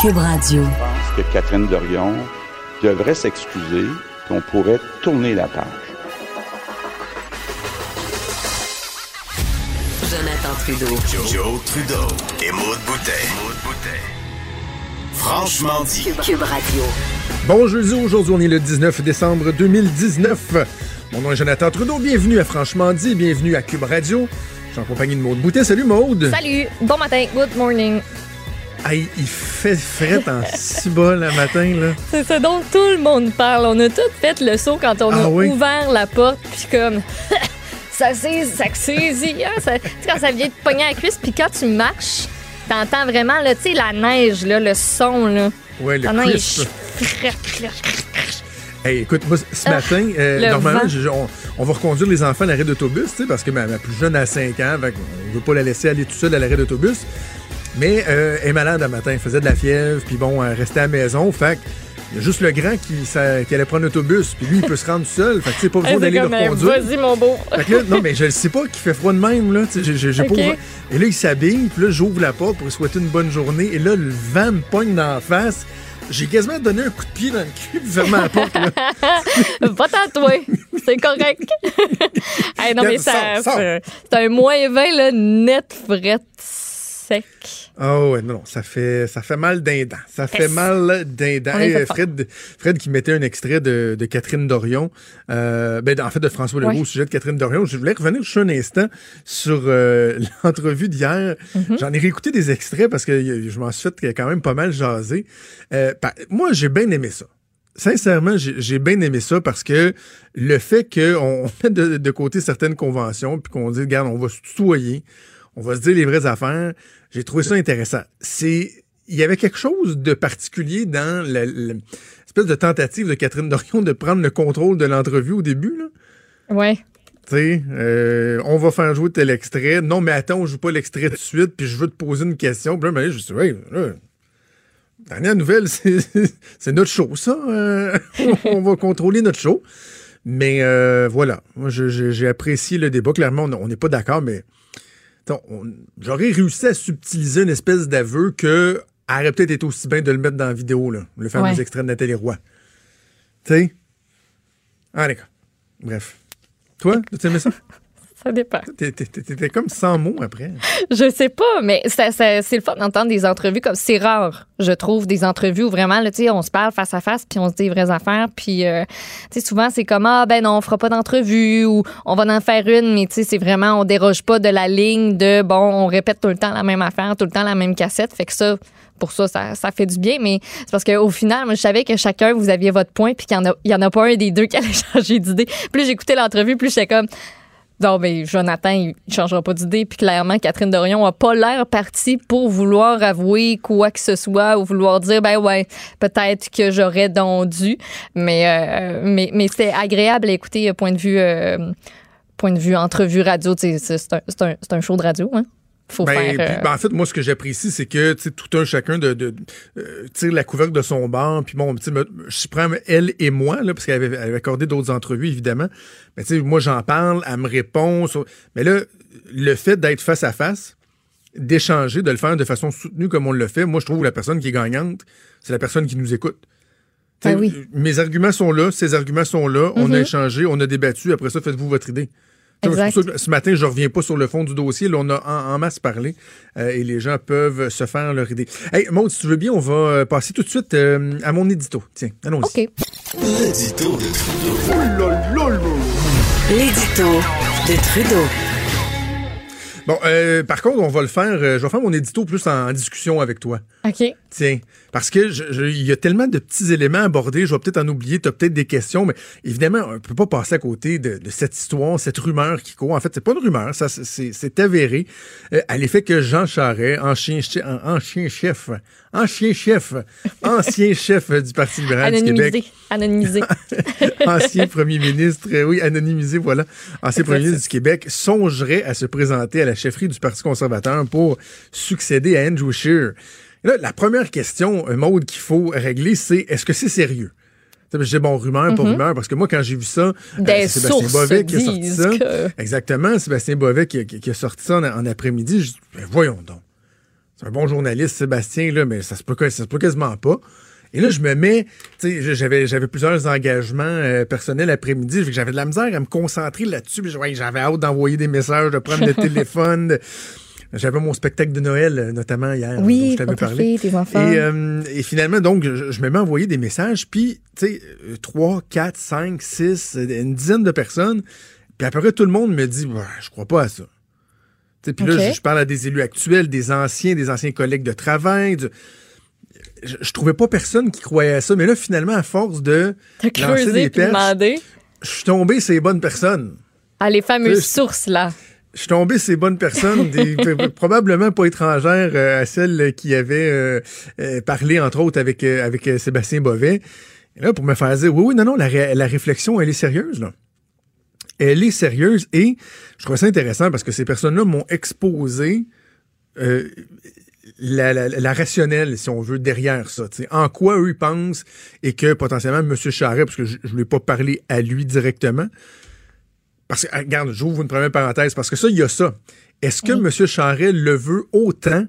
Cube Radio. pense que Catherine Dorion devrait s'excuser, puis on pourrait tourner la page. Jonathan Trudeau. Joe, Trudeau et Maude Boutet. Franchement dit. Cube, Cube Radio. Bon jeudi, aujourd'hui on est le 19 décembre 2019. Mon nom est Jonathan Trudeau, bienvenue à Franchement dit, bienvenue à Cube Radio. Je suis en compagnie de Maude Boutet. Salut Maude! Salut, bon matin, good morning. Hey, il fait fret en si bas le matin, là. C'est ce dont tout le monde parle. On a tous fait le saut quand on Ah a oui? ouvert la porte, puis comme ça c'est ça saisit, hein, ça- tu sais, quand ça vient te pogner à la cuisse, puis quand tu marches, t'entends vraiment là, tu sais la neige là, le son là. Ouais, le crisp. Hey, écoute, moi, ce matin, euh, Ah, le normalement, je- on, on va reconduire les enfants à l'arrêt d'autobus, tu sais, parce que ma, ma plus jeune a 5 ans, on veut pas la laisser aller tout seule à l'arrêt d'autobus. Mais euh, elle est malade un matin, elle faisait de la fièvre, puis bon, elle restait à la maison, fait que il y a juste le grand qui, ça- qui allait prendre l'autobus, puis lui, il peut se rendre seul, fait que pas besoin d'aller le reconduire. Vas-y mon beau. Fait que là, non, mais je le sais pas qu'il fait froid de même, là. J'ai- j'ai pas Et là, il s'habille, puis là, j'ouvre la porte pour lui souhaiter une bonne journée. Et là, le vent me pogne dans la face. J'ai quasiment donné un coup de pied dans le cul pour fermer la porte, là. Va tatouer, c'est correct. Hey, non mais ça, c'est un moins 20 là, net, frette, sec. Ah ouais, non, ça fait, ça fait mal d'un dent. Ça fait Yes. mal d'un dent. Hey. Fred, Fred qui mettait un extrait de, de Catherine Dorion, euh, ben, en fait de François Legault au sujet de Catherine Dorion. Je voulais revenir juste un instant sur euh, l'entrevue d'hier. Mm-hmm. J'en ai réécouté des extraits parce que je m'en suis fait quand même pas mal jaser. Euh, pa- moi, j'ai bien aimé ça. Sincèrement, j'ai j'ai bien aimé ça parce que le fait qu'on mette de, de côté certaines conventions puis qu'on dit, regarde, on va se tutoyer, on va se dire les vraies affaires, j'ai trouvé ça intéressant. C'est, il y avait quelque chose de particulier dans l'espèce de tentative de Catherine Dorion de prendre le contrôle de l'entrevue au début, là. Ouais. Tu sais, euh, on va faire jouer tel extrait. Non, mais attends, on joue pas l'extrait tout de suite, puis je veux te poser une question. Puis là, ben, je là, dernière nouvelle, c'est notre show, ça. Euh, on va contrôler notre show. Mais euh, voilà, j'ai apprécié le débat. Clairement, on n'est pas d'accord, mais j'aurais réussi à subtiliser une espèce d'aveu que elle aurait peut-être été aussi bien de le mettre dans la vidéo, là, le fameux Ouais. extrait de Nathalie Roy. Tu sais? Ah, d'accord. Bref. Toi, tu aimé ça? Ça dépend. T'étais comme sans mots après. Je sais pas, mais ça- ça- c'est le fun d'entendre des entrevues comme c'est rare, je trouve, des entrevues où vraiment, là, tu sais, on se parle face à face, puis on se dit les vraies affaires, puis euh, tu sais, souvent c'est comme ah ben non, on fera pas d'entrevue ou on va en faire une, mais tu sais, c'est vraiment on déroge pas de la ligne de bon, on répète tout le temps la même affaire, tout le temps la même cassette, fait que ça. Pour ça, ça, ça fait du bien, mais c'est parce qu'au final, moi, je savais que chacun, vous aviez votre point, puis qu'il y en en a pas un des deux qui allait changer d'idée. Plus j'écoutais l'entrevue, plus j'étais comme, non, mais Jonathan, il ne changera pas d'idée. Puis clairement, Catherine Dorion a pas l'air partie pour vouloir avouer quoi que ce soit ou vouloir dire, ben ouais, peut-être que j'aurais donc dû. Mais, euh, mais, mais c'était agréable à écouter, euh, point de vue, euh, point de vue entrevue radio. C'est un, un, un show de radio, hein? Faut Ben, faire. euh, ben, en fait, moi, ce que j'apprécie, c'est que tout un chacun de, de, euh, tire la couvercle de son banc. Puis bon, me- je prends elle et moi, là, parce qu'elle avait, accordé d'autres entrevues, évidemment. Mais tu sais, moi, j'en parle, elle me répond. sur- Mais là, le fait d'être face à face, d'échanger, de le faire de façon soutenue comme on le fait, moi, je trouve que la personne qui est gagnante, c'est la personne qui nous écoute. Ben oui. Mes arguments sont là, ces arguments sont là, on a échangé, on a débattu, après ça, faites-vous votre idée. Tu sais, Exact. c'est pour ça que Ce matin, je reviens pas sur le fond du dossier. Là, on a en, en masse parlé euh, et les gens peuvent se faire leur idée. Hey, Maud, si tu veux bien, on va euh, passer tout de suite euh, à mon édito. Tiens, allons-y. OK. L'édito de Trudeau. L'édito de Trudeau. Bon, euh, par contre, on va le faire. euh, je vais faire mon édito plus en discussion avec toi. OK. Tiens, parce que il y a tellement de petits éléments abordés, je vais peut-être en oublier, tu as peut-être des questions, mais évidemment, on ne peut pas passer à côté de, de cette histoire, cette rumeur qui court. En fait, c'est pas une rumeur, ça c'est- avéré, euh, à l'effet que Jean Charest, ancien, che- an- ancien chef, ancien chef, ancien chef du Parti libéral du Québec, Anonymisé. Anonymisé. ancien premier ministre, oui, anonymisé, voilà, ancien premier ministre du Québec, songerait à se présenter à la chefferie du Parti conservateur pour succéder à Andrew Scheer. Et là, la première question, Maude, qu'il faut régler, c'est est-ce que c'est sérieux? Dis bon, rumeur, pas rumeur, parce que moi, quand j'ai vu ça, euh, Sébastien Bovet qui a sorti ça. que- Exactement, Sébastien Bovet qui, a- qui- qui a sorti ça en, en après-midi. Je dis, ben, voyons donc. C'est un bon journaliste, Sébastien, là, mais ça se peut, ça se peut quasiment pas. Et là, je me mets, tu sais, j'avais, j'avais plusieurs engagements euh, personnels après-midi, j'avais de la misère à me concentrer là-dessus. J'avais hâte d'envoyer des messages, de prendre le téléphone. de- J'avais mon spectacle de Noël, euh, notamment hier, dont Oui, je t'avais parlé. tes enfants. Et, euh, et finalement, donc, je, je me mets à envoyer des messages, puis, tu sais, euh, 3, 4, 5, 6, euh, une dizaine de personnes, puis après, tout le monde me dit, Ouais, je crois pas à ça. Puis là, je, je parle à des élus actuels, des anciens, des anciens collègues de travail. du- Je, je trouvais pas personne qui croyait à ça, mais là, finalement, à force de T'as lancer des perches, je suis tombé sur les bonnes personnes. Ah, les fameuses sources, là. Je suis tombé ces bonnes personnes, des, probablement pas étrangères euh, à celles qui avaient euh, euh, parlé, entre autres, avec, euh, avec euh, Sébastien Bovet. Et là, pour me faire dire, oui, oui, non, non, la, ré- la réflexion, elle est sérieuse, là. Elle est sérieuse et je trouve ça intéressant parce que ces personnes-là m'ont exposé euh, la, la, la rationnelle, si on veut, derrière ça. En quoi eux ils pensent et que potentiellement M. Charret, parce que je ne lui ai pas parlé à lui directement, parce que, ah, regarde, j'ouvre une première parenthèse, parce que ça, il y a ça. Est-ce que M. Charret le veut autant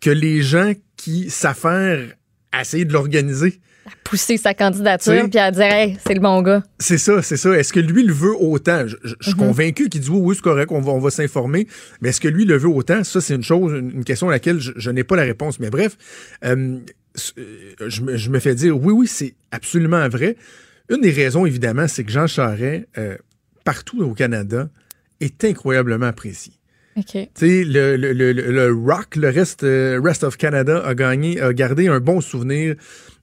que les gens qui s'affairent à essayer de l'organiser? Pousser sa candidature puis à dire, hey, c'est le bon gars. C'est ça, c'est ça. Est-ce que lui le veut autant? Je, je- je suis convaincu qu'il dit oui, oui, c'est correct, on va, on va s'informer. Mais est-ce que lui le veut autant? Ça, c'est une chose, une, question à laquelle je, je n'ai pas la réponse. Mais bref, euh, euh, je, me- je me fais dire oui, oui, c'est absolument vrai. Une des raisons, évidemment, c'est que Jean Charest, euh, partout au Canada, est incroyablement apprécié. Le, le, le, le- Rock, le reste, euh, Rest of Canada, a gagné, a gardé un bon souvenir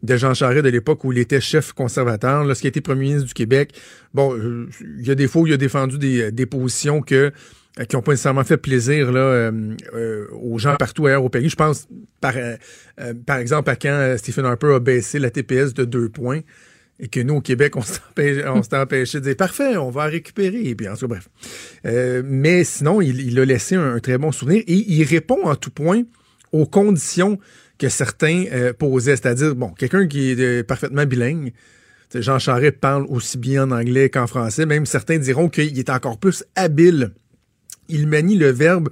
de Jean Charest de l'époque où il était chef conservateur, lorsqu'il était premier ministre du Québec. Bon, euh, il y a des fois où il a défendu des, des positions que euh, qui n'ont pas nécessairement fait plaisir là, euh, euh, aux gens partout ailleurs au pays. Je pense, par, euh, euh, par exemple, à quand euh, Stephen Harper a baissé la TPS de deux points et que nous, au Québec, on s'est empêché, de dire parfait, on va récupérer. Et puis, en tout bref. Euh, mais sinon, il, a laissé un, très bon souvenir et il répond en tout point aux conditions que certains euh, posaient. C'est-à-dire, bon, quelqu'un qui est euh, parfaitement bilingue. Jean Charest parle aussi bien en anglais qu'en français. Même certains diront qu'il est encore plus habile il manie le verbe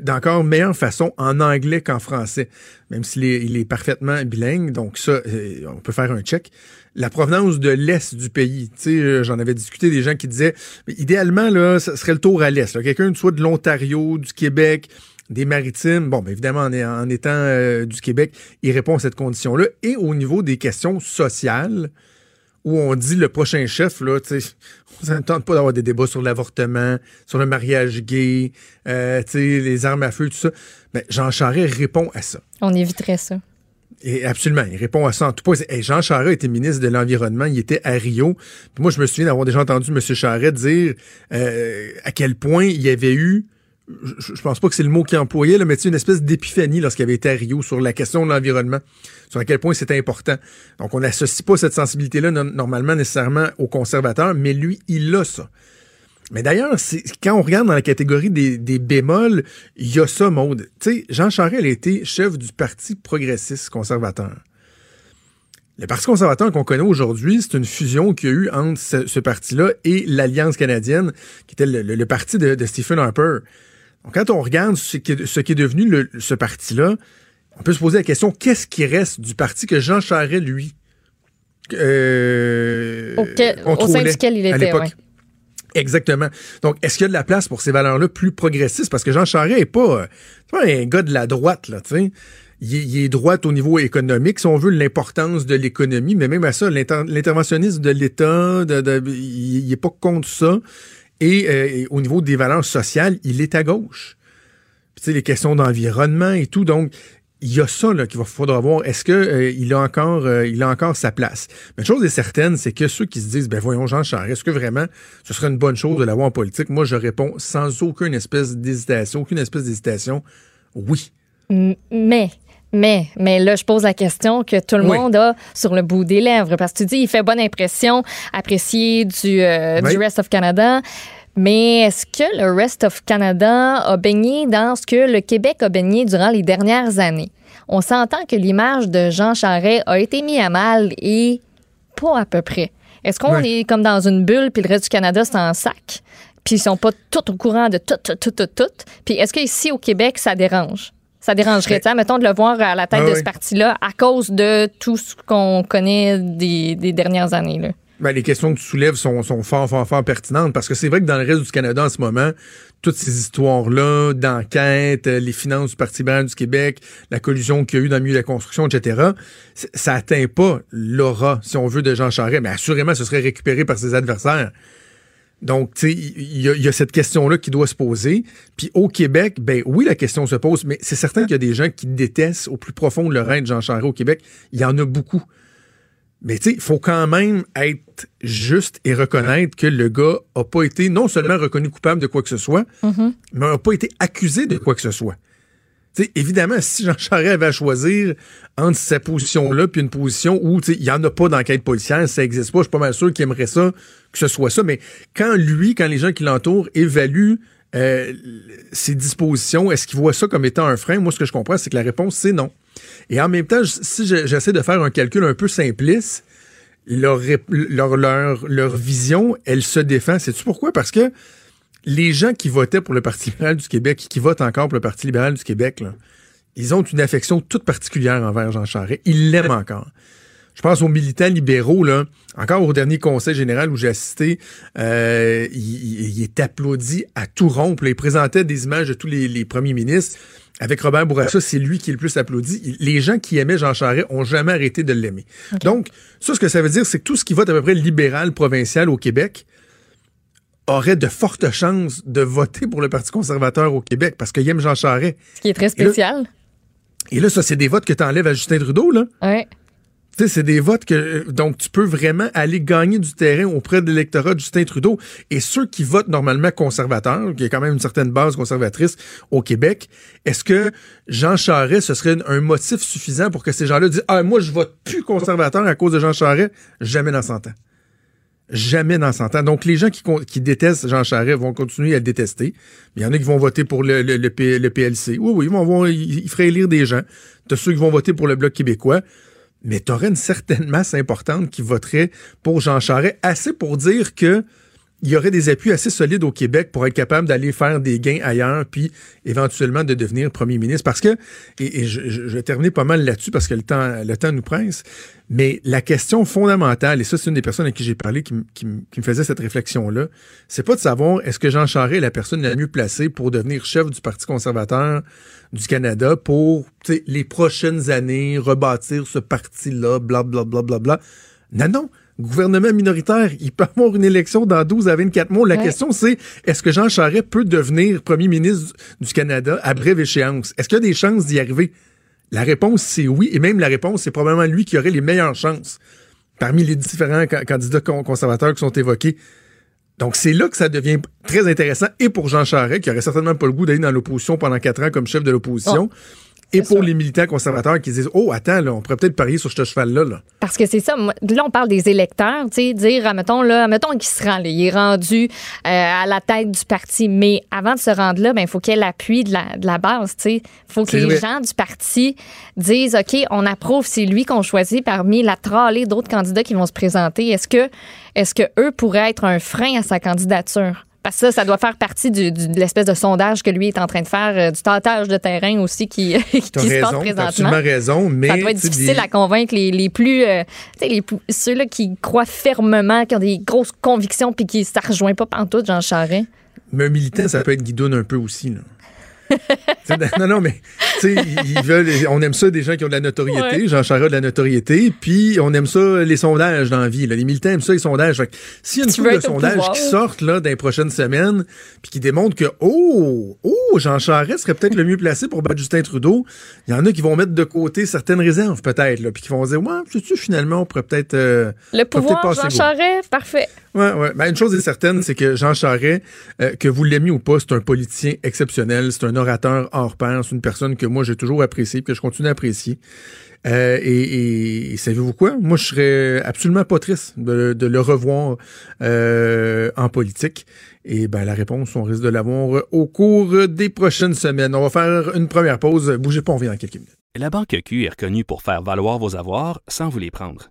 d'encore meilleure façon en anglais qu'en français, même s'il est, il est parfaitement bilingue. Donc ça, on peut faire un check. La provenance de l'Est du pays, euh, j'en avais discuté des gens qui disaient, idéalement, là, ça serait le tour à l'Est. Quelqu'un soit de l'Ontario, du Québec, des maritimes. Bon, ben évidemment, en, étant euh, du Québec, il répond à cette condition-là. Et au niveau des questions sociales, où on dit le prochain chef, là, tu on pas d'avoir des débats sur l'avortement, sur le mariage gay, euh, les armes à feu, tout ça. Mais Jean Charest répond à ça. On éviterait ça. Et absolument, il répond à ça en tout point. Jean Charest était ministre de l'Environnement, il était à Rio. Moi, je me souviens d'avoir déjà entendu M. Charest dire euh, à quel point il y avait eu, je, je pense pas que c'est le mot qu'il employait, là, mais sais, une espèce d'épiphanie lorsqu'il avait été à Rio sur la question de l'environnement, sur à quel point c'était important. Donc, on n'associe pas cette sensibilité-là no- normalement nécessairement aux conservateurs, mais lui, il a ça. Mais d'ailleurs, quand on regarde dans la catégorie des, des bémols, il y a ça, Maude. Tu sais, Jean Charest, il a été chef du Parti progressiste conservateur. Le Parti conservateur qu'on connaît aujourd'hui, c'est une fusion qu'il y a eu entre ce, ce parti-là et l'Alliance canadienne, qui était le, le- le parti de, de Stephen Harper. Donc, quand on regarde ce qui est, ce qui est devenu le- ce parti-là, on peut se poser la question, qu'est-ce qui reste du parti que Jean Charest, lui, euh, Auquel- au sein duquel il à était, l'époque? ouais. Exactement. Donc, est-ce qu'il y a de la place pour ces valeurs-là plus progressistes? Parce que Jean Charest n'est pas, euh, pas un gars de la droite, là, tu sais. Il, est- droite au niveau économique, si on veut, l'importance de l'économie, mais même à ça, l'inter- l'interventionnisme de l'État, il n'est pas contre ça. Et, euh, et au niveau des valeurs sociales, il est à gauche. tu sais, les questions d'environnement et tout. Donc, il y a ça là qu'il va faudra voir. Est-ce que euh, il a encore euh, il a encore sa place? Mais une chose est certaine, c'est que ceux qui se disent ben voyons Jean Charest, est-ce que vraiment ce serait une bonne chose de l'avoir en politique? Moi, je réponds sans aucune espèce d'hésitation, aucune espèce d'hésitation. Oui. Mais, mais, mais là, je pose la question que tout le Oui. monde a sur le bout des lèvres. Parce que tu dis, il fait bonne impression, apprécié du, euh, Oui. du Rest of Canada. Mais est-ce que le Rest of Canada a baigné dans ce que le Québec a baigné durant les dernières années? On s'entend que l'image de Jean Charest a été mise à mal et pas à peu près. Est-ce qu'on Ouais. est comme dans une bulle puis le reste du Canada, c'est en sac? Puis ils sont pas tout au courant de tout, tout, tout, tout, tout. Puis est-ce qu'ici au Québec, ça dérange? Ça dérangerait, Ben- tu sais, mettons, de le voir à la tête Ah de oui. ce parti-là à cause de tout ce qu'on connaît des, des dernières années. Là. Ben, les questions que tu soulèves sont, sont fort, fort, fort pertinentes parce que c'est vrai que dans le reste du Canada en ce moment, toutes ces histoires-là d'enquête, euh, les finances du Parti libéral du Québec, la collusion qu'il y a eu dans le milieu de la construction, etc., ça atteint pas l'aura, si on veut, de Jean Charest. Mais assurément, ce serait récupéré par ses adversaires. Donc, tu sais, il y, y a cette question-là qui doit se poser. Puis au Québec, ben oui, la question se pose, mais c'est certain qu'il y a des gens qui détestent au plus profond le règne de Jean Charest au Québec. Il y en a beaucoup. Mais tu sais, il faut quand même être juste et reconnaître que le gars a pas été non seulement reconnu coupable de quoi que ce soit, mais n'a pas été accusé de quoi que ce soit. Tu sais, évidemment, si Jean Charest avait à choisir entre sa position-là puis une position où tu sais, il n'y en a pas d'enquête policière, ça n'existe pas, je suis pas mal sûr qu'il aimerait ça, que ce soit ça. Mais quand lui, quand les gens qui l'entourent évaluent euh, ses dispositions, est-ce qu'ils voient ça comme étant un frein? Moi, ce que je comprends, c'est que la réponse, c'est non. Et en même temps, si je- j'essaie de faire un calcul un peu simpliste, leur, leur, leur, leur vision, elle se défend. Sais-tu pourquoi? Parce que les gens qui votaient pour le Parti libéral du Québec, qui votent encore pour le Parti libéral du Québec, là, ils ont une affection toute particulière envers Jean Charest. Ils l'aiment encore. Je pense aux militants libéraux, là. Encore au dernier conseil général où j'ai assisté, euh, il, est applaudi à tout rompre. là. Il présentait des images de tous les, les premiers ministres. Avec Robert Bourassa, c'est lui qui est le plus applaudi. Les gens qui aimaient Jean Charest ont jamais arrêté de l'aimer. Donc, ça, ce que ça veut dire, c'est que tout ce qui vote à peu près libéral provincial au Québec aurait de fortes chances de voter pour le Parti conservateur au Québec parce qu'il aime Jean Charest. Ce qui est très spécial. Et là, ça, c'est des votes que tu enlèves à Justin Trudeau, là. Ouais. C'est des votes que. euh, Donc, tu peux vraiment aller gagner du terrain auprès de l'électorat de Justin Trudeau. Et ceux qui votent normalement conservateurs, qui a quand même une certaine base conservatrice au Québec, est-ce que Jean Charest, ce serait un motif suffisant pour que ces gens-là disent Ah, moi, je vote plus conservateur à cause de Jean Charest? Jamais dans 100 ans. Jamais dans 100 ans. Donc, les gens qui, détestent Jean Charest vont continuer à le détester. Il y en a qui vont voter pour le, PLC. Oui, oui, ils vont feraient élire des gens. T'as ceux qui vont voter pour le Bloc québécois. Mais t'aurais une certaine masse importante qui voterait pour Jean Charest, assez pour dire que il y aurait des appuis assez solides au Québec pour être capable d'aller faire des gains ailleurs, puis éventuellement de devenir premier ministre. Parce que, et, je, je- pas mal là-dessus parce que le temps, le temps nous presse, mais la question fondamentale, et ça c'est une des personnes à qui j'ai parlé qui, qui qui me faisait cette réflexion-là, c'est pas de savoir est-ce que Jean Charest est la personne la mieux placée pour devenir chef du Parti conservateur du Canada pour les prochaines années rebâtir ce parti-là, blablabla. Bla, bla, bla. Non, non. Gouvernement minoritaire, il peut avoir une élection dans 12 à 24 mois. La Ouais. question, c'est est-ce que Jean Charest peut devenir premier ministre du Canada à brève échéance? Est-ce qu'il y a des chances d'y arriver? La réponse, c'est oui. Et même la réponse, c'est probablement lui qui aurait les meilleures chances parmi les différents ca- candidats con- conservateurs qui sont évoqués. Donc, c'est là que ça devient très intéressant, et pour Jean Charest, qui aurait certainement pas le goût d'aller dans l'opposition pendant quatre ans comme chef de l'opposition, et pour sûr. les militants conservateurs qui disent Oh, attends, là, on pourrait peut-être parier sur ce cheval-là. Là. Parce que c'est ça. Là, on parle des électeurs, tu sais, dire, admettons, là, admettons qu'il se rend, là, il est rendu euh, à la tête du parti. Mais avant de se rendre là, ben, il faut qu'il y ait l'appui de la, de la base, tu sais. Il faut que les vrai. gens du parti disent, OK, on approuve, c'est lui qu'on choisit parmi la tralée d'autres candidats qui vont se présenter. Est-ce que, est-ce que eux pourraient être un frein à sa candidature? Parce que ça, ça doit faire partie du, du- de l'espèce de sondage que lui est en train de faire, euh, du tâtage de terrain aussi qui, qui se passe raison, présentement. absolument raison, mais. Ça doit être difficile à convaincre les, les plus. euh, tu sais, les plus- ceux-là qui croient fermement, qui ont des grosses convictions, puis qui ça rejoint pas pantoute Jean Charest. Mais un militant, ça peut être guidoune un peu aussi. Là. Non, non, mais tu sais, ils veulent, on aime ça des gens qui ont de la notoriété. Ouais. Jean Charest a de la notoriété, puis on aime ça les sondages dans la vie. là. Les militants aiment ça les sondages. Fait s'il y a une couple de sondages qui sortent là dans les prochaines semaines, puis qui démontrent que oh, oh, Jean Charest serait peut-être le mieux placé pour battre Justin Trudeau, il y en a qui vont mettre de côté certaines réserves peut-être, puis qui vont dire ouais, sais-tu, finalement, on pourrait peut-être Le euh, pourrait pouvoir, peut-être Jean. Charest, parfait. Ouais, ouais. Ben, une chose est certaine, c'est que Jean Charest, euh, que vous l'aimiez ou pas, c'est un politicien exceptionnel, c'est un orateur hors pair, c'est une personne que moi j'ai toujours appréciée, que je continue à apprécier. Euh, et, savez-vous quoi? Moi, je serais absolument pas triste de, de le revoir euh, en politique. Et ben la réponse, on risque de l'avoir au cours des prochaines semaines. On va faire une première pause. Bougez pas, on revient dans quelques minutes. La Banque Q est reconnue pour faire valoir vos avoirs sans vous les prendre.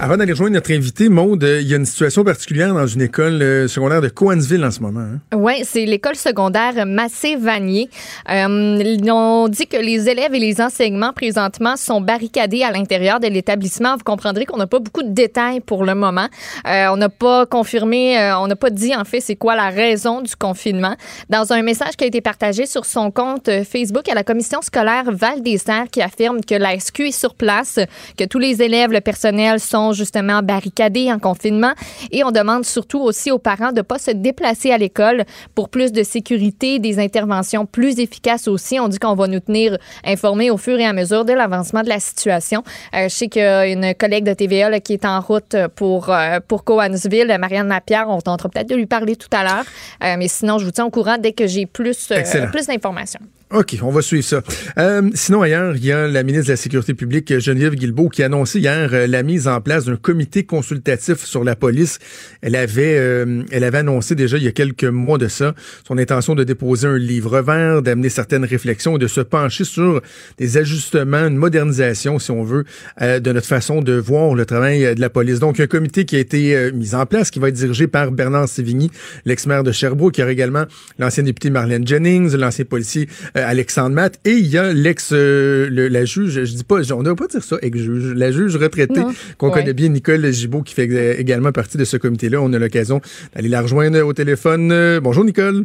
Avant d'aller rejoindre notre invité, Maude, euh, il y a une situation particulière dans une école euh, secondaire de Coansville en ce moment. hein. Oui, c'est l'école secondaire Massé-Vanier. Euh, ont dit que les élèves et les enseignements présentement sont barricadés à l'intérieur de l'établissement. Vous comprendrez qu'on n'a pas beaucoup de détails pour le moment. On n'a pas confirmé, on n'a pas dit en fait c'est quoi la raison du confinement. Dans un message qui a été partagé sur son compte Facebook, a la commission scolaire Val des Serres qui affirme que la SQ est sur place, que tous les élèves, le personnel sont justement barricadés en confinement et on demande surtout aussi aux parents de pas se déplacer à l'école pour plus de sécurité, des interventions plus efficaces aussi. On dit qu'on va nous tenir informés au fur et à mesure de l'avancement de la situation. Euh, je sais qu'il y a une collègue de TVA là, qui est en route pour, euh, pour Coansville, Marianne Lapierre. On tentera peut-être de lui parler tout à l'heure. Euh, mais sinon, je vous tiens au courant dès que j'ai plus, euh, plus d'informations. OK, on va suivre ça. Euh, sinon, ailleurs, il y a la ministre de la Sécurité publique, Geneviève Guilbeault, qui a annoncé hier euh, la mise en place d'un comité consultatif sur la police. Elle avait, euh, elle avait annoncé déjà il y a quelques mois de ça son intention de déposer un livre vert, d'amener certaines réflexions et de se pencher sur des ajustements, une modernisation, si on veut, euh, de notre façon de voir le travail euh, de la police. Donc, un comité qui a été euh, mis en place, qui va être dirigé par Bernard Sévigny, l'ex-maire de Sherbrooke, qui a également l'ancien député Marlène Jennings, l'ancien policier euh, Alexandre Matt, et il y a l'ex, euh, la juge, je dis pas, on ne doit pas dire ça, ex-juge, la juge retraitée qu'on Ouais. connaît bien, Nicole Gibault, qui fait également partie de ce comité-là. On a l'occasion d'aller la rejoindre au téléphone. Euh, Bonjour, Nicole.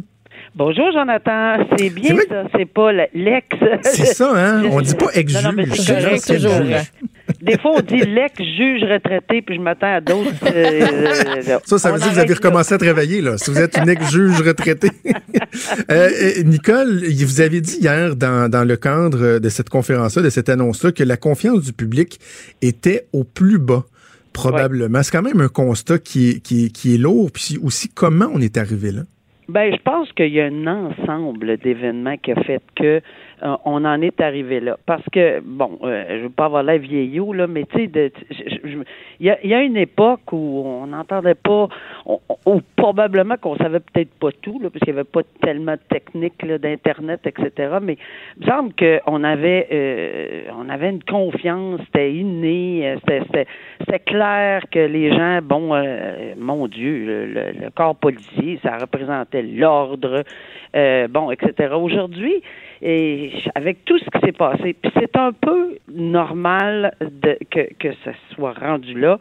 Bonjour Jonathan, c'est C'est bien ça, c'est pas le- l'ex. C'est ça, hein? On dit pas ex-juge. Non, non, mais c'est correct, toujours. Juge. Des fois, on dit l'ex-juge retraité, puis je m'attends à d'autres. euh, Ça, ça veut dire que vous avez arrête là. recommencé à travailler, là. Si vous êtes une ex-juge retraitée. Euh, euh, Nicole, vous avez dit hier, dans, dans le cadre de cette conférence-là, de cette annonce-là, que la confiance du public était au plus bas, probablement. C'est quand même un constat qui est, qui est, qui est lourd. Puis aussi, comment on est arrivé là? Ben, je pense qu'il y a un ensemble d'événements qui a fait que euh, on en est arrivé là. Parce que, bon, euh, je veux pas avoir l'air vieillot, là, mais tu sais, il y a, y a une époque où on n'entendait pas, on- ou probablement qu'on savait peut-être pas tout, là, parce qu'il n'y avait pas tellement de techniques d'Internet, etc. Mais il me semble qu'on avait, euh, on avait une confiance, c'était inné, euh, c'était, clair que les gens, bon, euh, mon Dieu, le, le- le corps policier, ça représentait l'ordre, bon, etc. Aujourd'hui, et avec tout ce qui s'est passé, c'est un peu normal de, que, que ça soit rendu là.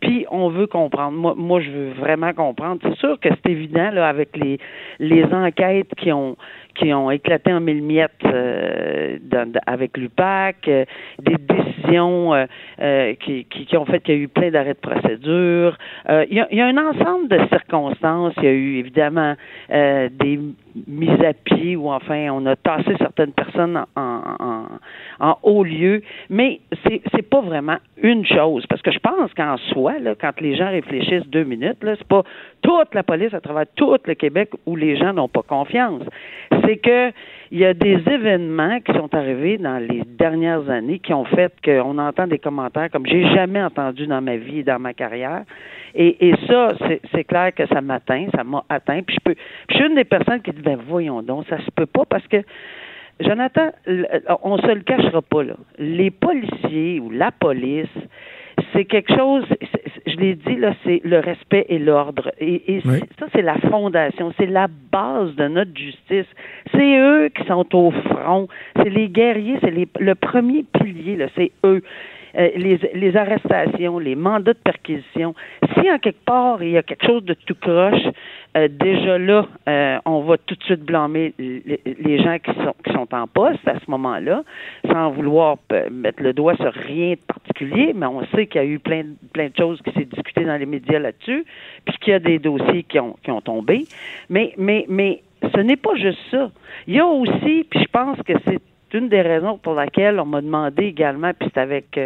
Puis on veut comprendre. Moi, moi, je veux vraiment comprendre. C'est sûr que c'est évident là avec les les enquêtes qui ont qui ont éclaté en mille miettes euh, avec l'UPAC, euh, des décisions euh, euh, qui, qui, qui ont fait qu'il y a eu plein d'arrêts de procédure. Euh, il, y a, y a un ensemble de circonstances. Il y a eu évidemment euh, des mises à pied ou enfin on a tassé certaines personnes en, en, en haut lieu, mais c'est c'est pas vraiment une chose parce que je pense qu'en soi là, quand les gens réfléchissent deux minutes là, c'est pas toute la police à travers tout le Québec où les gens n'ont pas confiance. C'est que il y a des événements qui sont arrivés dans les dernières années qui ont fait qu'on entend des commentaires comme j'ai jamais entendu dans ma vie et dans ma carrière. Et, et ça, c'est- clair que ça m'atteint, ça m'a atteint. Puis je peux, je suis une des personnes qui dit ben voyons donc, ça se peut pas parce que Jonathan, on se le cachera pas là. Les policiers ou la police, c'est quelque chose. Je l'ai dit là, c'est le respect et l'ordre. Et, et Oui. c'est- ça, c'est la fondation, c'est la base de notre justice. C'est eux qui sont au front. C'est les guerriers, c'est le premier pilier. Là, c'est eux. Euh, les, les arrestations, les mandats de perquisition. Si en quelque part il y a quelque chose de tout croche, euh, déjà là, euh, on va tout de suite blâmer les, gens qui sont qui sont en poste à ce moment-là, sans vouloir euh, mettre le doigt sur rien de particulier, mais on sait qu'il y a eu plein, plein de choses qui s'est discuté dans les médias là-dessus, puis qu'il y a des dossiers qui ont qui ont tombé. Mais mais mais ce n'est pas juste ça. Il y a aussi, puis je pense que c'est une des raisons pour laquelle on m'a demandé également, puis c'est avec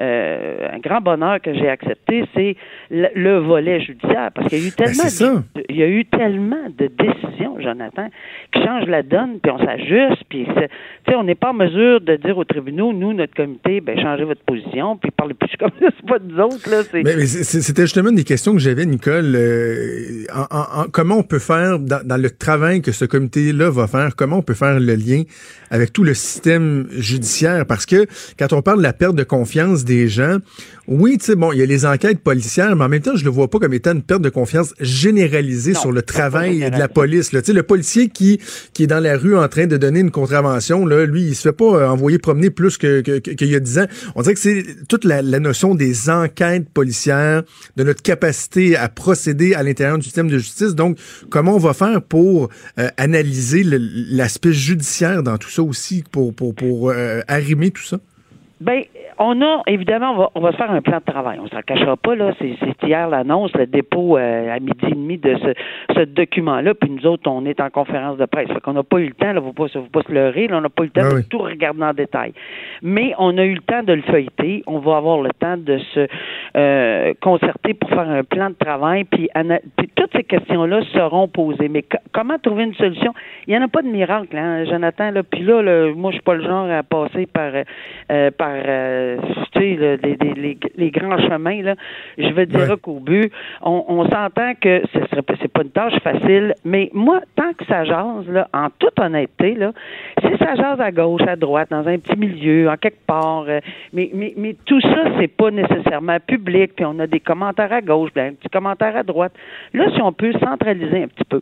euh, un grand bonheur que j'ai accepté, c'est le, le volet judiciaire, parce qu'il y a eu tellement, Ben, ça. de, il y a eu tellement de décisions, Jonathan, qui changent la donne, puis on s'ajuste, puis c'est- tu sais, on n'est pas en mesure de dire aux tribunaux, nous, notre comité, ben changez votre position, puis parlez plus comme ça, c'est pas nous autres là, Mais, c'était justement une des questions que j'avais, Nicole. euh, en- en- en- comment on peut faire, dans, dans le travail que ce comité-là va faire, comment on peut faire le lien avec tout le système judiciaire? Parce que quand on parle de la perte de confiance des gens, oui, tu sais, bon, il y a les enquêtes policières, mais en même temps, je le vois pas comme étant une perte de confiance généralisée Non, sur le travail de la police. Là. Tu sais, le policier qui, qui est dans la rue en train de donner une contravention, là, lui, il se fait pas euh, envoyer promener plus que, que- que- qu'il y a 10 ans. On dirait que c'est toute la, la notion des enquêtes policières, de notre capacité à procéder à l'intérieur du système de justice. Donc, comment on va faire pour euh, analyser l'aspect judiciaire dans tout ça aussi, pour, pour, pour euh, arrimer tout ça? Ben, on a, évidemment, on va, on va se faire un plan de travail. On s'en cachera pas, là. C'est hier l'annonce, le dépôt euh, à midi et demi de ce, ce document-là. Puis nous autres, on est en conférence de presse. Fait qu'on n'a pas eu le temps, là, faut pas, faut pas se leurrer, là, on n'a pas eu le temps Ah de oui. tout regarder en détail. Mais on a eu le temps de le feuilleter. On va avoir le temps de se euh, concerter pour faire un plan de travail. Puis, puis toutes ces questions-là seront posées. Mais co- comment trouver une solution? Il n'y en a pas de miracle, hein, Jonathan. Là. Puis là, là, moi, je suis pas le genre à passer par, euh, par euh, tu sais, là, les, les, les, les grands chemins. Là. Je veux dire Ouais. qu'au but, on, on s'entend que ce serait pas- c'est pas une tâche facile. Mais moi, tant que ça jase, là, en toute honnêteté, là, si ça jase à gauche, à droite, dans un petit milieu, en quelque part, euh, mais, mais, mais tout ça, c'est pas nécessairement public, puis on a des commentaires à gauche, puis un petit commentaire à droite. Là, si on peut centraliser un petit peu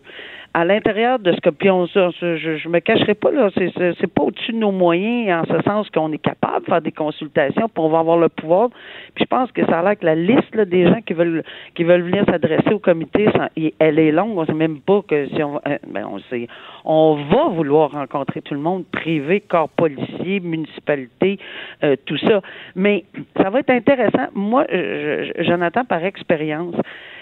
à l'intérieur de ce que puis on je, je me cacherai pas là, c'est c'est c'est pas au-dessus de nos moyens en ce sens qu'on est capable de faire des consultations, puis on va avoir le pouvoir. Puis je pense que ça a l'air que la liste des gens qui veulent qui veulent venir s'adresser au comité, elle est longue. On sait même pas que si on euh, ben on sait, on va vouloir rencontrer tout le monde, privé, corps policier, municipalité, euh, tout ça. Mais ça va être intéressant. Moi, je, je- Jonathan, par expérience,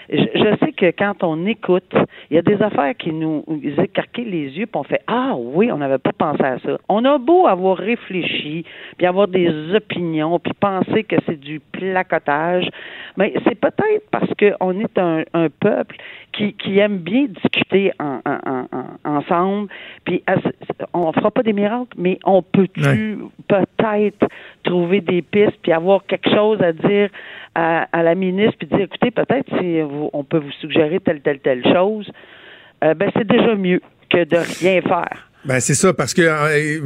je, je sais que quand on écoute, il y a des affaires qui nous écarquillent les yeux, puis on fait Ah oui, on n'avait pas pensé à ça. On a beau avoir réfléchi, puis avoir des opinions, puis penser que c'est du placotage, mais c'est peut-être parce qu'on est un, un peuple qui, qui aime bien discuter en, en- en- en- ensemble, puis on fera pas des miracles, mais on peut-tu peut-être trouver des pistes, puis avoir quelque chose à dire à, à la ministre, puis dire, écoutez, peut-être si vous- on peut vous suggérer telle, telle, telle chose, euh, ben c'est déjà mieux que de rien faire. Ben c'est ça parce que euh,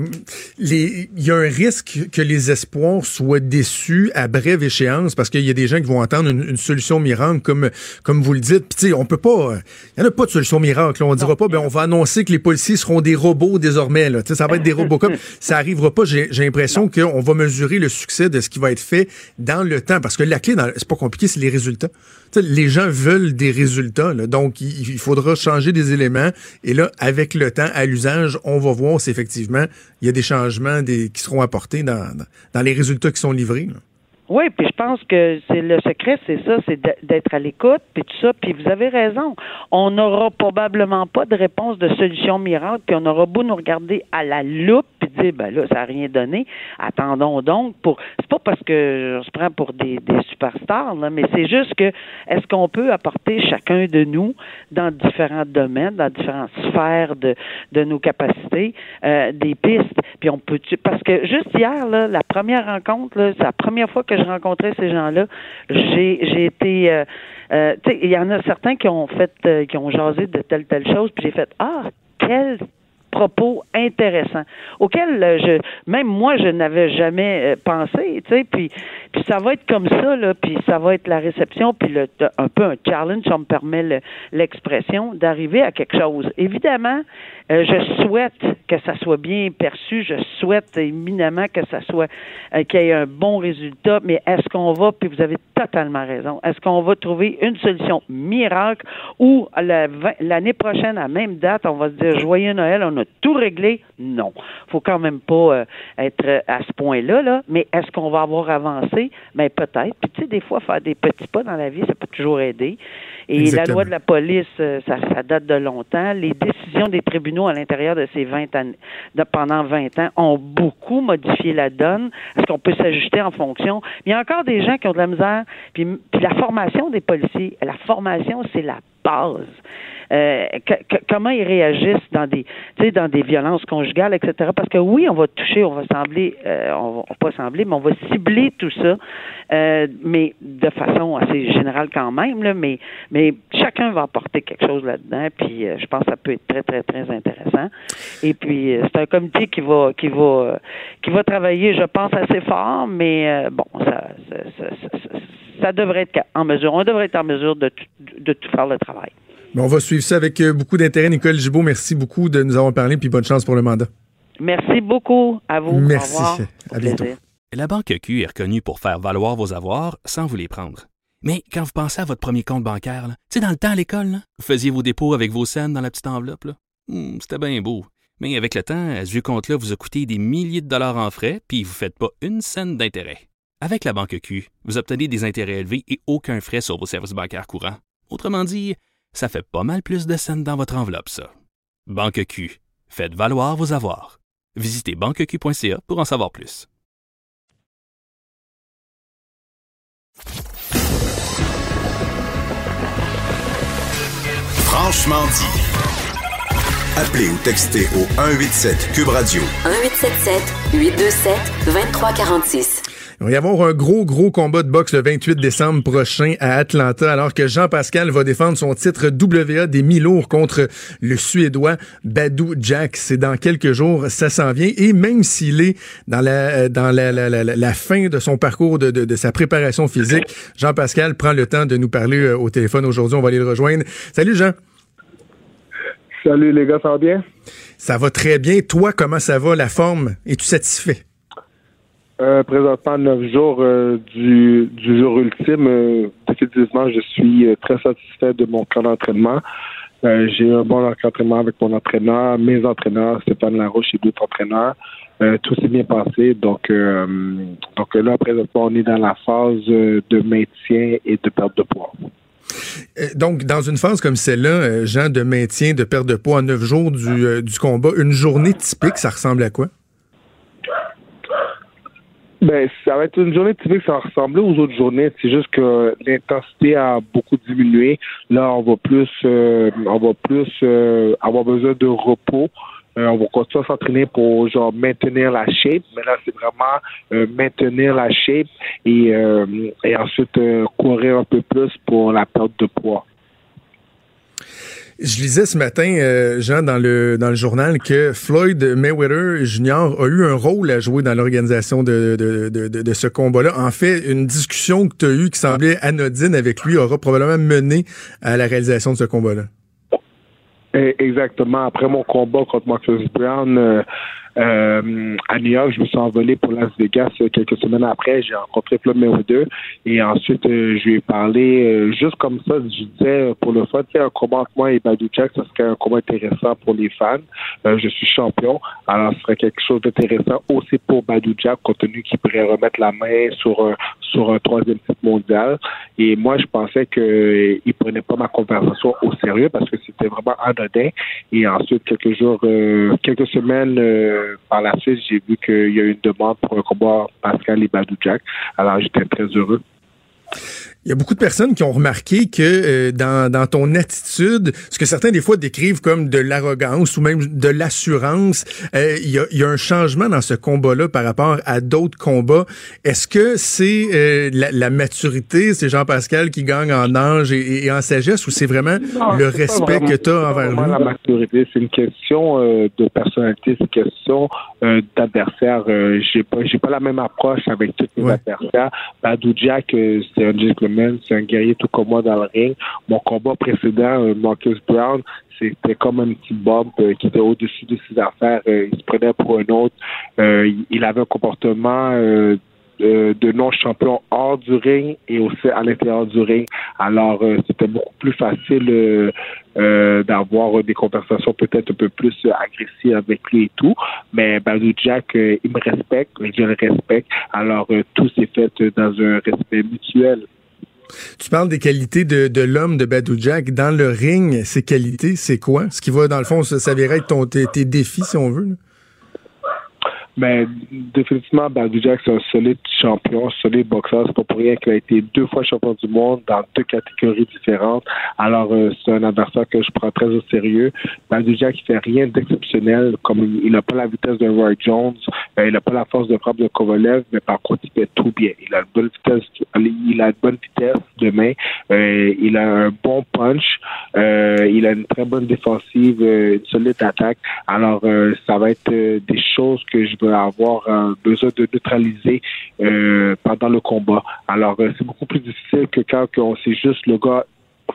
il y a un risque que les espoirs soient déçus à brève échéance parce qu'il y a des gens qui vont entendre une, une solution miracle comme comme vous le dites. Puis tu sais, on peut pas il y en a pas de solution miracle, on dira pas ben on va annoncer que les policiers seront des robots désormais là, tu sais ça va être des robots comme ça arrivera pas, j'ai l'impression qu'on va mesurer le succès de ce qui va être fait dans le temps parce que la clé c'est pas compliqué, c'est les résultats. Tu sais, les gens veulent des résultats là. donc il, il faudra changer des éléments et là avec le temps à l'usage on va voir si effectivement il y a des changements qui seront apportés dans, les résultats qui sont livrés. Oui, puis je pense que c'est le secret, c'est ça, c'est d'être à l'écoute, puis tout ça. Puis vous avez raison. On n'aura probablement pas de réponse de solution miracle, puis on aura beau nous regarder à la loupe, puis sais, ben là, ça n'a rien donné. Attendons donc pour. C'est pas parce que on se prend pour des, des superstars, là, mais c'est juste que est-ce qu'on peut apporter chacun de nous dans différents domaines, dans différentes sphères de, de nos capacités, euh, des pistes. Puis on peut parce que juste hier, là, la première rencontre, là, c'est la première fois que je rencontrais ces gens-là, j'ai j'ai été euh, euh, il y en a certains qui ont fait, euh, qui ont jasé de telle telle chose, puis j'ai fait ah quel propos intéressants auxquels euh, je même moi je n'avais jamais pensé tu sais puis puis ça va être comme ça là puis ça va être la réception puis un peu un challenge ça me permet l'expression d'arriver à quelque chose évidemment euh, je souhaite que ça soit bien perçu. Je souhaite éminemment que ça soit euh, qu'il y ait un bon résultat. Mais est-ce qu'on va, puis vous avez totalement raison, est-ce qu'on va trouver une solution miracle ou l'année prochaine, à même date, on va se dire joyeux Noël, on a tout réglé? Non. Faut quand même pas euh, être à ce point-là, là. Mais est-ce qu'on va avoir avancé? Mais ben, peut-être. Puis tu sais, des fois, faire des petits pas dans la vie, ça peut toujours aider. Et la loi de la police, ça, ça date de longtemps. Les décisions des tribunaux à l'intérieur de ces 20 années, de, pendant 20 ans, ont beaucoup modifié la donne. Est-ce qu'on peut s'ajuster en fonction? il y a encore des gens qui ont de la misère. Puis, puis la formation des policiers, la formation, c'est la base. Euh, comment ils réagissent dans des, dans des violences conjugales, etc. Parce que oui, on va toucher, on va sembler, euh, on va pas sembler, mais on va cibler tout ça, euh, mais de façon assez générale quand même. Mais, mais chacun va apporter quelque chose là-dedans, puis je pense que ça peut être très, très, très intéressant. Et puis c'est un comité qui va, qui va, qui va travailler, je pense, assez fort, mais bon, ça, ça, ça, ça, devrait être en mesure, on devrait être en mesure de, de tout faire le travail on va suivre ça avec euh, beaucoup d'intérêt. Nicole Gibault, merci beaucoup de nous avoir parlé, puis bonne chance pour le mandat. Merci beaucoup à vous. Merci. À bientôt. La Banque Q est reconnue pour faire valoir vos avoirs sans vous les prendre. Mais quand vous pensez à votre premier compte bancaire, tu sais, dans le temps à l'école, vous faisiez vos dépôts avec vos scènes dans la petite enveloppe. Hmm, c'était bien beau. Mais avec le temps, à ce vieux compte-là vous a coûté des milliers de dollars en frais, puis vous ne faites pas une scène d'intérêt. Avec la Banque Q, vous obtenez des intérêts élevés et aucun frais sur vos services bancaires courants. Autrement dit, ça fait pas mal plus de scènes dans votre enveloppe, ça. Banque Q. Faites valoir vos avoirs. Visitez banqueq.ca pour en savoir plus. Franchement dit. Appelez ou textez au 187 Cube Radio. 1877 827 2346. Il va y avoir un gros, gros combat de boxe le 28 décembre prochain à Atlanta, alors que Jean-Pascal va défendre son titre WA des mi-lourds contre le Suédois Badou Jack. C'est dans quelques jours, ça s'en vient. Et même s'il est dans la, dans la, la, la, fin de son parcours, de, de, de sa préparation physique, Jean-Pascal prend le temps de nous parler euh, au téléphone aujourd'hui. On va aller le rejoindre. Salut Jean. Salut les gars, ça va bien? Ça va très bien. Toi, comment ça va, la forme? Es-tu satisfait? Euh, présentement, neuf jours euh, du, du jour ultime, euh, définitivement, je suis très satisfait de mon camp d'entraînement. j'ai eu un bon entraînement avec mon entraîneur, mes entraîneurs, Stéphane Larouche et d'autres entraîneurs. tout s'est bien passé. Donc, donc là, présentement, on est dans la phase de maintien et de perte de poids. Donc, dans une phase comme celle-là, Jean, de maintien, de perte de poids neuf jours du, du combat, une journée typique, ça ressemble à quoi? Ben, ça va être une journée typique, ça va ressembler aux autres journées. C'est juste que l'intensité a beaucoup diminué. Là, on va plus, euh, on va plus euh, avoir besoin de repos. Euh, on va continuer à s'entraîner pour genre maintenir la shape, mais là c'est vraiment maintenir la shape et, et ensuite courir un peu plus pour la perte de poids. Je lisais ce matin, euh, Jean, dans le, dans le journal, que Floyd Mayweather Jr. a eu un rôle à jouer dans l'organisation de, de, de, de, ce combat-là. En fait, une discussion que tu as eue qui semblait anodine avec lui aura probablement mené à la réalisation de ce combat-là. Eh, exactement. Après mon combat contre Marcus Brown, euh, euh, à New York, je me suis envolé pour Las Vegas euh, quelques semaines après. J'ai rencontré Floyd Mayweather et ensuite euh, je lui ai parlé juste comme ça. Je disais pour le fun, un combat entre moi et Badou Jack, ce serait un combat intéressant pour les fans. je suis champion, alors ce serait quelque chose d'intéressant aussi pour Badou Jack, compte tenu qu'il pourrait remettre la main sur un sur un troisième titre mondial. Et moi, je pensais qu'il il prenait pas ma conversation au sérieux parce que c'était vraiment anodin. Et ensuite, quelques jours, quelques semaines par la suite, j'ai vu qu'il y a eu une demande pour un combat Pascal et Jack. Alors, j'étais très heureux. Il y a beaucoup de personnes qui ont remarqué que euh, dans, dans, ton attitude, ce que certains des fois décrivent comme de l'arrogance ou même de l'assurance, euh, il, y a, il, y a, un changement dans ce combat-là par rapport à d'autres combats. Est-ce que c'est euh, la, la, maturité, c'est Jean-Pascal qui gagne en âge et, et en sagesse ou c'est vraiment non, le respect que tu as envers lui? la maturité, c'est une question de personnalité, c'est une question d'adversaire. j'ai pas j'ai pas la même approche avec tous mes ouais. adversaires. Badou Jack, c'est un gentleman, c'est un guerrier tout comme moi dans le ring. Mon combat précédent, euh, Marcus Brown, c'était comme un petit bump euh, qui était au-dessus de ses affaires. Euh, il se prenait pour un autre. Il avait un comportement de, de non-champion hors du ring et aussi à l'intérieur du ring. Alors, c'était beaucoup plus facile d'avoir des conversations peut-être un peu plus agressives avec lui et tout. Mais Badou Jack, il me respecte, je le respecte. Alors, tout s'est fait dans un respect mutuel. Tu parles des qualités de, de l'homme de Badou Jack. Dans le ring, ces qualités, c'est quoi? Ce qui va, dans le fond, s'avérer être ton, tes, tes, défis, si on veut. Là? Mais définitivement, Badou Jack, c'est un solide champion, solide boxeur. C'est pas pour rien qu'il a été deux fois champion du monde dans deux catégories différentes. Alors, euh, c'est un adversaire que je prends très au sérieux. Badou Jack, il fait rien d'exceptionnel. Comme il n'a pas la vitesse de Roy Jones, euh, il n'a pas la force de frappe de Kovalev, mais par contre, il fait tout bien. Il a une bonne vitesse, il a une bonne vitesse de main. Euh, il a un bon punch. il a une très bonne défensive, une solide attaque. Alors, ça va être des choses que je veux avoir euh, besoin de neutraliser euh, pendant le combat. Alors, euh, c'est beaucoup plus difficile que quand on sait juste le gars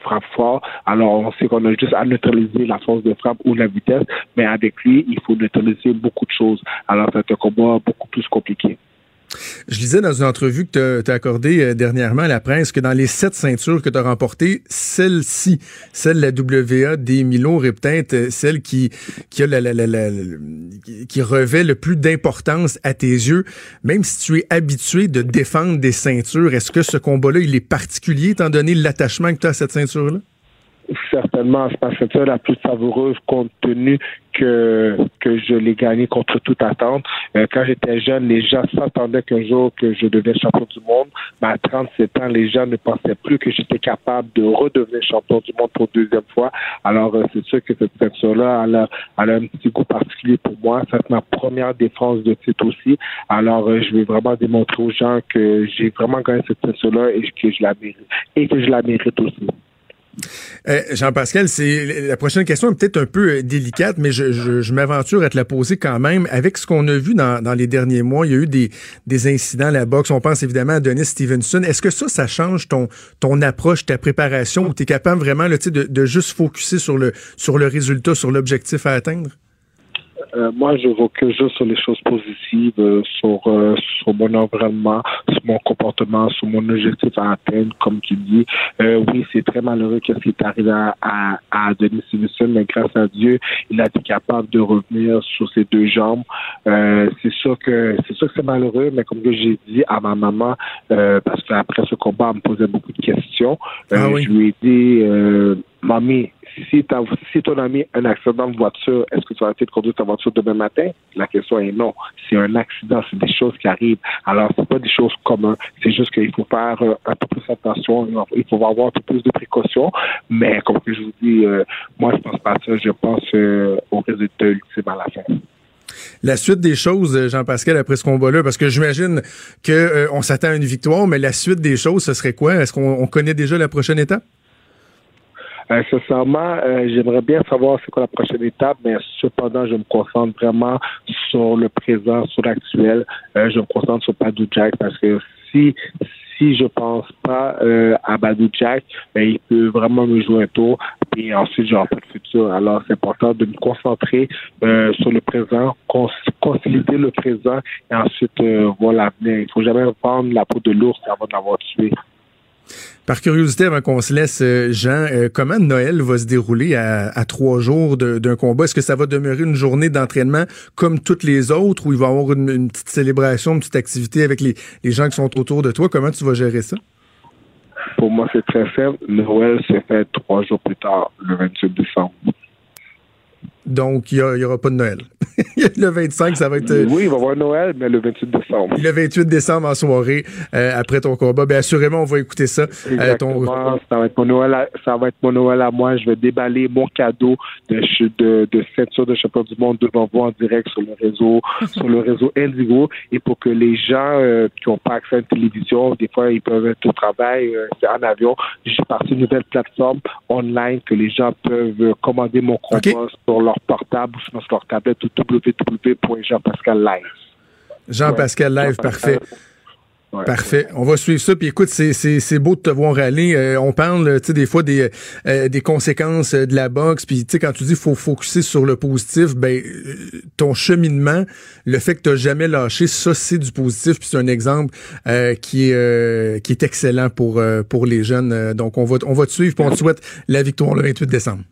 frappe fort. Alors, on sait qu'on a juste à neutraliser la force de frappe ou la vitesse, mais avec lui, il faut neutraliser beaucoup de choses. Alors, c'est un combat beaucoup plus compliqué. Je lisais dans une entrevue que tu as accordée euh, dernièrement à la presse que dans les sept ceintures que tu as remportées, celle-ci, celle de la WA des Milo, est peut-être celle qui, qui, qui revêt le plus d'importance à tes yeux. Même si tu es habitué de défendre des ceintures, est-ce que ce combat-là, il est particulier étant donné l'attachement que tu as à cette ceinture-là? Certainement, c'est ma ceinture la plus savoureuse compte tenu que, que je l'ai gagnée contre toute attente. Euh, quand j'étais jeune, les gens s'attendaient qu'un jour que je devienne champion du monde. Mais à 37 ans, les gens ne pensaient plus que j'étais capable de redevenir champion du monde pour deuxième fois. Alors, euh, c'est sûr que cette ceinture-là, elle a, elle a un petit goût particulier pour moi. C'est ma première défense de titre aussi. Alors, euh, je vais vraiment démontrer aux gens que j'ai vraiment gagné cette ceinture-là et que je la mérite. Et que je la mérite aussi. Euh, Jean-Pascal, c'est la prochaine question est peut-être un peu délicate, mais je, m'aventure à te la poser quand même. Avec ce qu'on a vu dans, les derniers mois, il y a eu des, incidents à la boxe. On pense évidemment à Denis Stevenson. Est-ce que ça, ça change ton, approche, ta préparation, ou tu es capable vraiment là, de, de juste focuser sur sur le résultat, sur l'objectif à atteindre? Euh, moi, je que juste sur les choses positives, euh, sur, euh, sur mon environnement, sur mon comportement, sur mon objectif à atteindre, comme tu dis. oui, c'est très malheureux qu'est-ce qui est arrivé à, à, à Denis Stevenson, mais grâce à Dieu, il a été capable de revenir sur ses deux jambes. c'est sûr que c'est sûr que c'est malheureux, mais comme j'ai dit à ma maman, parce qu'après ce combat, elle me posait beaucoup de questions. Ah oui. Je lui ai dit, mamie, si, si ton ami a un accident de voiture, est-ce que tu vas arrêter de conduire ta voiture demain matin? La question est non. C'est un accident, c'est des choses qui arrivent. Alors, c'est pas des choses communes. C'est juste qu'il faut faire euh, un peu plus attention. Il faut avoir un peu plus de précautions. Mais comme je vous dis, euh, moi, je pense pas à ça. Je pense euh, au résultat ultime à la fin la suite des choses, Jean-Pascal, après ce combat-là? Parce que j'imagine qu'on s'attend à une victoire, mais la suite des choses, ce serait quoi? Est-ce qu'on connaît déjà la prochaine étape? Euh, sincèrement, euh, j'aimerais bien savoir c'est quoi la prochaine étape, mais cependant, je me concentre vraiment sur le présent, sur l'actuel. Euh, je me concentre sur Badou Jack parce que si si je pense pas euh, à Badou Jack, ben, il peut vraiment me jouer un tour. Et ensuite, j'aurai pas de futur. Alors, c'est important de me concentrer euh, sur le présent, cons consolider le présent et ensuite euh, voir l'avenir. Il faut jamais prendre la peau de l'ours avant de l'avoir tué. Par curiosité, avant qu'on se laisse, Jean, euh, comment Noël va se dérouler à, trois jours d'un combat? Est-ce que ça va demeurer une journée d'entraînement comme toutes les autres ou il va y avoir une, une, petite célébration, une petite activité avec les, les gens qui sont autour de toi? Comment tu vas gérer ça? Pour moi, c'est très simple. Noël se fait trois jours plus tard, le 28 décembre. Donc, il n'y aura pas de Noël. le 25, ça va être. euh, Oui, il va y avoir Noël, mais le 28 décembre. Le 28 décembre en soirée, euh, après ton combat. Bien, assurément, on va écouter ça. Euh, ton- Exactement. Ça va être mon Noël. À, ça va être mon Noël à moi. Je vais déballer mon cadeau de de, de ceinture de champion du monde devant vous en direct sur le réseau, sur le réseau Indigo, et pour que les gens euh, qui n'ont pas accès à une télévision, des fois ils peuvent être au travail, en avion. J'ai parti une nouvelle plateforme online que les gens peuvent commander mon combat sur leur portable ou sur leur tablette ou. Jean-Pascal Live, parfait. Ouais. Parfait. On va suivre ça. Puis écoute, c'est, beau de te voir aller. Euh, on parle, tu sais, des fois des, euh, des conséquences euh, de la boxe. Puis tu sais, quand tu dis faut focuser sur le positif, ben euh, ton cheminement, le fait que tu jamais lâché, ça c'est du positif. Puis c'est un exemple qui est qui est excellent pour pour les jeunes. Donc on va on va te suivre. Puis on te souhaite la victoire le 28 décembre.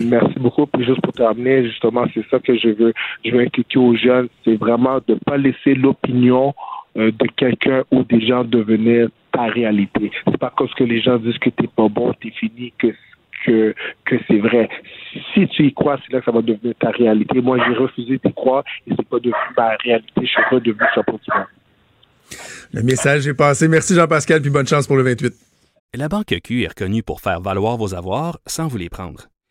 Merci beaucoup. Puis juste pour terminer, justement, c'est ça que je veux, je veux inculquer aux jeunes, c'est vraiment de ne pas laisser l'opinion euh, de quelqu'un ou des gens devenir ta réalité. C'est pas parce que les gens disent que t'es pas bon, t'es fini, que que, que c'est vrai. Si tu y crois, c'est là que ça va devenir ta réalité. Moi, j'ai refusé d'y croire et c'est pas devenu ma réalité. Je suis redevenu champion du monde. Le message est passé. Merci Jean-Pascal. Puis bonne chance pour le 28. La Banque Q est reconnue pour faire valoir vos avoirs sans vous les prendre.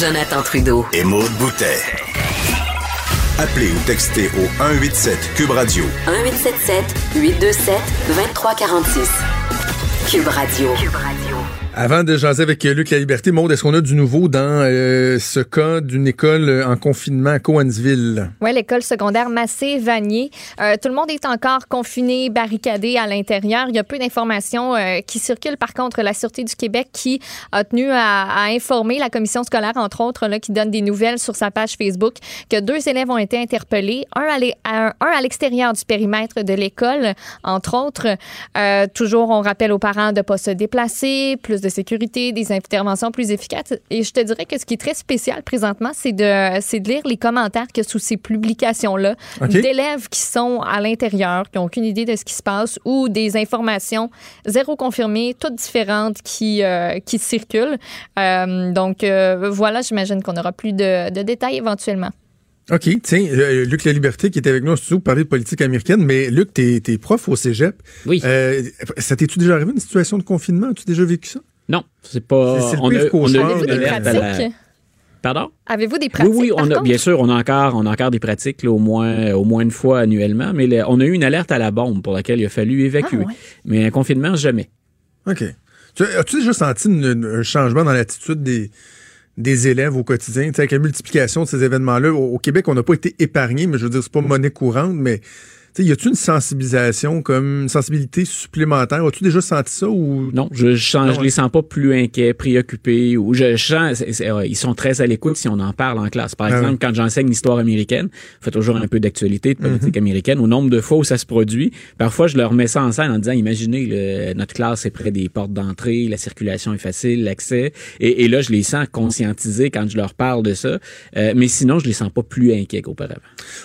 Jonathan Trudeau. Et Maude Boutet. Appelez ou textez au 187 Cube Radio 1877 827 2346. Cube Radio. Cube Radio. Avant de jaser avec Luc La Liberté, Maude, est-ce qu'on a du nouveau dans euh, ce cas d'une école euh, en confinement à Coansville? Oui, l'école secondaire Massé-Vanier. Euh, tout le monde est encore confiné, barricadé à l'intérieur. Il y a peu d'informations qui circulent. Par contre, la Sûreté du Québec qui a tenu à, informer la commission scolaire, entre autres, qui donne des nouvelles sur sa page Facebook, que deux élèves ont été interpellés, un à l'extérieur du périmètre de l'école, entre autres. Toujours, on rappelle aux parents de ne pas se déplacer, de sécurité, des interventions plus efficaces. Et je te dirais que ce qui est très spécial présentement, c'est de, c'est de lire les commentaires que sous ces publications-là d'élèves qui sont à l'intérieur, qui n'ont aucune idée de ce qui se passe ou des informations zéro confirmées, toutes différentes qui, euh, qui circulent. Euh, donc, euh, voilà, j'imagine qu'on aura plus de, de détails éventuellement. OK, tiens, euh, Luc La Liberté qui est avec nous au studio pour parler de politique américaine, mais Luc, t'es, t'es prof au cégep. Oui. Euh, ça t'es-tu déjà arrivé une situation de confinement? As-tu déjà vécu ça? Non, c'est pas. C'est- le on, pire a, on a eu Avez-vous une des alerte à la- pratiques? Pardon? Avez-vous des Oui, pratiques? oui, on a, contre? bien sûr, on a encore, on a encore des pratiques, là, au moins, au moins une fois annuellement, mais le- on a eu une alerte à la bombe pour laquelle il a fallu évacuer. Ah, ouais. Mais un confinement, jamais. OK. Tu, as-tu déjà senti une- une- un changement dans l'attitude des, des élèves au quotidien? Tu sais, avec la multiplication de ces événements-là, au, au Québec, on n'a pas été épargné, mais je veux dire, c'est pas monnaie courante, mais tu sais, y a-tu une sensibilisation, comme une sensibilité supplémentaire? As-tu déjà senti ça ou? Non, je, je, sens, Non, je les sens pas plus inquiets, préoccupés, ou je, je sens, ils sont très à l'écoute si on en parle en classe. Par Ah exemple, quand j'enseigne l'histoire américaine, je fais toujours un peu d'actualité, de politique américaine, au nombre de fois où ça se produit, parfois je leur mets ça en scène en disant, imaginez, le- notre classe est près des portes d'entrée, la circulation est facile, l'accès, et, et là, je les sens conscientisés quand je leur parle de ça, Euh, mais sinon, je les sens pas plus inquiets qu'auparavant.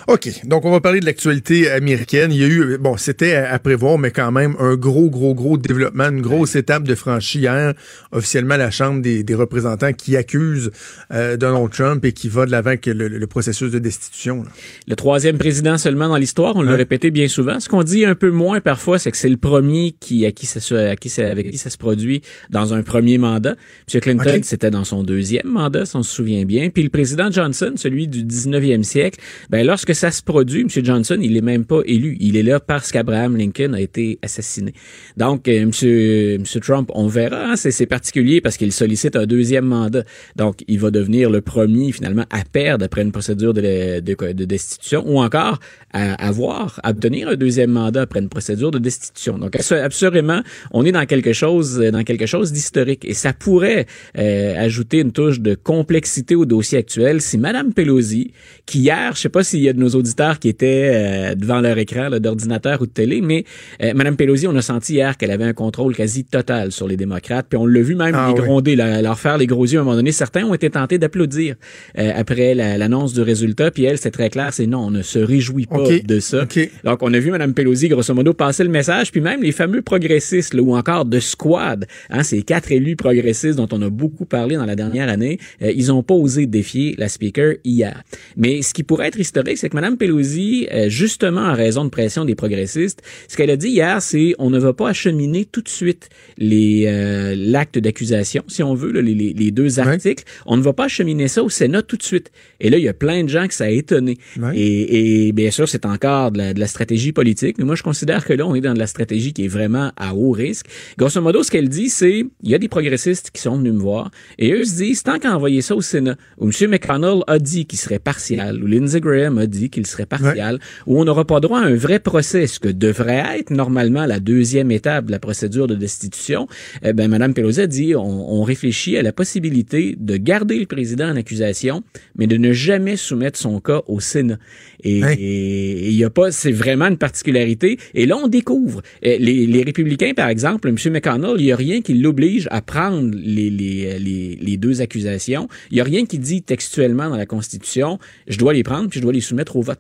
OK. Donc, on va parler de l'actualité américaine. Il y a eu, bon, c'était à, à prévoir, mais quand même, un gros, gros, gros développement, une grosse étape de franchie hier. Officiellement, la Chambre des, des représentants qui accuse euh, Donald Trump et qui va de l'avant avec le, le processus de destitution. là. Le troisième président seulement dans l'histoire, on l'a répété bien souvent. Ce qu'on dit un peu moins parfois, c'est que c'est le premier qui, à qui ça, se- à qui ça, avec qui ça se produit dans un premier mandat. M. Clinton, c'était dans son deuxième mandat, si on se souvient bien. Puis le président Johnson, celui du 19e siècle, ben lorsque ça se produit, M. Johnson, il est même pas Il est là parce qu'Abraham Lincoln a été assassiné. Donc, euh, monsieur Trump, on verra. Hein, c'est particulier parce qu'il sollicite un deuxième mandat. Donc, il va devenir le premier finalement à perdre après une procédure de, de, de destitution ou encore à avoir, à obtenir un deuxième mandat après une procédure de destitution. Donc, absolument, on est dans quelque chose, dans quelque chose d'historique et ça pourrait euh, ajouter une touche de complexité au dossier actuel si Madame Pelosi, qui hier, je sais pas s'il y a de nos auditeurs qui étaient euh, devant leur écran d'ordinateur ou de télé, mais euh, Madame Pelosi, on a senti hier qu'elle avait un contrôle quasi total sur les démocrates, puis on l'a vu même ah les gronder, leur faire les gros yeux à un moment donné. Certains ont été tentés d'applaudir après l'annonce du résultat, puis elle, c'est très clair, c'est non, on ne se réjouit pas de ça. Donc, on a vu Mme Pelosi, grosso modo, passer le message, puis même les fameux progressistes, là, ou encore de squad, hein, ces quatre élus progressistes dont on a beaucoup parlé dans la dernière année, euh, ils ont pas osé défier la speaker hier. Mais ce qui pourrait être historique, c'est que Mme Pelosi, euh, justement en raison de pression des progressistes, ce qu'elle a dit hier, c'est on ne va pas acheminer tout de suite les euh, l'acte d'accusation, si on veut, les, les, deux articles. On ne va pas acheminer ça au Sénat tout de suite. Et là, il y a plein de gens que ça a étonné. Et, et, bien sûr, c'est encore de la, de la, stratégie politique. Mais moi, je considère que là, on est dans de la stratégie qui est vraiment à haut risque. Grosso modo, ce qu'elle dit, c'est il y a des progressistes qui sont venus me voir et eux se disent tant qu'à envoyer ça au Sénat, où M. McConnell a dit qu'il serait partial, ou Lindsey Graham a dit qu'il serait partial, où on n'aura pas droit à un vrai procès, ce que devrait être normalement la deuxième étape de la procédure de destitution, eh ben, Mme Pelosi a dit on, on réfléchit à la possibilité de garder le président en accusation, mais de ne jamais soumettre son cas au Sénat. Et il y a pas, c'est vraiment une particularité. Et là, on découvre. Euh, les, les républicains, par exemple, M. McConnell, il n'y a rien qui l'oblige à prendre les, les, les, les deux accusations. Il n'y a rien qui dit textuellement dans la Constitution, je dois les prendre puis je dois les soumettre au vote.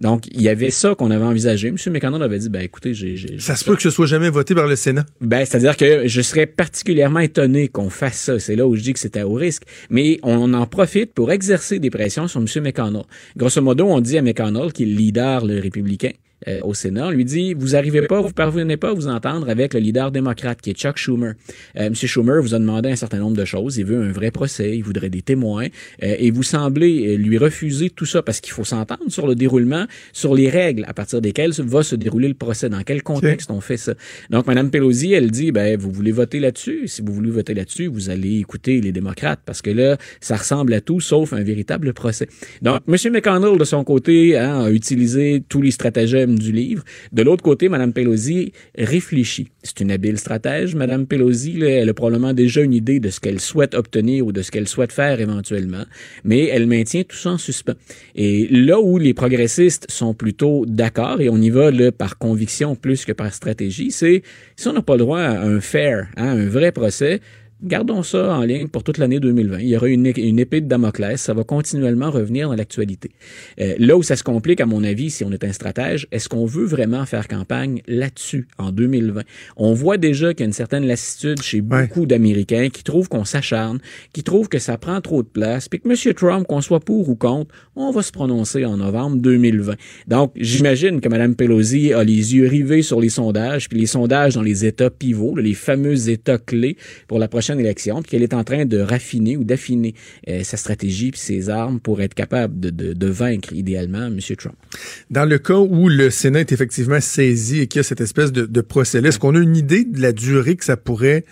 Donc, il y avait ça qu'on avait envisagé. M. McConnell avait dit, ben écoutez, j'ai... Ça se peut que ce soit jamais voté par le Sénat. Ben, c'est-à-dire que je serais particulièrement étonné qu'on fasse ça. C'est là où je dis que c'était au risque. Mais on en profite pour exercer des pressions sur M. McConnell. Grosso modo, on dit à McConnell, qui est le leader le républicain, euh, au Sénat, lui dit vous arrivez pas, vous parvenez pas à vous entendre avec le leader démocrate qui est Chuck Schumer. Euh, Monsieur Schumer vous a demandé un certain nombre de choses. Il veut un vrai procès, il voudrait des témoins, euh, et vous semblez lui refuser tout ça parce qu'il faut s'entendre sur le déroulement, sur les règles à partir desquelles va se dérouler le procès, dans quel contexte on fait ça. Donc Madame Pelosi, elle dit ben vous voulez voter là-dessus? Si vous voulez voter là-dessus, vous allez écouter les démocrates parce que là ça ressemble à tout sauf un véritable procès. Donc Monsieur McConnell de son côté hein, a utilisé tous les stratagèmes du livre. De l'autre côté, Mme Pelosi réfléchit. C'est une habile stratège. Mme Pelosi, elle a probablement déjà une idée de ce qu'elle souhaite obtenir ou de ce qu'elle souhaite faire éventuellement, mais elle maintient tout ça en suspens. Et là où les progressistes sont plutôt d'accord, et on y va là, par conviction plus que par stratégie, c'est si on n'a pas le droit à un fair, hein, un vrai procès, Gardons ça en ligne pour toute l'année 2020. Il y aura une, une, épée de Damoclès. Ça va continuellement revenir dans l'actualité. Euh, là où ça se complique, à mon avis, si on est un stratège, est-ce qu'on veut vraiment faire campagne là-dessus en 2020? On voit déjà qu'il y a une certaine lassitude chez beaucoup d'Américains qui trouvent qu'on s'acharne, qui trouvent que ça prend trop de place, puis que M. Trump, qu'on soit pour ou contre, on va se prononcer en novembre 2020. Donc, j'imagine que Mme Pelosi a les yeux rivés sur les sondages, puis les sondages dans les États pivots, les fameux États clés pour la prochaine élection, puis qu'elle est en train de raffiner ou d'affiner euh, sa stratégie puis ses armes pour être capable de, vaincre idéalement M. Trump. Dans le cas où le Sénat est effectivement saisi et qu'il y a cette espèce de, de procès est-ce qu'on a une idée de la durée que ça pourrait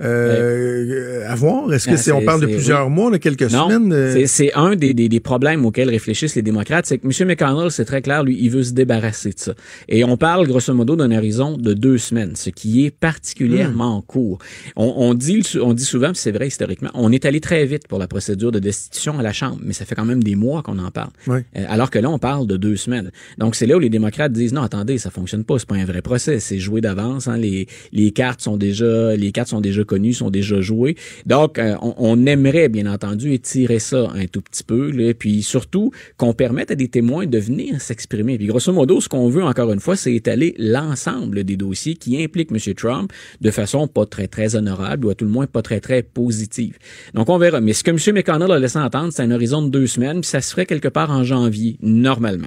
euh, avoir? Est-ce que ah, c'est, on parle de plusieurs mois, de quelques semaines? Euh? C'est, un des, des, des, problèmes auxquels réfléchissent les démocrates, c'est que M. McConnell, c'est très clair, lui, il veut se débarrasser de ça. Et on parle, grosso modo, d'un horizon de deux semaines, ce qui est particulièrement hmm. court. On, on, dit, on dit souvent, c'est vrai historiquement, on est allé très vite pour la procédure de destitution à la Chambre, mais ça fait quand même des mois qu'on en parle. Euh, alors que là, on parle de deux semaines. Donc, c'est là où les démocrates disent, non, attendez, ça fonctionne pas, c'est pas un vrai procès, c'est joué d'avance, hein, les, les cartes sont déjà, les cartes sont déjà connus, sont déjà joués. Donc, euh, on, aimerait, bien entendu, étirer ça un tout petit peu, là, puis surtout qu'on permette à des témoins de venir s'exprimer. Puis grosso modo, ce qu'on veut, encore une fois, c'est étaler l'ensemble des dossiers qui impliquent M. Trump de façon pas très, très honorable ou à tout le moins pas très, très positive. Donc, on verra. Mais ce que M. McConnell a laissé entendre, c'est un horizon de deux semaines, puis ça se ferait quelque part en janvier, normalement.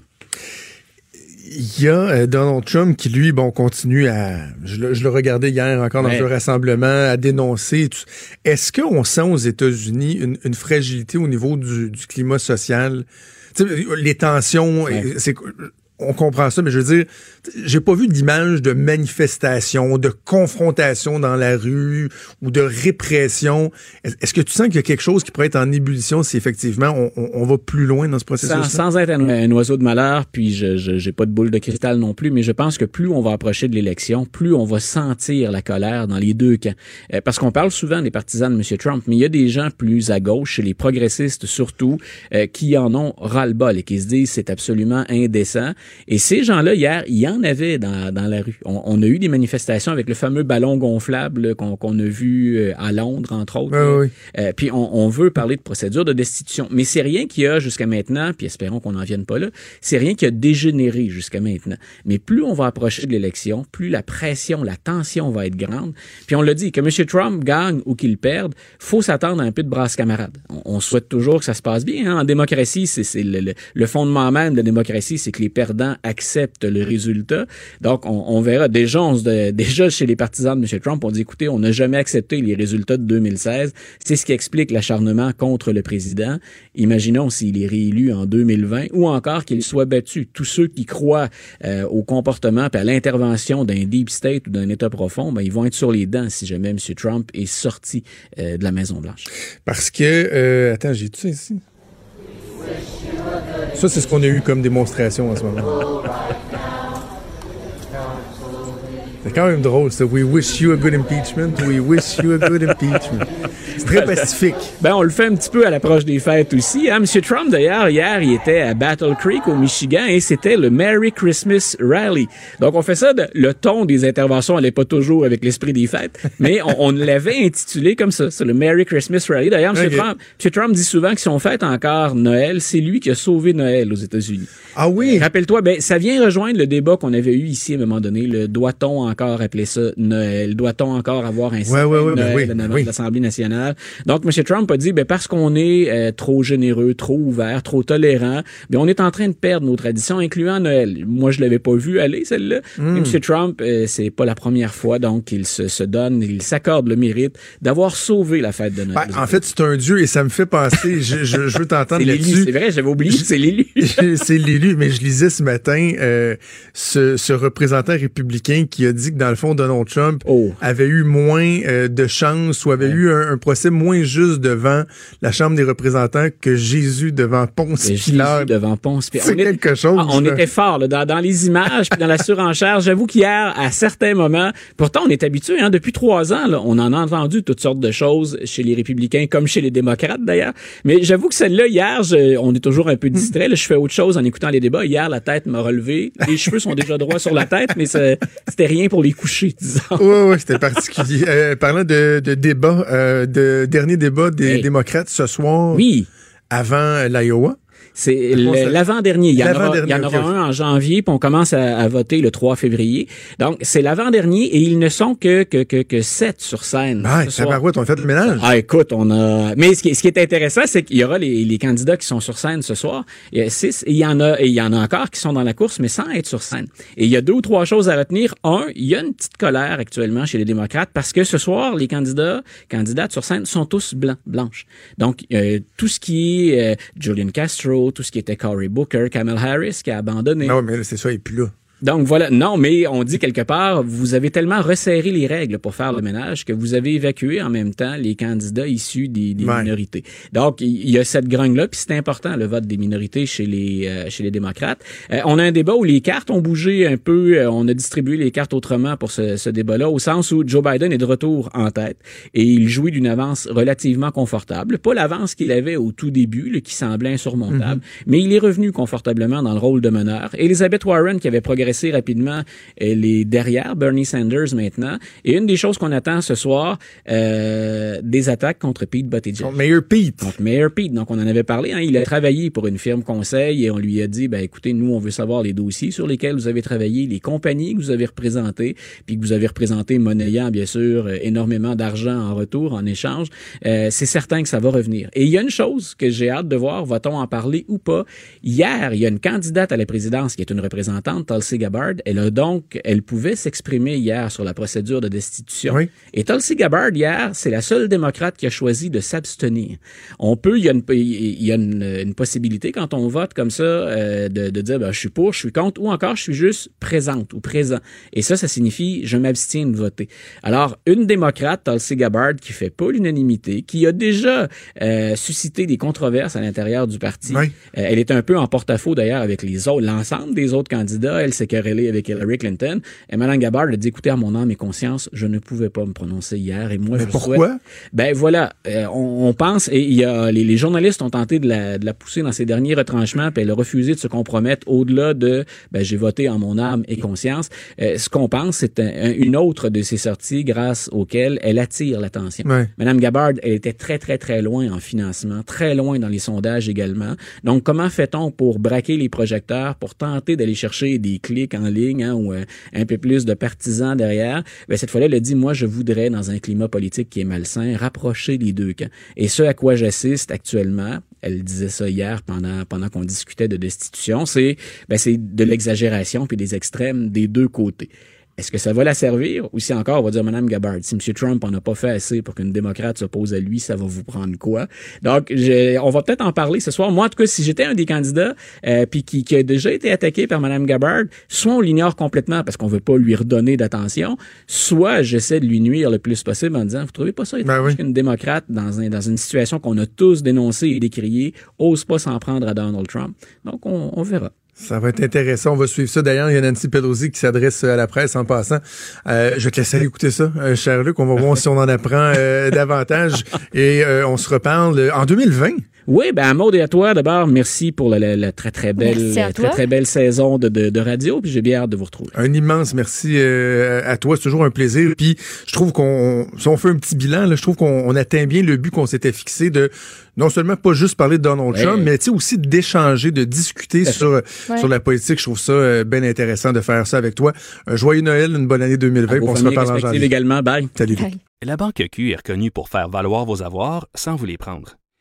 Il y a euh, Donald Trump qui, lui, bon, continue à... Je le, regardais hier encore dans le rassemblement, à dénoncer. Est-ce qu'on sent aux États-Unis une, fragilité au niveau du, climat social? les tensions, c'est on comprend ça, mais je veux dire, j'ai pas vu d'image de manifestation, de confrontation dans la rue ou de répression. Est-ce que tu sens qu'il y a quelque chose qui pourrait être en ébullition si effectivement on, on, va plus loin dans ce processus sans, sans, être un, oiseau de malheur, puis je j'ai pas de boule de cristal non plus, mais je pense que plus on va approcher de l'élection, plus on va sentir la colère dans les deux camps. Euh, parce qu'on parle souvent des partisans de M. Trump, mais il y a des gens plus à gauche, les progressistes surtout, euh, qui en ont ras-le-bol et qui se disent c'est absolument indécent. Et ces gens-là, hier, il y en avait dans, dans la rue. On, on, a eu des manifestations avec le fameux ballon gonflable qu'on a vu euh, à Londres, entre autres. Oui, euh, puis on, on, veut parler de procédure de destitution. Mais c'est rien qui a jusqu'à maintenant, puis espérons qu'on n'en vienne pas là, c'est rien qui a dégénéré jusqu'à maintenant. Mais plus on va approcher de l'élection, plus la pression, la tension va être grande. Puis on l'a dit, que M. Trump gagne ou qu'il perde, faut s'attendre à un peu de brasse camarade. On, on, souhaite toujours que ça se passe bien. Hein. En démocratie, c'est le, le, le fondement même de la démocratie, c'est que les perdants acceptent le résultat. Donc, on, verra. Déjà, chez les partisans de M. Trump, on dit, écoutez, on n'a jamais accepté les résultats de 2016. C'est ce qui explique l'acharnement contre le président. Imaginons s'il est réélu en 2020 ou encore qu'il soit battu. Tous ceux qui croient euh, au comportement et à l'intervention d'un deep state ou d'un État profond, ben, ils vont être sur les dents si jamais M. Trump est sorti euh, de la Maison-Blanche. Parce que, euh, attends, j'ai tout ici? Ça, c'est ce qu'on a eu comme démonstration en ce moment. C'est quand même drôle, ça. We wish you a good impeachment. We wish you a good impeachment. C'est très pacifique. Ben, on le fait un petit peu à l'approche des fêtes aussi. Hein? M. Trump, d'ailleurs, hier, il était à Battle Creek, au Michigan, et c'était le Merry Christmas Rally. Donc, on fait ça, de, le ton des interventions n'allait pas toujours avec l'esprit des fêtes, mais on, on l'avait intitulé comme ça. C'est le Merry Christmas Rally. D'ailleurs, M. Okay. Trump, M. Trump dit souvent que si on fête encore Noël, c'est lui qui a sauvé Noël aux États-Unis. Ah oui? Rappelle-toi, ben, ça vient rejoindre le débat qu'on avait eu ici à un moment donné. Le doit-on encore appeler ça Noël? Doit-on encore avoir un ouais, ouais, ouais, Noël oui, de oui. l'Assemblée nationale? Donc, M. Trump a dit, ben, parce qu'on est euh, trop généreux, trop ouvert, trop tolérant, ben, on est en train de perdre nos traditions, incluant Noël. Moi, je l'avais pas vu aller, celle-là. Mm. M. Trump, euh, c'est pas la première fois, donc, il se, se donne, il s'accorde le mérite d'avoir sauvé la fête de Noël. Ben, en fait, c'est un dieu et ça me fait penser, je, je, je veux t'entendre là-dessus. c'est vrai, j'avais oublié, c'est l'élu. c'est l'élu, mais je lisais ce matin euh, ce, ce, représentant républicain qui a dit que dans le fond, Donald Trump oh. avait eu moins euh, de chance ou avait ouais. eu un, un, procès moins juste devant la Chambre des représentants que Jésus devant Ponce Pilate. devant Ponce Pilate. C'est quelque chose. Ah, on était fort là, dans, dans, les images puis dans la surenchère. J'avoue qu'hier, à certains moments, pourtant on est habitué, hein, depuis trois ans, là, on en a entendu toutes sortes de choses chez les républicains comme chez les démocrates d'ailleurs. Mais j'avoue que celle-là, hier, je, on est toujours un peu distrait. Là, je fais autre chose en écoutant les débats. Hier, la tête m'a relevé. Les cheveux sont déjà droits sur la tête, mais c'était rien pour les coucher, disons. Oui, oui, c'était particulier. Euh, parlant de, de débat, euh, de dernier débat des démocrates ce soir. Oui. Avant l'Iowa. C'est l'avant-dernier. Il y en aura, il y en aura okay. un en janvier, puis on commence à, à, voter le 3 février. Donc, c'est l'avant-dernier et ils ne sont que, que, que, que 7 sur scène. Ah, tabarouette, on fait le ménage. Ah, écoute, on a... Mais ce qui, ce qui est intéressant, c'est qu'il y aura les, les, candidats qui sont sur scène ce soir. Il y a six, et il y en a, et il y en a encore qui sont dans la course, mais sans être sur scène. Et il y a deux ou trois choses à retenir. Un, il y a une petite colère actuellement chez les démocrates parce que ce soir, les candidats, candidates sur scène sont tous blancs, blanches. Donc, euh, tout ce qui est euh, Julian Castro, tout ce qui était Cory Booker, Kamala Harris qui a abandonné. Non, mais c'est ça, il est plus là. Donc voilà, non, mais on dit quelque part, vous avez tellement resserré les règles pour faire le ménage que vous avez évacué en même temps les candidats issus des, des ouais. minorités. Donc il y a cette grogne-là, puis c'est important le vote des minorités chez les euh, chez les démocrates. Euh, on a un débat où les cartes ont bougé un peu, euh, on a distribué les cartes autrement pour ce, ce débat-là, au sens où Joe Biden est de retour en tête et il jouit d'une avance relativement confortable, pas l'avance qu'il avait au tout début, là, qui semblait insurmontable, mm-hmm. mais il est revenu confortablement dans le rôle de meneur. Elizabeth Warren qui avait progressé rapidement. Elle est derrière Bernie Sanders maintenant. Et une des choses qu'on attend ce soir, euh, des attaques contre Pete Buttigieg. Contre Mayor Pete. Contre Mayor Pete. Donc, on en avait parlé. Hein. Il a travaillé pour une firme conseil et on lui a dit, ben écoutez, nous, on veut savoir les dossiers sur lesquels vous avez travaillé, les compagnies que vous avez représentées, puis que vous avez représentées monnayant, bien sûr, énormément d'argent en retour, en échange. Euh, c'est certain que ça va revenir. Et il y a une chose que j'ai hâte de voir, va-t-on en parler ou pas? Hier, il y a une candidate à la présidence qui est une représentante, Tulsi Gabbard. Elle a donc, elle pouvait s'exprimer hier sur la procédure de destitution. Oui. Et Tulsi Gabbard, hier, c'est la seule démocrate qui a choisi de s'abstenir. On peut, il y a une, il y a une, une possibilité quand on vote comme ça euh, de, de dire ben, je suis pour, je suis contre, ou encore je suis juste présente ou présent. Et ça, ça signifie je m'abstiens de voter. Alors, une démocrate, Tulsi Gabbard, qui fait pas l'unanimité, qui a déjà euh, suscité des controverses à l'intérieur du parti. Oui. Euh, elle est un peu en porte-à-faux d'ailleurs avec les autres, l'ensemble des autres candidats. Elle s'est querellée avec Hillary Clinton. Et Mme Gabbard a dit écoutez, à mon âme et conscience, je ne pouvais pas me prononcer hier. Et moi, Mais je pourquoi? souhaite- ben voilà, euh, on, on pense et il y a les, les journalistes ont tenté de la, de la pousser dans ses derniers retranchements, puis elle a refusé de se compromettre au-delà de ben j'ai voté en mon âme et conscience. Euh, ce qu'on pense, c'est un- un- une autre de ses sorties grâce auxquelles elle attire l'attention. Ouais. Madame Gabbard, elle était très très très loin en financement, très loin dans les sondages également. Donc comment fait-on pour braquer les projecteurs, pour tenter d'aller chercher des en ligne hein, ou euh, un peu plus de partisans derrière ben, cette fois-là, elle a dit moi je voudrais dans un climat politique qui est malsain rapprocher les deux camps. Et ce à quoi j'assiste actuellement, elle disait ça hier pendant pendant qu'on discutait de destitution, c'est ben, c'est de l'exagération puis des extrêmes des deux côtés. Est-ce que ça va la servir ou si encore on va dire Madame Gabbard, si M. Trump en a pas fait assez pour qu'une démocrate s'oppose à lui, ça va vous prendre quoi? Donc j'ai- on va peut-être en parler ce soir. Moi en tout cas, si j'étais un des candidats euh, puis qui, qui a déjà été attaqué par Madame Gabbard, soit on l'ignore complètement parce qu'on veut pas lui redonner d'attention, soit j'essaie de lui nuire le plus possible en disant vous trouvez pas ça Ben étrange oui. qu'une démocrate dans un, dans une situation qu'on a tous dénoncée et décriée ose pas s'en prendre à Donald Trump? Donc on, on verra. Ça va être intéressant. On va suivre ça. D'ailleurs, il y a Nancy Pelosi qui s'adresse à la presse en passant. Euh, je te laisser aller écouter ça, euh, cher Luc. On va voir si on en apprend euh, davantage. Et euh, on se reparle euh, en 2020. Oui, ben à Maud et à toi d'abord, merci pour la, la- la très très belle très très belle saison de, de, de radio, puis j'ai bien hâte de vous retrouver. Un immense merci euh, à toi. C'est toujours un plaisir. Puis je trouve qu'on, si on fait un petit bilan, là, je trouve qu'on on atteint bien le but qu'on s'était fixé de non seulement pas juste parler de Donald Ouais. Trump, mais tu sais, aussi d'échanger, de discuter sur, Ouais. sur la politique. Je trouve ça euh, bien intéressant de faire ça avec toi. Un joyeux Noël, une bonne année 2020. À puis vos on se reparle en janvier. également. Bye. Salut. La Banque Q est reconnue pour faire valoir vos avoirs sans vous les prendre.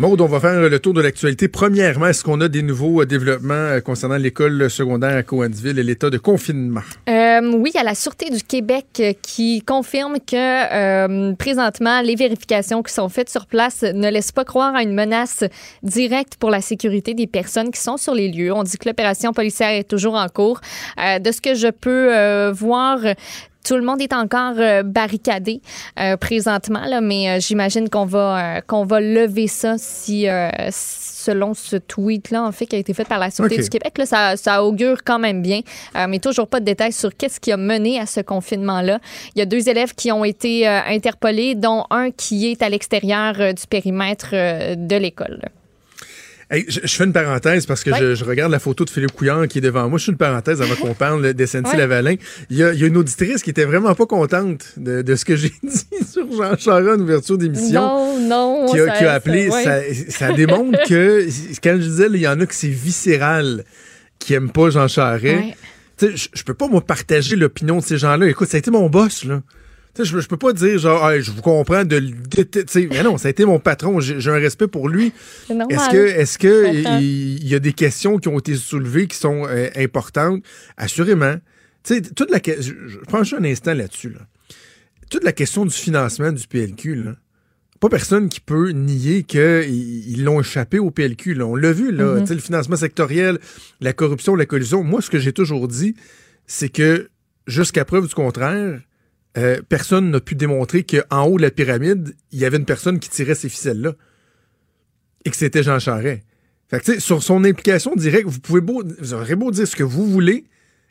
Maude, on va faire le tour de l'actualité. Premièrement, est-ce qu'on a des nouveaux euh, développements euh, concernant l'école secondaire à Coansville et l'état de confinement? Euh, oui, il y a la Sûreté du Québec euh, qui confirme que présentement, les vérifications qui sont faites sur place ne laissent pas croire à une menace directe pour la sécurité des personnes qui sont sur les lieux. On dit que l'opération policière est toujours en cours. De ce que je peux voir, tout le monde est encore euh, barricadé euh, présentement, là, mais euh, j'imagine qu'on va, euh, qu'on va lever ça si, euh, selon ce tweet-là, en fait, qui a été fait par la Sûreté du Québec, là, ça, ça augure quand même bien, Euh, mais toujours pas de détails sur qu'est-ce qui a mené à ce confinement-là. Il y a deux élèves qui ont été euh, interpellés, dont un qui est à l'extérieur du périmètre de l'école. Hey, je, je fais une parenthèse parce que je, je regarde la photo de Philippe Couillard qui est devant moi. Je fais une parenthèse avant qu'on parle des Ouais. Lavalin. Il y, a, il y a une auditrice qui était vraiment pas contente de, de ce que j'ai dit sur Jean Charest en ouverture d'émission. Non, non. Qui a, ça- qui a appelé, ça, ça démontre que, quand je disais, il y en a que c'est viscéral qui aiment pas Jean Charest. Ouais. Tu sais, je, je peux pas, moi, partager l'opinion de ces gens-là. Écoute, ça a été mon boss, là. Je, je peux pas dire, genre, Hey, je vous comprends de le détester. Mais non, ça a été mon patron. J'ai un respect pour lui. Est-ce que, est-ce que il y a des questions qui ont été soulevées qui sont euh, importantes? Assurément. Tu sais, toute la, je, je prends juste un instant là-dessus, là. Toute la question du financement du PLQ, là. Pas personne qui peut nier qu'ils ils l'ont échappé au PLQ. Là. On l'a vu, là. Mhm. Sais, le financement sectoriel, la corruption, la collusion. Moi, ce que j'ai toujours dit, c'est que jusqu'à preuve du contraire, euh, personne n'a pu démontrer qu'en haut de la pyramide, il y avait une personne qui tirait ces ficelles-là. Et que c'était Jean Charest. Fait sur son implication directe, vous pouvez vous aurez beau dire ce que vous voulez,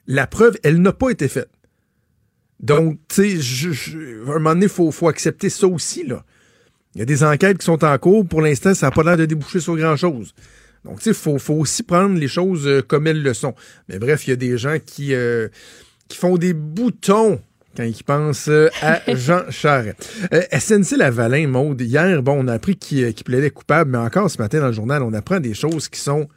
la preuve, elle n'a pas été faite. Donc, tu sais, à un moment donné, il faut, accepter ça aussi. Il y a des enquêtes qui sont en cours. Pour l'instant, ça n'a pas l'air de déboucher sur grand-chose. Donc, tu sais, il faut, aussi prendre les choses euh, comme elles le sont. Mais bref, il y a des gens qui, euh, qui font des boutons quand ils pensent euh, à Jean Charest. Euh, SNC Lavalin, Maude, hier, bon, on a appris qu'il euh, qu'il plaidait coupable, mais encore ce matin dans le journal, on apprend des choses qui sont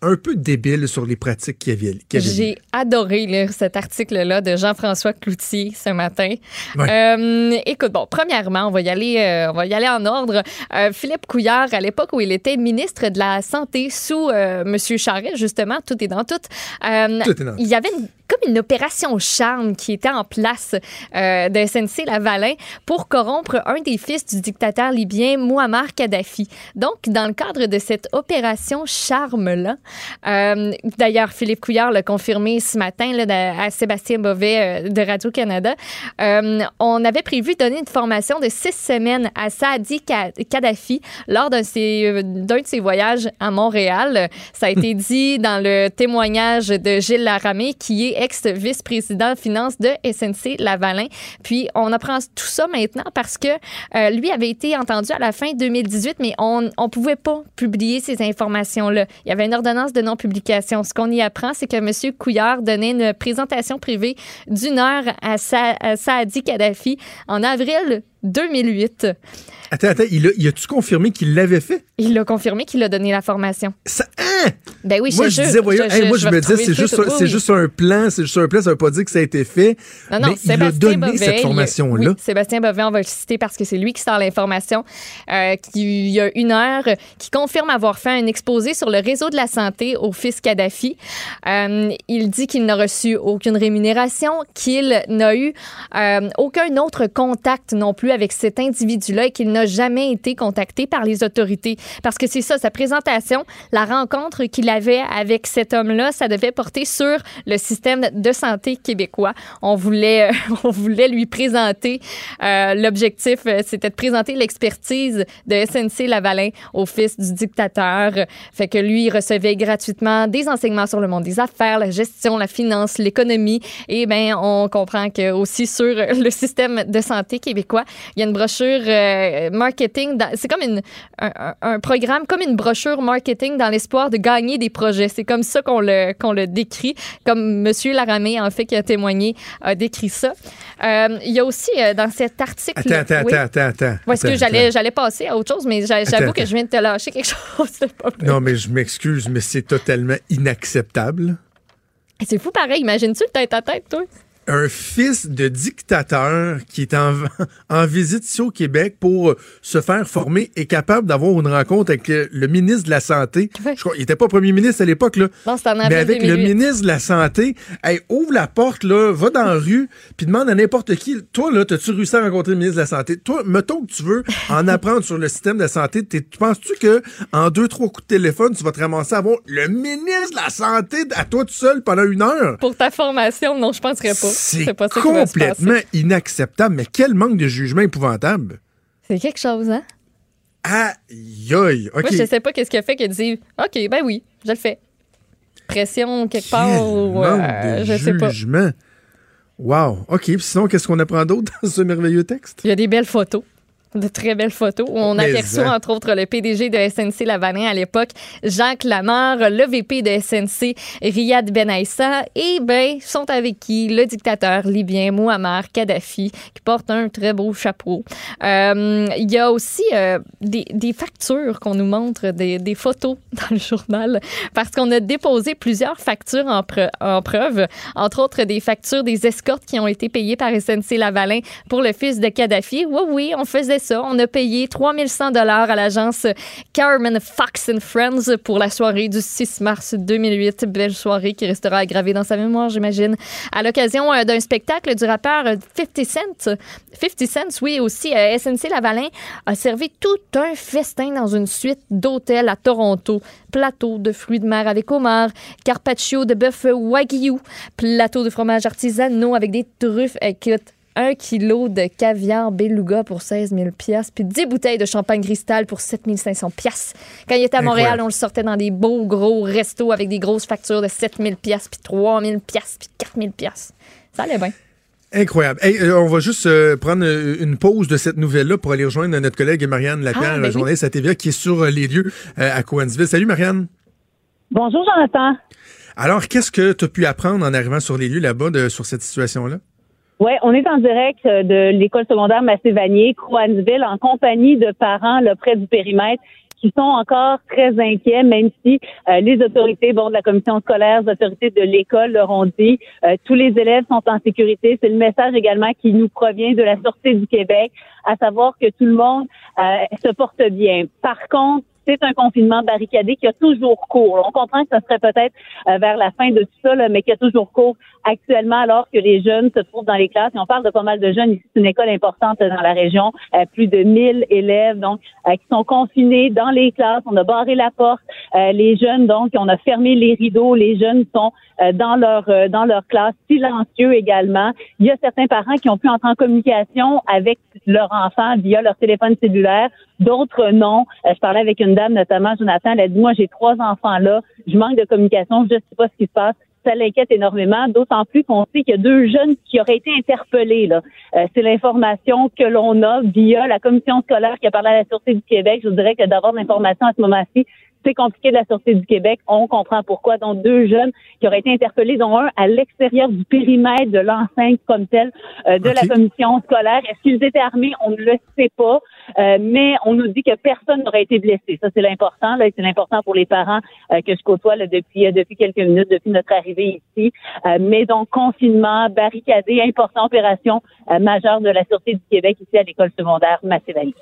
un peu débiles sur les pratiques qu'il y avait. qu'il y avait. J'ai adoré lire cet article-là de Jean-François Cloutier ce matin. Ouais. Euh, écoute, bon, premièrement, on va y aller, euh, on va y aller en ordre. Euh, Philippe Couillard, à l'époque où il était ministre de la Santé sous M. Charest, justement, tout est dans tout. Tout est dans tout. il y avait une- comme une opération charme qui était en place de SNC Lavalin pour corrompre un des fils du dictateur libyen Muammar Kadhafi. Donc, dans le cadre de cette opération charme-là, euh, d'ailleurs, Philippe Couillard l'a confirmé ce matin là, à Sébastien Bovet euh, de Radio-Canada, euh, on avait prévu donner une formation de six semaines à Saadi Ka- Kadhafi lors d'un de ses- d'un de ses voyages à Montréal. Ça a été dit dans le témoignage de Gilles Laramé, qui est ex-vice-président finance de SNC Lavalin. Puis on apprend tout ça maintenant parce que euh, lui avait été entendu à la fin 2018, mais on ne pouvait pas publier ces informations-là. Il y avait une ordonnance de non-publication. Ce qu'on y apprend, c'est que M. Couillard donnait une présentation privée d'une heure à, à Saadi Kadhafi en avril 2008. Attends, attends, il a, il a-tu confirmé qu'il l'avait fait? Il a confirmé qu'il a donné la formation. Ça, hein? Ben oui, moi, je je jure. disais, voyons, hey, moi, je, me disais, c'est juste, Oui, juste un plan, c'est juste un plan, ça veut pas dire que ça a été fait. Non, non, mais il a Sébastien donné Bovet, cette il- formation-là. oui, Sébastien Bovet, on va le citer parce que c'est lui qui sort l'information. Euh, qui, il y a une heure, qui confirme avoir fait un exposé sur le réseau de la santé au fils Kadhafi. Euh, il dit qu'il n'a reçu aucune rémunération, qu'il n'a eu euh, aucun autre contact non plus avec cet individu-là et qu'il n'a jamais été contacté par les autorités. Parce que c'est ça, sa présentation, la rencontre qu'il avait avec cet homme-là, ça devait porter sur le système de santé québécois. On voulait, on voulait lui présenter, euh, l'objectif, euh, c'était de présenter l'expertise de SNC Lavalin au fils du dictateur. Fait que lui, il recevait gratuitement des enseignements sur le monde des affaires, la gestion, la finance, l'économie. Et ben, on comprend que aussi sur le système de santé québécois, il y a une brochure euh, marketing. C'est comme une, un, programme, comme une brochure marketing dans l'espoir de gagner des projets. C'est comme ça qu'on le, qu'on le décrit, comme Monsieur Laramé, en fait, qui a témoigné, a décrit ça. Euh, il y a aussi euh, dans cet article. Attends, attends, Oui. attends, attends, est-ce que j'allais, j'allais passer à autre chose, mais j'avoue que je viens de te lâcher quelque chose. Pas. Non, mais je m'excuse, mais c'est totalement inacceptable. C'est fou pareil. Imagine-tu le tête à tête, toi? Un fils de dictateur qui est en, en visite ici au Québec pour se faire former est capable d'avoir une rencontre avec le, le ministre de la Santé. Ouais. Je crois, il était pas premier ministre à l'époque, là. Non, c'est en Mais avec 2008. le ministre de la Santé, hey, ouvre la porte, là, va dans la rue, puis demande à n'importe qui, toi, là, t'as-tu réussi à rencontrer le ministre de la Santé? Toi, mettons que tu veux en apprendre sur le système de la santé, penses-tu que en deux, trois coups de téléphone, tu vas te ramasser à avoir le ministre de la Santé à toi tout seul pendant une heure? Pour ta formation, non, je penserais pas. C'est se complètement inacceptable, mais quel manque de jugement épouvantable. C'est quelque chose, hein? Aïe, aïe, OK. Moi, je sais pas qu'est-ce qu'il a fait que de dire OK, ben oui, je le fais. Pression quelque part Quel ou euh, de je sais pas. jugement. Wow. OK, puis sinon, qu'est-ce qu'on apprend d'autre dans ce merveilleux texte? Il y a des belles photos. De très belles photos où on Mais aperçoit hein. entre autres le PDG de SNC Lavalin à l'époque, Jacques Lamarre, le VP de SNC, Riyad Ben Aissa, et ben sont avec qui? Le dictateur libyen Muammar Kadhafi qui porte un très beau chapeau. Euh, Il y a aussi euh, des, des factures qu'on nous montre, des, des photos dans le journal, parce qu'on a déposé plusieurs factures en, pre- en preuve, entre autres des factures des escortes qui ont été payées par SNC Lavalin pour le fils de Kadhafi. Oui, oui, on faisait On a payé 3100 dollars à l'agence Carmen Fox and Friends pour la soirée du 6 mars 2008. Belle soirée qui restera aggravée dans sa mémoire, j'imagine. À l'occasion euh, d'un spectacle du rappeur euh, 50 Cent. 50 Cent, oui, aussi, euh, SNC Lavalin a servi tout un festin dans une suite d'hôtels à Toronto. Plateau de fruits de mer avec homard, carpaccio de bœuf wagyu, plateau de fromage artisanaux avec des truffes. Écoute, un kilo de caviar beluga pour 16 000 piastres, puis 10 bouteilles de champagne cristal pour 7 500 piastres. Quand il était à Montréal, Incroyable. on le sortait dans des beaux gros restos avec des grosses factures de 7 000 piastres, puis 3 000 piastres, puis 4 000 piastres. Ça allait bien. Incroyable. Hey, euh, on va juste euh, prendre euh, une pause de cette nouvelle-là pour aller rejoindre notre collègue Marianne Lapierre, Ah, ben journaliste à TVA, qui est sur euh, les lieux euh, à Coansville. Salut Marianne. Bonjour, Jonathan. Alors, qu'est-ce que tu as pu apprendre en arrivant sur les lieux là-bas de- sur cette situation-là? Oui, on est en direct euh, de l'école secondaire Massé-Vanier, en compagnie de parents là, près du périmètre qui sont encore très inquiets, même si euh, les autorités, bon, de la commission scolaire, les autorités de l'école leur ont dit, euh, tous les élèves sont en sécurité. C'est le message également qui nous provient de la Sûreté du Québec, à savoir que tout le monde euh, se porte bien. Par contre, c'est un confinement barricadé qui a toujours cours. On comprend que ce serait peut-être euh, vers la fin de tout ça, là, mais qui a toujours cours actuellement alors que les jeunes se trouvent dans les classes. Et on parle de pas mal de jeunes. Ici, c'est une école importante dans la région. Euh, plus de 1000 élèves donc euh, qui sont confinés dans les classes. On a barré la porte. Euh, les jeunes, donc, on a fermé les rideaux. Les jeunes sont euh, dans leur euh, dans leur classe, silencieux également. Il y a certains parents qui ont pu entrer en communication avec leur enfant via leur téléphone cellulaire. D'autres non. Euh, je parlais avec une dame, notamment Jonathan. Elle a dit moi j'ai trois enfants là. Je manque de communication. Je ne sais pas ce qui se passe ça l'inquiète énormément, d'autant plus qu'on sait qu'il y a deux jeunes qui auraient été interpellés. Là. Euh, c'est l'information que l'on a via la commission scolaire qui a parlé à la Sûreté du Québec. Je vous dirais que d'avoir l'information à ce moment-ci, c'est compliqué de la Sûreté du Québec. On comprend pourquoi. Donc, deux jeunes qui auraient été interpellés, dont un à l'extérieur du périmètre de l'enceinte comme tel euh, de la commission scolaire. Est-ce qu'ils étaient armés? On ne le sait pas. Euh, mais on nous dit que personne n'aurait été blessé. Ça, c'est l'important. Là, c'est l'important pour les parents euh, que je côtoie là, depuis, euh, depuis quelques minutes, depuis notre arrivée ici. Euh, mais donc, confinement, barricadé, importante opération euh, majeure de la Sûreté du Québec ici à l'école secondaire Massé-Valley.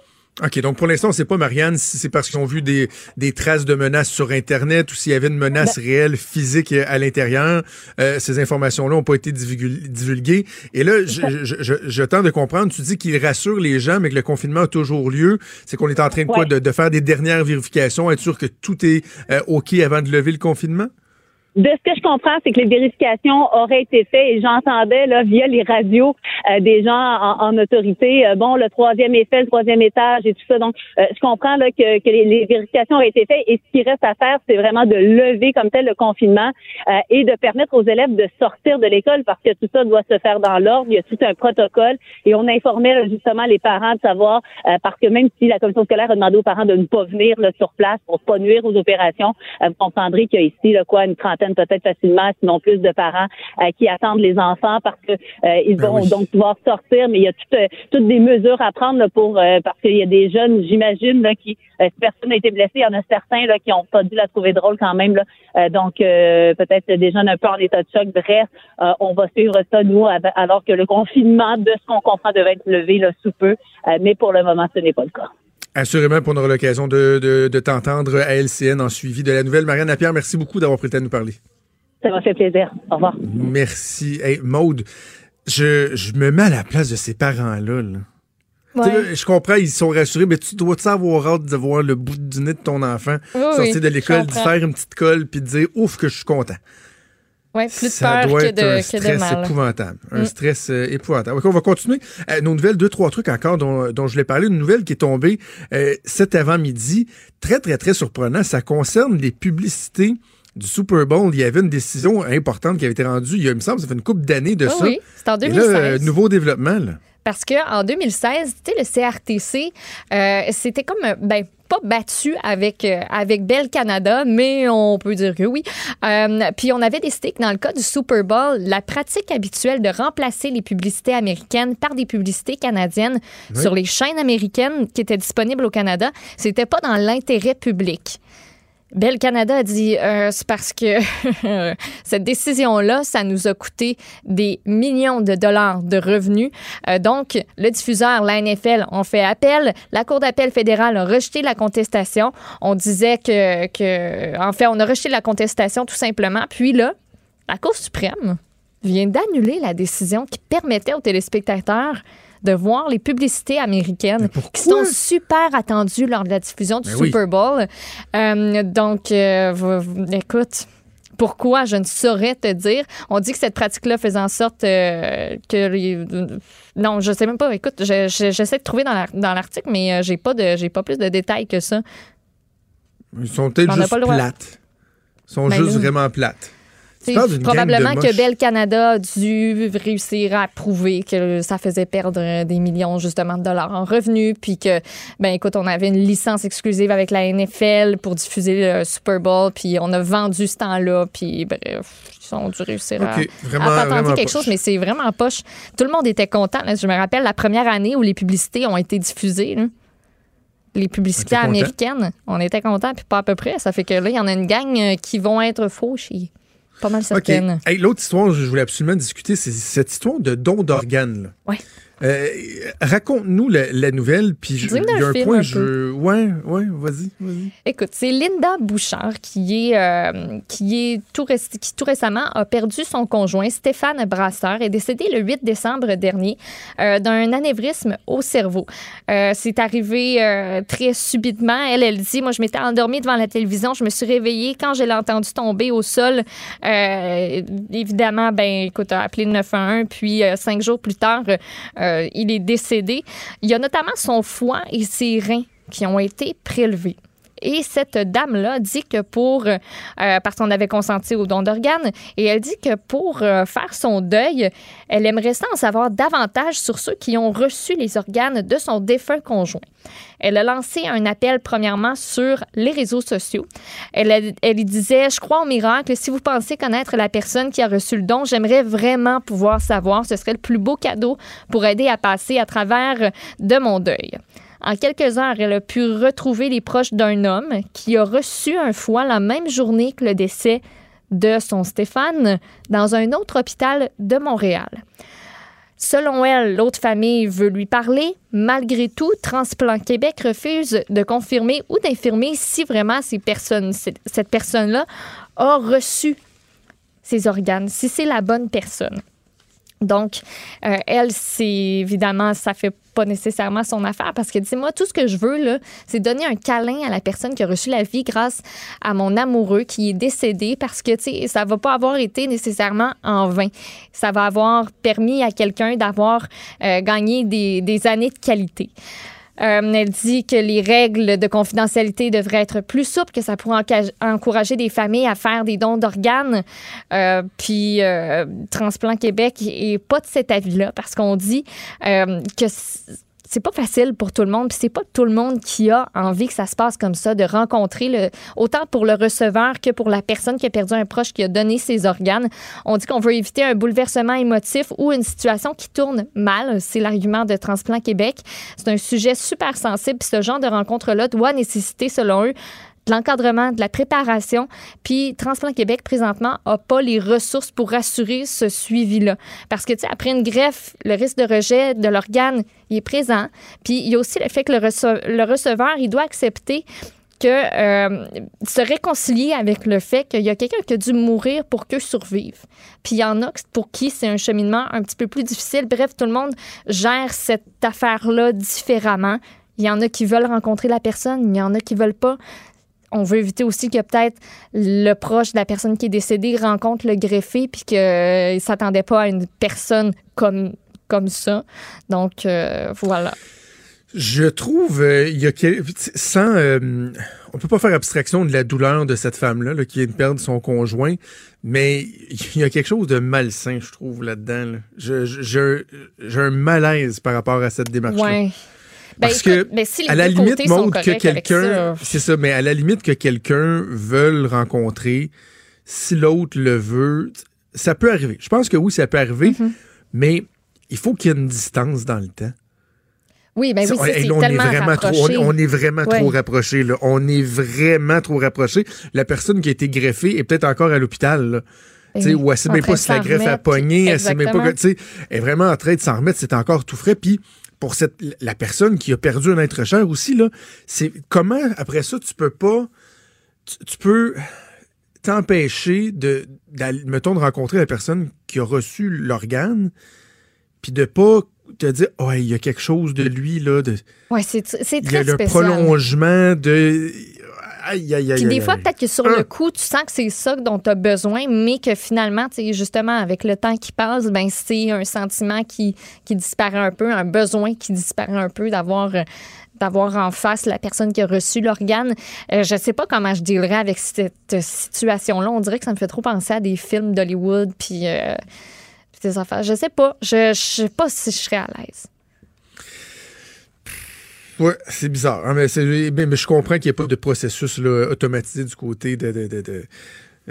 OK, donc pour l'instant, on ne sait pas, Marianne, si c'est parce qu'ils ont vu des, des traces de menaces sur Internet ou s'il y avait une menace réelle, physique euh, à l'intérieur. Euh, ces informations-là n'ont pas été divulgu- divulguées. Et là, je, je, je, je tente de comprendre, tu dis qu'il rassure les gens, mais que le confinement a toujours lieu. C'est qu'on est en train de quoi? De, de faire des dernières vérifications, être sûr que tout est euh, OK avant de lever le confinement? De ce que je comprends, c'est que les vérifications auraient été faites et j'entendais là via les radios euh, des gens en, en autorité, euh, bon, le troisième fait, le troisième étage et tout ça. Donc, euh, je comprends là que, que les, les vérifications auraient été faites et ce qui reste à faire, c'est vraiment de lever comme tel le confinement euh, et de permettre aux élèves de sortir de l'école parce que tout ça doit se faire dans l'ordre. Il y a tout un protocole et on informait là, justement les parents de savoir euh, parce que même si la commission scolaire a demandé aux parents de ne pas venir là, sur place pour pas nuire aux opérations, euh, vous comprendrez qu'il y a ici là, quoi une trentaine peut-être facilement, sinon plus de parents euh, qui attendent les enfants parce que euh, ils Ben vont oui. donc pouvoir sortir, mais il y a toutes, euh, toutes des mesures à prendre là, pour euh, parce qu'il y a des jeunes, j'imagine, là, qui euh, si personne n'a été blessé, il y en a certains là, qui ont pas dû la trouver drôle quand même. Là. Euh, donc euh, peut-être des jeunes un peu en état de choc. Bref, euh, on va suivre ça nous alors que le confinement, de ce qu'on comprend, devait être levé là, sous peu, Euh, mais pour le moment, ce n'est pas le cas. Assurément, qu'on aura l'occasion de, de, de t'entendre à LCN en suivi de la nouvelle. Marianne Lapierre, merci beaucoup d'avoir temps de nous parler. Ça m'a fait plaisir. Au revoir. Merci. Hey, Maude, je, je me mets à la place de ces parents-là. là. Ouais. là, je comprends, ils sont rassurés, mais tu dois avoir hâte de voir le bout du nez de ton enfant Oui, sortir de l'école, d'y faire une petite colle, puis de dire ouf que je suis content. Ouais, plus de Ça peur doit que être de, un que de stress épouvantable. Un Mm. stress euh, épouvantable. On va continuer. Euh, nos nouvelles, deux, trois trucs encore dont, dont je voulais parler. Une nouvelle qui est tombée euh, cet avant-midi. Très, très, très surprenant. Ça concerne les publicités du Super Bowl. Il y avait une décision importante qui avait été rendue, il, y a, il me semble, ça fait une couple d'années de Oui, ça. oui, c'est en Et 2016. là, nouveau développement, là. Parce qu'en 2016, tu sais, le CRTC, euh, c'était comme, euh, ben, pas battu avec, euh, avec Bell Canada, mais on peut dire que oui. Euh, puis on avait décidé que dans le cas du Super Bowl, la pratique habituelle de remplacer les publicités américaines par des publicités canadiennes Oui. sur les chaînes américaines qui étaient disponibles au Canada, c'était pas dans l'intérêt public. Bell Canada a dit euh, c'est parce que cette décision-là, ça nous a coûté des millions de dollars de revenus. Euh, donc, le diffuseur, la NFL, ont fait appel. La Cour d'appel fédérale a rejeté la contestation. On disait que, que, en fait, on a rejeté la contestation tout simplement. Puis là, la Cour suprême vient d'annuler la décision qui permettait aux téléspectateurs de voir les publicités américaines qui sont super attendues lors de la diffusion du Ben oui. Super Bowl. Euh, donc, euh, écoute, pourquoi, je ne saurais te dire? On dit que cette pratique-là faisait en sorte euh, que... les- Non, je sais même pas. Écoute, je- je- j'essaie de trouver dans la- dans l'article, mais euh, j'ai pas, de, j'ai pas plus de détails que ça. Ils sont peut-être juste plates. Ils sont Ben juste vraiment plates. Probablement que. Bell Canada a dû réussir à prouver que ça faisait perdre des millions justement de dollars en revenus, puis que ben écoute, on avait une licence exclusive avec la NFL pour diffuser le Super Bowl, puis on a vendu ce temps-là, puis bref, ils ont dû réussir à, Ok, vraiment- à patenter quelque poche. chose, mais c'est vraiment poche. Tout le monde était content. là. Je me rappelle la première année où les publicités ont été diffusées. là. Les publicités américaines, on était contents, puis pas à peu près. Ça fait que là, il y en a une gang euh, qui vont être fauchés. Pas mal OK. certaines. Hey, L'autre histoire, je voulais absolument discuter, c'est cette histoire de don d'organes. là. Euh, Raconte-nous la, la nouvelle, puis je- il y a un point, un je... Ouais, ouais, vas-y, vas-y. Écoute, c'est Linda Bouchard qui est, euh, qui est tout, ré- qui tout récemment a perdu son conjoint, Stéphane Brasseur, est décédé le 8 décembre dernier euh, d'un anévrisme au cerveau. C'est arrivé très subitement. Elle, elle dit, moi, je m'étais endormie devant la télévision, je me suis réveillée quand je l'ai entendu tomber au sol. Évidemment, ben, écoute, a appelé le 911, puis cinq jours plus tard, il est décédé. Il y a notamment son foie et ses reins qui ont été prélevés. Et cette dame-là dit que pour, euh, parce qu'on avait consenti au don d'organes, et elle dit que pour euh, faire son deuil, elle aimerait en savoir davantage sur ceux qui ont reçu les organes de son défunt conjoint. Elle a lancé un appel premièrement sur les réseaux sociaux. Elle, disait, je crois au miracle, si vous pensez connaître la personne qui a reçu le don, j'aimerais vraiment pouvoir savoir, ce serait le plus beau cadeau pour aider à passer à travers de mon deuil. En quelques heures, elle a pu retrouver les proches d'un homme qui a reçu un foie la même journée que le décès de son Stéphane dans un autre hôpital de Montréal. Selon elle, l'autre famille veut lui parler. Malgré tout, Transplant Québec refuse de confirmer ou d'infirmer si vraiment cette personne-là a reçu ses organes, si c'est la bonne personne. Donc, euh, elle, c'est évidemment, ça fait pas nécessairement son affaire parce que, dis-moi, tout ce que je veux, là, c'est donner un câlin à la personne qui a reçu la vie grâce à mon amoureux qui est décédé parce que, tu sais, ça va pas avoir été nécessairement en vain. Ça va avoir permis à quelqu'un d'avoir euh, gagné des, des années de qualité. Euh, elle dit que les règles de confidentialité devraient être plus souples, que ça pourrait encourager des familles à faire des dons d'organes. Euh, puis euh, Transplant Québec est pas de cet avis-là parce qu'on dit que c'est pas facile pour tout le monde, puis c'est pas tout le monde qui a envie que ça se passe comme ça, de rencontrer le, autant pour le receveur que pour la personne qui a perdu un proche qui a donné ses organes. On dit qu'on veut éviter un bouleversement émotif ou une situation qui tourne mal. C'est l'argument de Transplant Québec. C'est un sujet super sensible, puis ce genre de rencontre-là doit nécessiter, selon eux, de l'encadrement, de la préparation. Puis Transplant Québec, présentement, n'a pas les ressources pour assurer ce suivi-là. Parce que, tu sais, après une greffe, le risque de rejet de l'organe, il est présent. Puis il y a aussi le fait que le, rece- le receveur, il doit accepter que euh, se réconcilier avec le fait qu'il y a quelqu'un qui a dû mourir pour qu'eux survivent. Puis il y en a pour qui c'est un cheminement un petit peu plus difficile. Bref, tout le monde gère cette affaire-là différemment. Il y en a qui veulent rencontrer la personne, il y en a qui veulent pas. On veut éviter aussi que peut-être le proche de la personne qui est décédée rencontre le greffé puis qu'il ne s'attendait pas à une personne comme, comme ça. Donc, euh, voilà. Je trouve, euh, il y a sans, euh, on peut pas faire abstraction de la douleur de cette femme-là là, qui vient de perdre son conjoint, mais il y a quelque chose de malsain, je trouve, là-dedans. là. Je- je- J'ai un malaise par rapport à cette démarche-là. Ouais. Ben, Parce écoute, que, ben, si les à la limite, montre que quelqu'un, ça. c'est ça, mais à la limite que quelqu'un veuille rencontrer, si l'autre le veut, ça peut arriver. Je pense que oui, ça peut arriver, Mm-hmm. mais il faut qu'il y ait une distance dans le temps. Oui, ben oui, c'est là, on est vraiment trop, on, on est vraiment Ouais. trop rapproché. Là. On est vraiment trop rapproché. La personne qui a été greffée est peut-être encore à l'hôpital. Ben Tu sais, oui, ou elle sait même pas si la greffe a pogné, elle sait même pas que, exactement. tu sais, elle est vraiment en train de s'en remettre, c'est encore tout frais. Puis pour cette, la personne qui a perdu un être cher aussi, là, c'est comment après ça tu peux pas, tu, tu peux t'empêcher de, mettons, de rencontrer la personne qui a reçu l'organe, puis de pas te dire, oh, il y a quelque chose de lui, là, de, Ouais, c'est c'est il y a très le spécial. prolongement de. Aïe, aïe, aïe. Puis des fois, peut-être que sur le coup, tu sens que c'est ça dont tu as besoin, mais que finalement, tu sais, justement, avec le temps qui passe, ben c'est un sentiment qui, qui disparaît un peu, un besoin qui disparaît un peu d'avoir d'avoir en face la personne qui a reçu l'organe. Euh, je sais pas comment je dealerais avec cette situation-là. On dirait que ça me fait trop penser à des films d'Hollywood, puis euh, puis des affaires. Je sais pas. Je, je sais pas si je serais à l'aise. Ouais, c'est bizarre. hein, mais, c'est- mais- mais je comprends qu'il n'y ait pas de processus là, automatisé du côté de. de, de, de,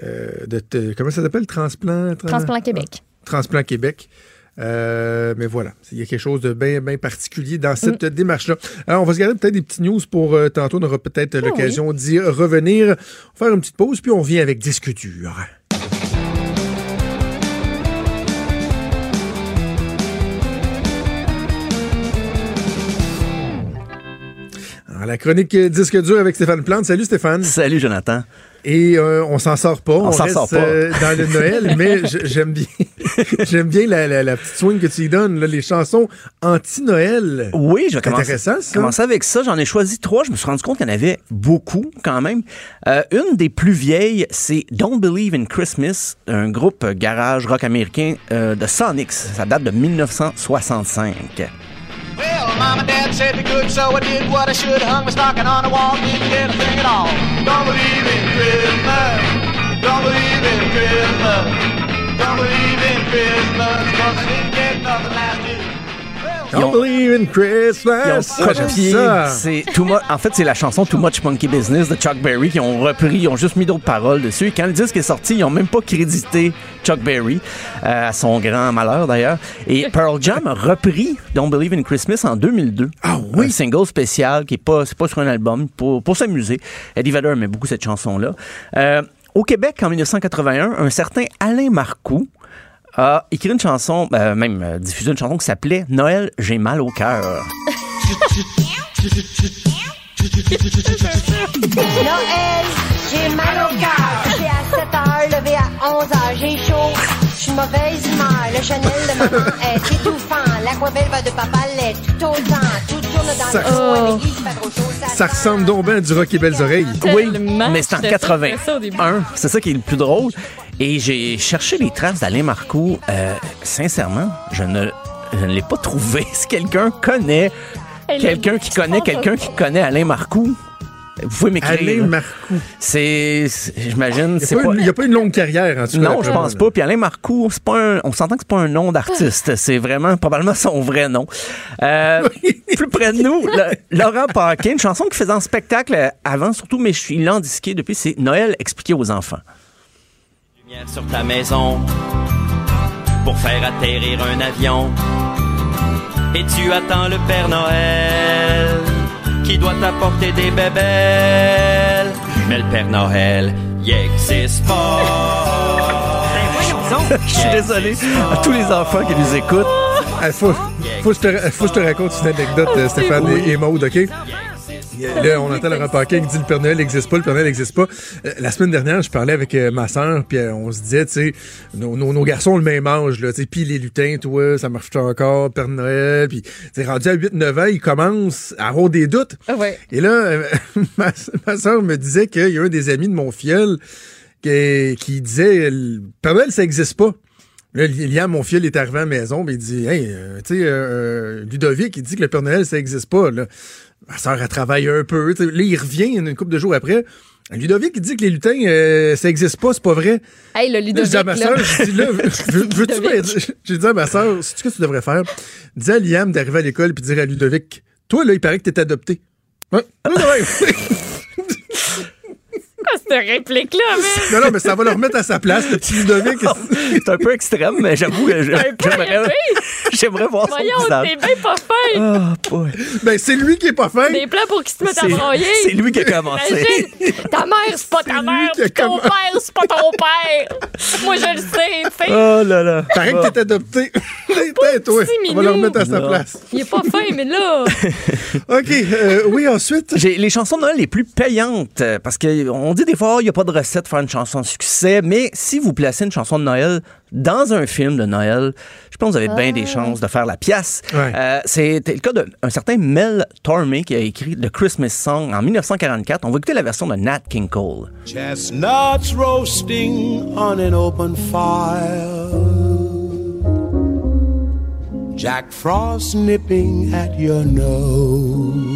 euh, de- comment ça s'appelle? Transplant? tra- Transplant Québec. Transplant Québec. Euh, mais voilà, il y a quelque chose de bien bien particulier dans cette démarche-là. Alors, on va se garder peut-être des petites news pour euh, tantôt. On aura peut-être l'occasion d'y revenir. On va faire une petite pause, puis on revient avec Disque dur. La chronique Disque dur avec Stéphane Plante. Salut Stéphane. Salut Jonathan. Et euh, on s'en sort pas. On, s'en sort pas. euh, dans le Noël, mais j'aime bien, j'aime bien la, la- la petite swing que tu y donnes, là, les chansons anti-Noël. Oui, je vais commencer, ça. commencer avec ça. J'en ai choisi trois. Je me suis rendu compte qu'il y en avait beaucoup quand même. Euh, une des plus vieilles, c'est Don't Believe in Christmas, un groupe garage rock américain de Sonics. Ça date de 1965. Well, mom and dad said the good, so I did what I should. Hung my stocking on the wall, didn't get a thing at all. Don't believe in Christmas. Don't believe in Christmas. Don't believe in Christmas, cause I didn't get nothing last year. Don't believe in Ils Christmas. ont copié. C'est Too Much- En fait, c'est la chanson Too Much Monkey Business de Chuck Berry qui ont repris. Ils ont juste mis d'autres paroles dessus. Et quand le disque est sorti, ils ont même pas crédité Chuck Berry, euh, à son grand malheur d'ailleurs. Et Pearl Jam a repris Don't Believe in Christmas en 2002. Ah oui? Un single spécial qui est pas, c'est pas sur un album, pour, pour s'amuser. Eddie Vedder aimait beaucoup cette chanson-là. Euh, au Québec, en 1981, un certain Alain Marcoux a écrit une chanson, euh, même euh, diffusé une chanson qui s'appelait Noël, j'ai mal au cœur. Noël, j'ai mal au cœur. À 7 heures, levé à 11 heures, j'ai chaud. Je suis mauvaise. Le Chanel de maman est étouffant. L'aquavelle va de papa l'est tout autant. Tout tourne dans Ça- le coin, mais il fait pas trop chaud. Ça, Ça ressemble donc bien à du rock et belles oreilles. Oui, mais c'est en J'étais sûre que c'était ça au 81. C'est ça qui est le plus drôle. Et j'ai cherché les traces d'Alain Marcoux. Euh, sincèrement, je ne, je ne l'ai pas trouvé. Si quelqu'un connaît, quelqu'un qui connaît quelqu'un qui connaît Alain Marcoux, vous pouvez m'écrire. Alain Marcoux. C'est, j'imagine, Il c'est n'y pas. il y a pas une longue carrière, en tout cas. Non, je pense pas. Puis Alain Marcoux, c'est pas un, on s'entend que c'est pas un nom d'artiste. C'est vraiment probablement son vrai nom. Euh, plus près de nous, le- Laurent Paquin, une chanson qu'il faisait en spectacle avant, surtout, mais je suis lent disqué depuis, c'est Noël expliqué aux enfants. lumière sur ta maison pour faire atterrir un avion. Et tu attends le Père Noël qui doit t'apporter des bébelles. Mais le Père Noël, il existe pas. Je suis désolé à tous les enfants qui nous écoutent. Il faut, faut, que je te, faut que je te raconte une anecdote, euh, Stéphane et, et Maude, OK? Là, on entend Laurent Paquin qui dit le Père Noël n'existe pas, le Père Noël n'existe pas. Euh, la semaine dernière, je parlais avec euh, ma soeur, puis euh, on se disait, tu sais, nos, nos, nos garçons ont le même âge, là, tu sais, puis les lutins, toi, ça marche encore, Père Noël, puis tu sais, rendu à 8-9 ans, ils commencent à avoir des doutes. Ah ouais. Et là, euh, ma, ma soeur me disait qu'il y a un des amis de mon fiel qui, qui disait, le Père Noël, ça n'existe pas. Là, Liam, mon fils, est arrivé à la maison, puis il dit Hey, euh, tu sais, euh, Ludovic, il dit que le Père Noël, ça n'existe pas. Là. Ma soeur, elle travaille un peu. tu sais. Là, il revient une couple de jours après. Ludovic, il dit que les lutins, euh, ça n'existe pas, c'est pas vrai. Hey, le Ludovic, dis à ma soeur, là, veux-tu? J'ai dit à ma soeur, c'est ce que tu devrais faire? Dis à Liam d'arriver à l'école puis dire à Ludovic, toi, là, il paraît que t'es adopté. Ouais. Cette réplique-là, mais... non, non, mais ça va le remettre à sa place, le petit Ludovic. C'est un peu extrême, mais j'avoue j'aimerais, j'aimerais voir son Voyons, visage. t'es bien pas fin. Ah, boy. Ben, c'est lui qui est pas fin. Des plans pour qu'il se mette à C'est- broyer. c'est lui qui a commencé. Imagine, ta mère, c'est pas ta mère, puis ton commencé. père, c'est pas ton père. Moi, je le sais. Oh là là. Paraît que t'es adopté. T'es, toi. On va le remettre à sa Non. place. Il est pas fin, mais là... OK. euh, oui, ensuite. J'ai les chansons de Noël les plus payantes euh, parce qu'on dit des il n'y a pas de recette pour faire une chanson de succès, mais si vous placez une chanson de Noël dans un film de Noël, je pense que vous avez bien des chances de faire la pièce. Ouais. Euh, C'était le cas d'un certain Mel Tormé qui a écrit The Christmas Song en 1944. On va écouter la version de Nat King Cole. Chestnuts roasting on an open fire. Jack Frost nipping at your nose.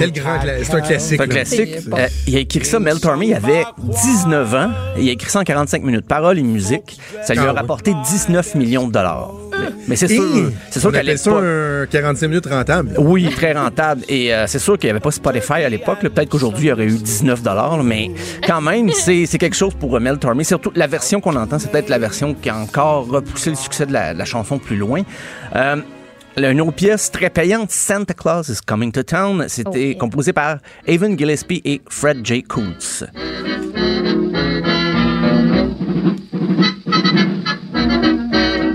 Quel grand cla- c'est un classique. C'est un classique. Euh, il a écrit ça, Mel Tormé, il avait 19 ans. Il a écrit ça en 45 minutes. Paroles et musique. Ça lui Ah a ouais. rapporté 19 millions de dollars. Mais- c'est sûr, c'est sûr appelle ça un 45 minutes rentable. Oui, très rentable. Et euh, c'est sûr qu'il n'y avait pas Spotify à l'époque. Peut-être qu'aujourd'hui, il y aurait eu 19 dollars, mais quand même, c'est quelque chose pour euh, Mel Tormé. Surtout, la version qu'on entend, c'est peut-être la version qui a encore repoussé le succès de la, la chanson plus loin. Euh, une autre pièce très payante, Santa Claus is Coming to Town, c'était composé par Evan Gillespie et Fred J. Coots.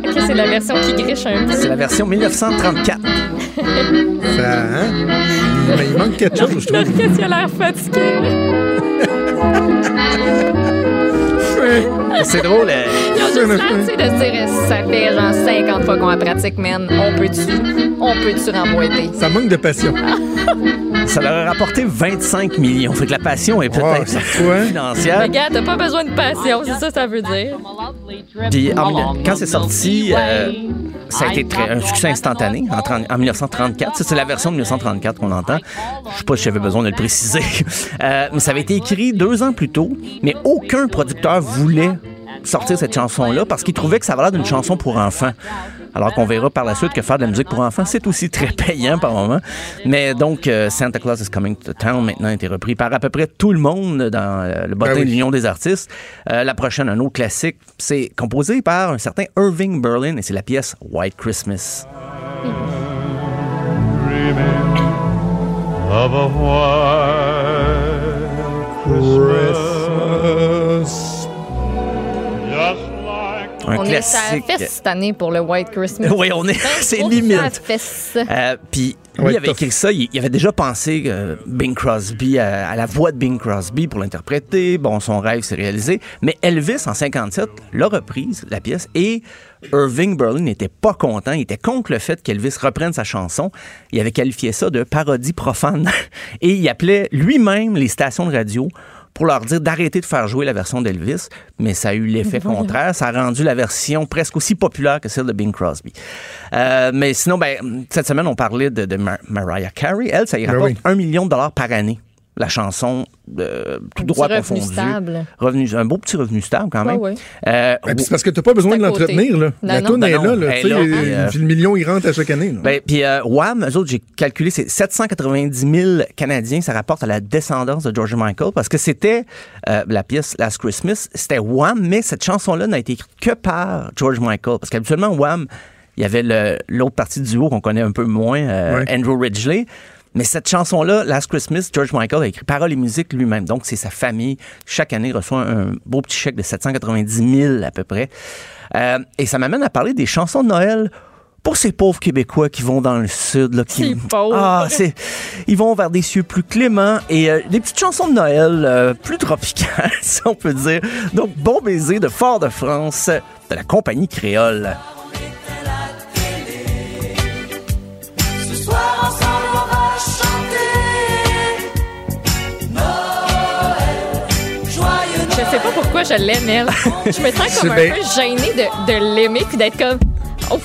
Ok, c'est la version qui griche un peu. C'est la version 1934. Ça, hein? Mais il manque quelque chose, je trouve. Qu'est-ce qu'il a l'air fatigué? C'est drôle. euh, juste l'air, tu sais, de se dire, ça fait genre 50 fois qu'on la pratique, man. On peut-tu, on peut-tu remboîter? Ça manque de passion. Ça leur a rapporté 25 millions. Fait que la passion est peut-être financière. Mais gars, t'as pas besoin de passion, c'est ça que ça veut dire. Puis en quand c'est sorti, euh, ça a été très- un succès instantané en, 30 en 1934. Ça, c'est la version de 1934 qu'on entend. Je sais pas si j'avais besoin de le préciser. Euh, mais ça avait été écrit deux ans plus tôt, mais aucun producteur voulait sortir cette chanson-là parce qu'il trouvait que ça avait l'air d'une chanson pour enfants. Alors qu'on verra par la suite que faire de la musique pour enfants, c'est aussi très payant par moment. Mais donc, euh, Santa Claus is Coming to Town maintenant a été repris par à peu près tout le monde dans euh, le bottin Ben oui. de l'Union des artistes. Euh, la prochaine, un autre classique, c'est composé par un certain Irving Berlin et c'est la pièce White Christmas. of a white Christmas. On est à classique. la fesse cette année pour le White Christmas. Oui, on est- Ben, c'est limite. à la fesse. Euh, Puis lui Ouais, avait écrit ça, il, il avait déjà pensé euh, Bing Crosby à, à la voix de Bing Crosby pour l'interpréter. Bon, son rêve s'est réalisé. Mais Elvis, en 57, l'a reprise, la pièce, et Irving Berlin n'était pas content. Il était contre le fait qu'Elvis reprenne sa chanson. Il avait qualifié ça de parodie profane. Et il appelait lui-même les stations de radio pour leur dire d'arrêter de faire jouer la version d'Elvis, mais ça a eu l'effet contraire. Ça a rendu la version presque aussi populaire que celle de Bing Crosby. Euh, mais sinon, ben, cette semaine, on parlait de, de Mar- Mariah Carey. Elle, ça y Ben rapporte oui. un million de dollars par année. La chanson, de tout Un droit petit revenu confondu. stable. Revenu- un beau petit revenu stable quand même. Ouais, ouais. Euh, Ben, c'est parce que t'as pas besoin de l'entretenir, là. Non, La non. toune Ben est non, là, là. là, euh, le million, il rentre à chaque année. là. Ben, puis euh, Wham, eux autres, j'ai calculé, c'est 790 000 Canadiens. Ça rapporte à la descendance de George Michael parce que c'était euh, la pièce Last Christmas, c'était Wham, mais cette chanson-là n'a été écrite que par George Michael parce qu'habituellement, Wham, il y avait le- l'autre partie du duo qu'on connaît un peu moins, euh, Ouais. Andrew Ridgely. Mais cette chanson-là, Last Christmas, George Michael a écrit paroles et musique lui-même. Donc, c'est sa famille. Chaque année, reçoit un beau petit chèque de 790 000 à peu près. Euh, et ça m'amène à parler des chansons de Noël pour ces pauvres Québécois qui vont dans le sud. Là, qui... Ah, c'est... Ils vont vers des cieux plus cléments et euh, des petites chansons de Noël euh, plus tropicales, si on peut dire. Donc, Bon baiser de Fort-de-France de la compagnie créole. Sais pas pourquoi je l'aime, elle. Je me sens comme un bien- peu gênée de, de l'aimer puis d'être comme. Oh,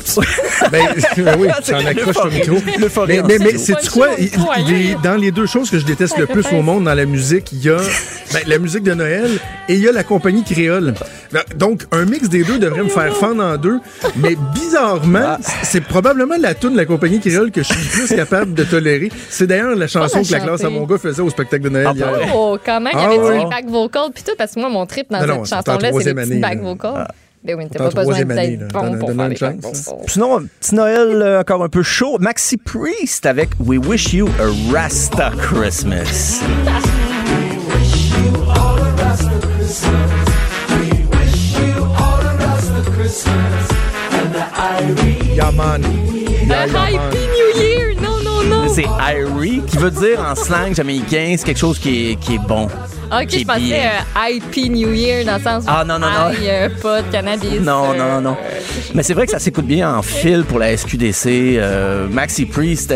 Ben, ben oui, accroches au l'euphorie. micro. L'euphorie Mais, mais, mais c'est quoi? il- Ouais, les- dans les deux choses que je déteste le plus au monde dans la musique, il y a ben, la musique de Noël et il y a la compagnie créole. Ben, Donc, un mix des deux devrait me faire fendre en deux. Mais bizarrement, c'est probablement la tune de la compagnie créole que je suis le plus capable de tolérer. C'est d'ailleurs la chanson la que la classe à mon gars faisait au spectacle de Noël Ah, hier. oh, quand même, il y Ah avait ouais. du back vocal puis tout, parce que moi, mon trip dans cette chanson-là, c'est les troisième petits année, back vocals. Ben oui, C'est t'as pas besoin d'être bon pour faire. Sinon, petit Noël euh, encore un peu chaud. Maxi Priest avec We Wish You a Rasta Christmas. Yeah, man. Yeah, yeah. Happy New Year! Non, non, non! C'est Irie, qui veut dire en slang jamaïcain, c'est quelque chose qui est, qui est bon. Ok, je pensais euh, Happy New Year dans le sens où Ah, non, non, non. euh, pas de cannabis. Non, euh, non, non. Mais c'est vrai que ça s'écoute bien en fil pour la SQDC, euh, Maxi Priest.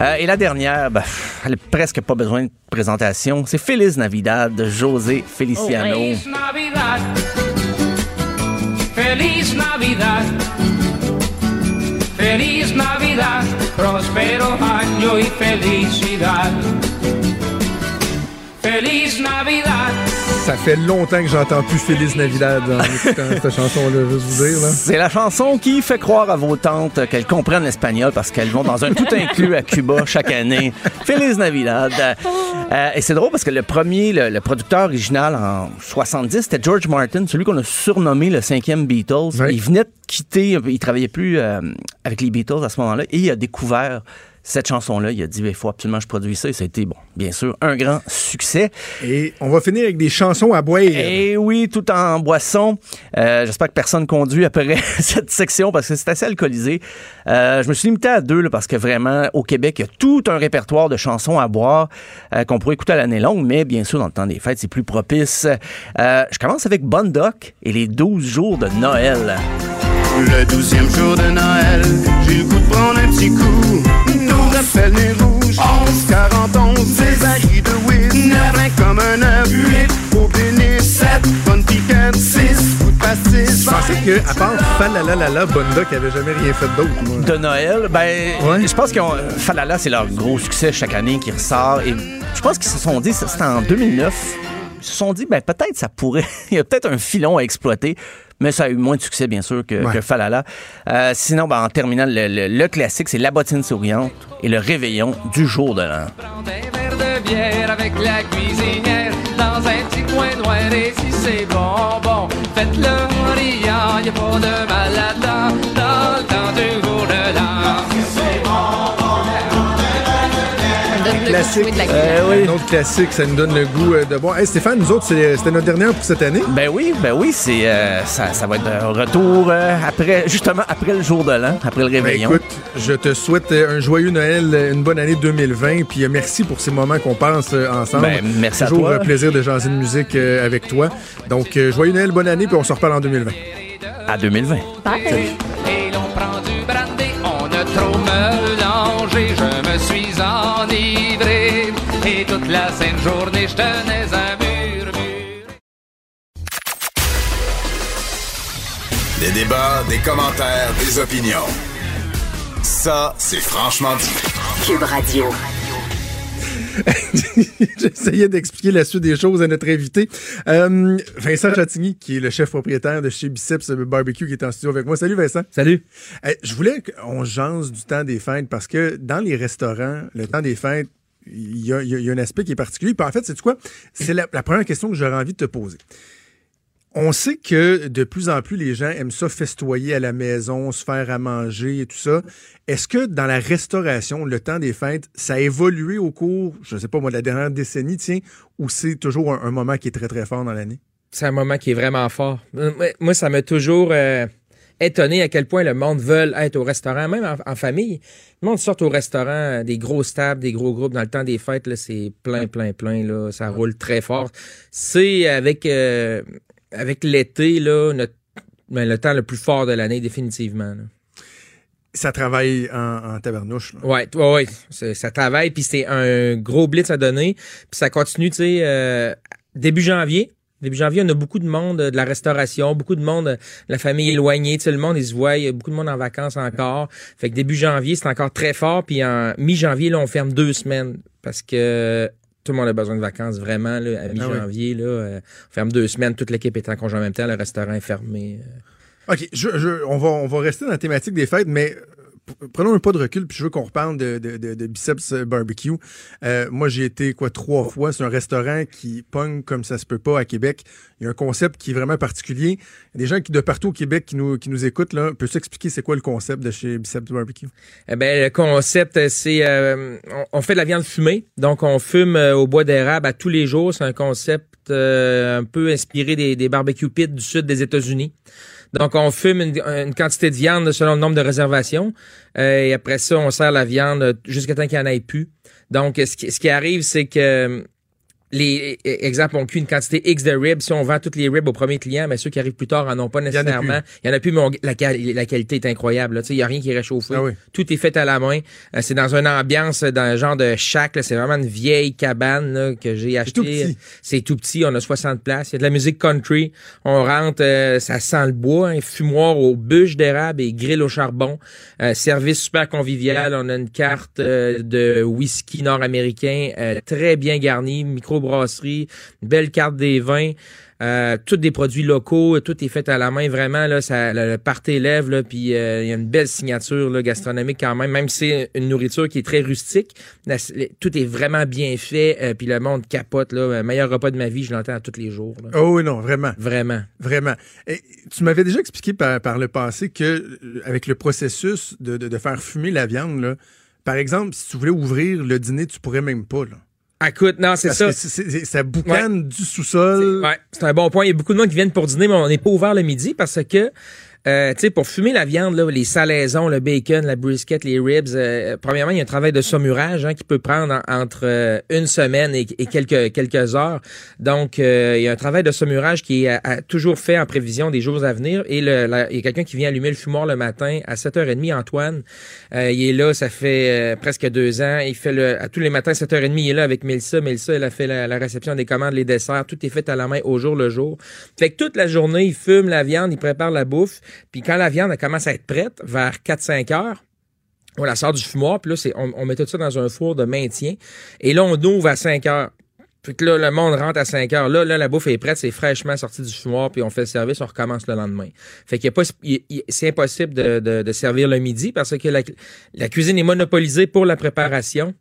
Euh, et la dernière, ben, elle a presque pas besoin de présentation. C'est Feliz Navidad de José Feliciano. Oh, Feliz Navidad Feliz Navidad Feliz Navidad, próspero año y felicidad. Feliz Navidad. Ça fait longtemps que j'entends plus Feliz Navidad en écoutant cette chanson-là, juste vous dire. Là. C'est la chanson qui fait croire à vos tantes qu'elles comprennent l'espagnol parce qu'elles vont dans un tout inclus à Cuba chaque année. Feliz Navidad. Euh, et c'est drôle parce que le premier, le, le producteur original en 70, c'était George Martin, celui qu'on a surnommé le cinquième Beatles. Il venait de quitter, il travaillait plus euh, avec les Beatles à ce moment-là et il a découvert cette chanson-là. Il a dit, il faut absolument que je produise ça. Et ça a été, bon, bien sûr, un grand succès. Et on va finir avec des chansons à boire. Et oui, tout en boisson. Euh, J'espère que personne conduit après cette section parce que c'est assez alcoolisé. Euh, je me suis limité à deux là, parce que vraiment, au Québec, il y a tout un répertoire de chansons à boire euh, qu'on pourrait écouter à l'année longue, mais bien sûr, dans le temps des fêtes, c'est plus propice. Je commence avec Bonne Doc et les 12 jours de Noël. Le douzième jour de Noël, j'ai le goût de prendre un petit coup. 12 appels nez rouges, 11, 41, des barils de whiz, 9, comme un œuf, 8, au bénis, 7, bonne piquette, 6, coup de pastis, Je pensais que, à part Falalalala, Bonda, qui avait jamais rien fait d'autre. moi. de Noël, ben, je pense qu'ils ont. Falala, c'est leur gros succès chaque année qui ressort. Et je pense qu'ils se sont dit, ça, c'était en 2009, ils se sont dit, ben, peut-être ça pourrait. Il y a peut-être un filon à exploiter. Mais ça a eu moins de succès, bien sûr, que, Ouais. que Falala. Euh, sinon, ben, en terminant, le, le- le classique, c'est La bottine souriante et le réveillon du jour de l'an. verre de bière avec la cuisinière dans un petit coin noir et si c'est bon, bon, faites-le riant, y a pas de mal là-dedans, dans le temps du jour de l'an. Ça me donne le goût de Classique. jouer de la Euh, Un autre classique, ça nous donne le goût euh, de bon. Hey, Stéphane, nous autres, c'est- c'était notre dernière pour cette année. Ben oui, ben oui, c'est euh, ça, ça va être un retour euh, après, justement après le jour de l'an, après le Ben, réveillon. écoute, je te souhaite euh, un joyeux Noël, euh, une bonne année 2020, puis euh, merci pour ces moments qu'on passe euh, ensemble. Ben, merci à Toujours toi. un plaisir de jaser de musique euh, avec toi. Donc, euh, joyeux Noël, bonne année, puis on se reparle en 2020. À 2020. Et l'on prend du brandy, on a trop je me suis enivré, et toute la sainte journée je tenais un murmure. Des débats, des commentaires, des opinions. Ça, c'est franchement dit. Cube Radio. J'essayais d'expliquer la suite des choses à notre invité. Euh, Vincent Chatigny, qui est le chef propriétaire de chez Biceps Barbecue, qui est en studio avec moi. Salut Vincent. Salut. je voulais qu'on jase du temps des fêtes parce que dans les restaurants, le temps des fêtes, y y il y a un aspect qui est particulier. Puis en fait, c'est quoi? C'est la, la première question que j'aurais envie de te poser. On sait que de plus en plus, les gens aiment ça festoyer à la maison, se faire à manger et tout ça. Est-ce que dans la restauration, le temps des fêtes, ça a évolué au cours, je sais pas moi, de la dernière décennie, tiens, ou c'est toujours un, moment qui est très, très fort dans l'année? C'est un moment qui est vraiment fort. Euh, moi- ça m'a toujours euh, étonné à quel point le monde veut être au restaurant, même en, famille. Le monde sort au restaurant, euh, des grosses tables, des gros groupes. Dans le temps des fêtes, c'est plein, plein, plein. Là, ça roule très fort. C'est avec avec l'été là, notre, ben, le temps le plus fort de l'année, définitivement. là. Ça travaille en, en tabarnouche. là. Ouais, ouais, ça travaille, puis c'est un gros blitz à donner, puis ça continue, tu sais, euh, début janvier. Début janvier, on a beaucoup de monde euh, de la restauration, beaucoup de monde euh, de la famille éloignée, tu sais, le monde, ils se voient, il y a beaucoup de monde en vacances encore. Fait que début janvier, c'est encore très fort, puis en mi-janvier, là, on ferme deux semaines, parce que tout le monde a besoin de vacances, vraiment, là, à mi-janvier, là, euh, on ferme deux semaines, toute l'équipe est en congé en même temps, le restaurant est fermé. euh. OK, je, je- on, va, on va rester dans la thématique des fêtes, mais prenons un pas de recul, puis je veux qu'on reparle de, de, de- Biceps Barbecue. Euh, moi, j'ai été, quoi, trois fois. C'est un restaurant qui pogne comme ça se peut pas à Québec. Il y a un concept qui est vraiment particulier. Des gens qui, de partout au Québec qui nous, qui nous écoutent, là. Peux-tu expliquer c'est quoi le concept de chez Biceps Barbecue? Eh ben, le concept, euh, c'est euh, fait de la viande fumée. Donc, on fume euh, au bois d'érable à tous les jours. C'est un concept euh, un peu inspiré des, des barbecues pits du sud des États-Unis. Donc, on fume une, quantité de viande selon le nombre de réservations. Euh, et après ça, on sert la viande jusqu'à temps qu'il n'y en ait plus. Donc, ce qui arrive, c'est que les exemple, on cuit une quantité X de ribs. Si on vend toutes les ribs au premier client, mais ceux qui arrivent plus tard en ont pas nécessairement. Il y en a plus, mais on- la, quali- la qualité est incroyable. là. Tu sais, Il y a rien qui est réchauffé. Ah oui. Tout est fait à la main. Euh, c'est dans une ambiance, dans un genre de shack. là. C'est vraiment une vieille cabane là, que j'ai achetée. C'est tout petit. On a 60 places. Il y a de la musique country. On rentre, euh, ça sent le bois, un fumoir aux bûches d'érable et grill au charbon. Euh, service super convivial. On a une carte euh, de whisky nord-américain euh, très bien garnie, microbrasserie, belle carte des vins. Euh, tous des produits locaux, tout est fait à la main, vraiment là, ça, le, party lève là, puis euh, il y a une belle signature là, gastronomique quand même, même si c'est une nourriture qui est très rustique, tout est vraiment bien fait, euh, puis le monde capote là, meilleur repas de ma vie, je l'entends tous les jours. là. Oh oui, non, vraiment. Vraiment. Vraiment. Et tu m'avais déjà expliqué par, par le passé que avec le processus de, de- de faire fumer la viande, là, par exemple, si tu voulais ouvrir le dîner, tu pourrais même pas. Là. Écoute, non, c'est ça. c'est- c'est- ça boucane du sous-sol. Ouais, c'est un bon point. Il y a beaucoup de monde qui viennent pour dîner, mais on n'est pas ouvert le midi parce que, euh, tu sais, pour fumer la viande, là, les salaisons, le bacon, la brisket, les ribs, euh, premièrement, il y a un travail de saumurage hein, qui peut prendre en- entre euh, une semaine et, quelques quelques heures. Donc, euh, il y a un travail de saumurage qui est à- toujours fait en prévision des jours à venir. Et le, il y a quelqu'un qui vient allumer le fumoir le matin à 7h30, Antoine. Euh, il est là, ça fait euh, presque deux ans. Il fait le, à tous les matins, 7h30, il est là avec Mélissa. Mélissa, elle a fait la, la réception des commandes, les desserts. Tout est fait à la main au jour le jour. Fait que toute la journée, il fume la viande, il prépare la bouffe. Puis quand la viande commence à être prête, vers 4-5 heures, on la sort du fumoir, puis là, c'est, on, met tout ça dans un four de maintien. Et là, on ouvre à 5 heures. Fait que là, le monde rentre à 5 heures. Là, là, la bouffe est prête, c'est fraîchement sorti du fumoir, puis on fait le service, on recommence le lendemain. Fait qu'il c'est impossible de, servir le midi parce que la cuisine est monopolisée pour la préparation.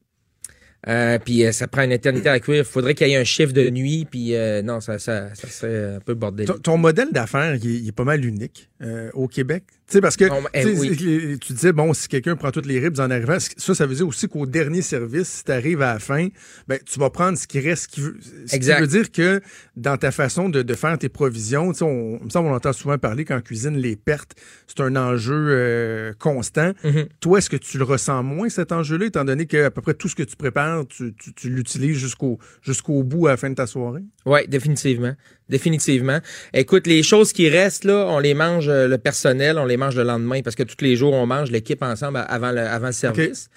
Euh, puis euh, ça prend une éternité à cuire. Il faudrait qu'il y ait un chiffre de nuit, puis euh, non, ça, ça, ça serait un peu bordélique. Ton, ton modèle d'affaires, il, est- il est pas mal unique au Québec. Tu sais, parce que eh tu oui. disais, bon, si quelqu'un prend toutes les ribs en arrivant, ça, ça veut dire aussi qu'au dernier service, si tu arrives à la fin, ben, tu vas prendre ce qui reste. Ce qui veut, ce qui Exact. veut dire que dans ta façon de, de faire tes provisions, tu sais, on, il me semble on entend souvent parler qu'en cuisine, les pertes, c'est un enjeu euh, constant. Mhm. Toi, est-ce que tu le ressens moins, cet enjeu-là, étant donné que à peu près tout ce que tu prépares, tu, tu- tu l'utilises jusqu'au jusqu'au bout à la fin de ta soirée? Oui, définitivement. Définitivement. Écoute, les choses qui restent, là, on les mange, euh, le personnel, on les mange le lendemain parce que tous les jours, on mange l'équipe ensemble avant le, avant le service.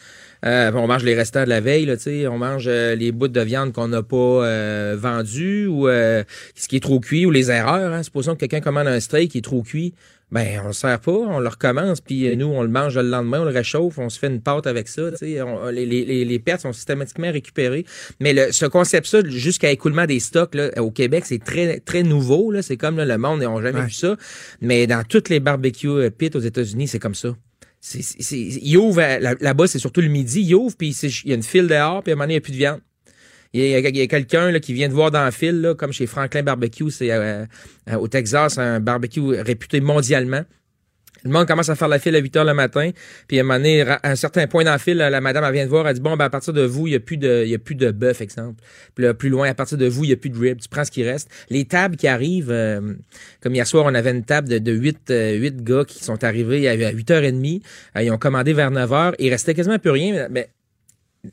Euh, on mange les restants de la veille, là, tu sais. On mange euh, les bouts de viande qu'on n'a pas euh, vendus ou euh, ce qui est trop cuit ou les erreurs. Hein. Supposons que quelqu'un commande un steak qui est trop cuit. Ben, on le sert pas, on le recommence, puis nous, on le mange le lendemain, on le réchauffe, on se fait une pâte avec ça. On- les, les, pertes sont systématiquement récupérées. Mais le, ce concept-là, jusqu'à écoulement des stocks là, au Québec, c'est très très nouveau. C'est comme là, le monde n'a jamais Ouais. vu ça. Mais dans toutes les barbecues euh, pit aux États-Unis, c'est comme ça. C'est, il ouvre là- là-bas, c'est surtout le midi, il ouvre, puis il y a une file dehors, puis à un moment donné, il n'y a plus de viande. Il y a, a quelqu'un là, qui vient de voir dans la file, là, comme chez Franklin Barbecue, c'est euh, euh, au Texas, un barbecue réputé mondialement. Le monde commence à faire la file à 8 heures le matin, puis à un moment donné, à un certain point dans la file, la madame, elle vient de voir, elle dit, bon, ben, à partir de vous, il n'y a plus de, il a plus de bœuf, exemple. Puis là, plus loin, à partir de vous, il n'y a plus de rib. Tu prends ce qui reste. Les tables qui arrivent, euh, comme hier soir, on avait une table de, de 8, euh, huit gars qui sont arrivés à, à 8h30. Euh, ils ont commandé vers 9h. Il restait quasiment plus rien, mais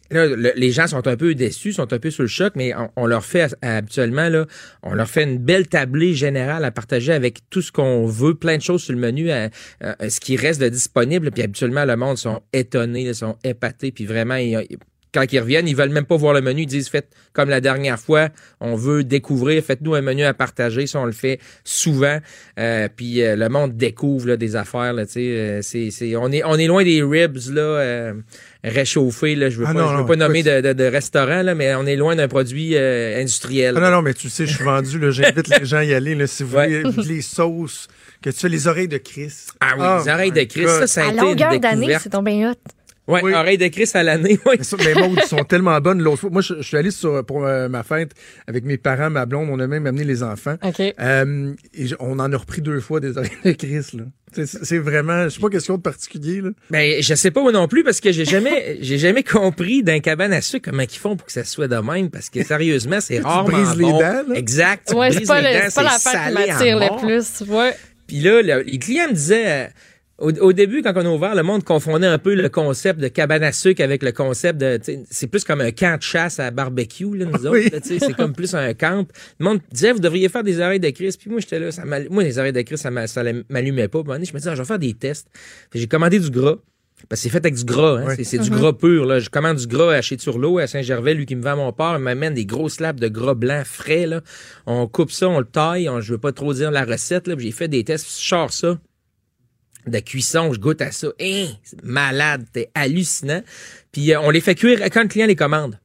Là, le- les gens sont un peu déçus, sont un peu sur le choc, mais on, leur fait euh, habituellement là, on leur fait une belle tablée générale à partager avec tout ce qu'on veut, plein de choses sur le menu, euh, euh, ce qui reste de disponible. Puis habituellement, le monde sont étonnés, ils sont épatés, puis vraiment, quand ils reviennent, ils veulent même pas voir le menu. Ils disent, faites comme la dernière fois, on veut découvrir, faites-nous un menu à partager. Ça, on le fait souvent. Puis le monde découvre là, des affaires. Là, c'est, on, est, on est loin des ribs là, réchauffés. Là. Je veux Ah pas, non, je veux non, pas nommer de, de, de restaurant, là, mais on est loin d'un produit euh, industriel. Ah non, non, mais tu sais, je suis vendu, là, j'invite les gens à y aller, là, si vous Ouais. voulez, les sauces, que tu fais les oreilles de Chris. Ah oui, les oreilles de Chris, ça, ça a À été longueur d'année, c'est tombé hot. Ouais, oreilles de Chris à l'année, oui. Mais, ça, ils sont tellement bonnes. L'autre fois, moi, je, je suis allé sur, pour euh, ma fête avec mes parents, ma blonde, on a même amené les enfants. Euh, et je- on en a repris deux fois des oreilles de Chris, là. C'est- vraiment, je sais pas qu'est-ce qu'il y a de particulier, là. Ben, je sais pas moi non plus parce que j'ai jamais, j'ai jamais compris d'un cabane à sucre comment ils font pour que ça soit de même parce que sérieusement, c'est Tu rarement brises les bon. dents, là? Exact. tu Ouais, c'est pas, le- pas l'affaire qui m'attire le plus. Ouais. Puis là, le- les clients me disaient, euh, Au, au début, quand on a ouvert, le monde confondait un peu le concept de cabane à sucre avec le concept de, tu sais, c'est plus comme un camp de chasse à barbecue, là, nous Oui. autres, là, tu sais, c'est comme plus un camp. Le monde disait, vous devriez faire des oreilles de Chris. Puis moi, j'étais là, ça moi, les oreilles de Chris, ça m'a- ça m'allumait pas. Puis je me disais, ah, je vais faire des tests. J'ai commandé du gras. Parce que c'est fait avec du gras, hein. C'est, c'est du Mhm. gras pur. Là. Je commande du gras à chez Turlot, à Saint-Gervais, lui qui me vend mon porc, il m'amène des gros slabs de gras blanc frais. Là. On coupe ça, on le taille, on, je veux pas trop dire la recette, là, j'ai fait des tests, je sors ça de cuisson, je goûte à ça. Hein, c'est malade, c'est hallucinant. Puis euh, on les fait cuire quand le client les commande.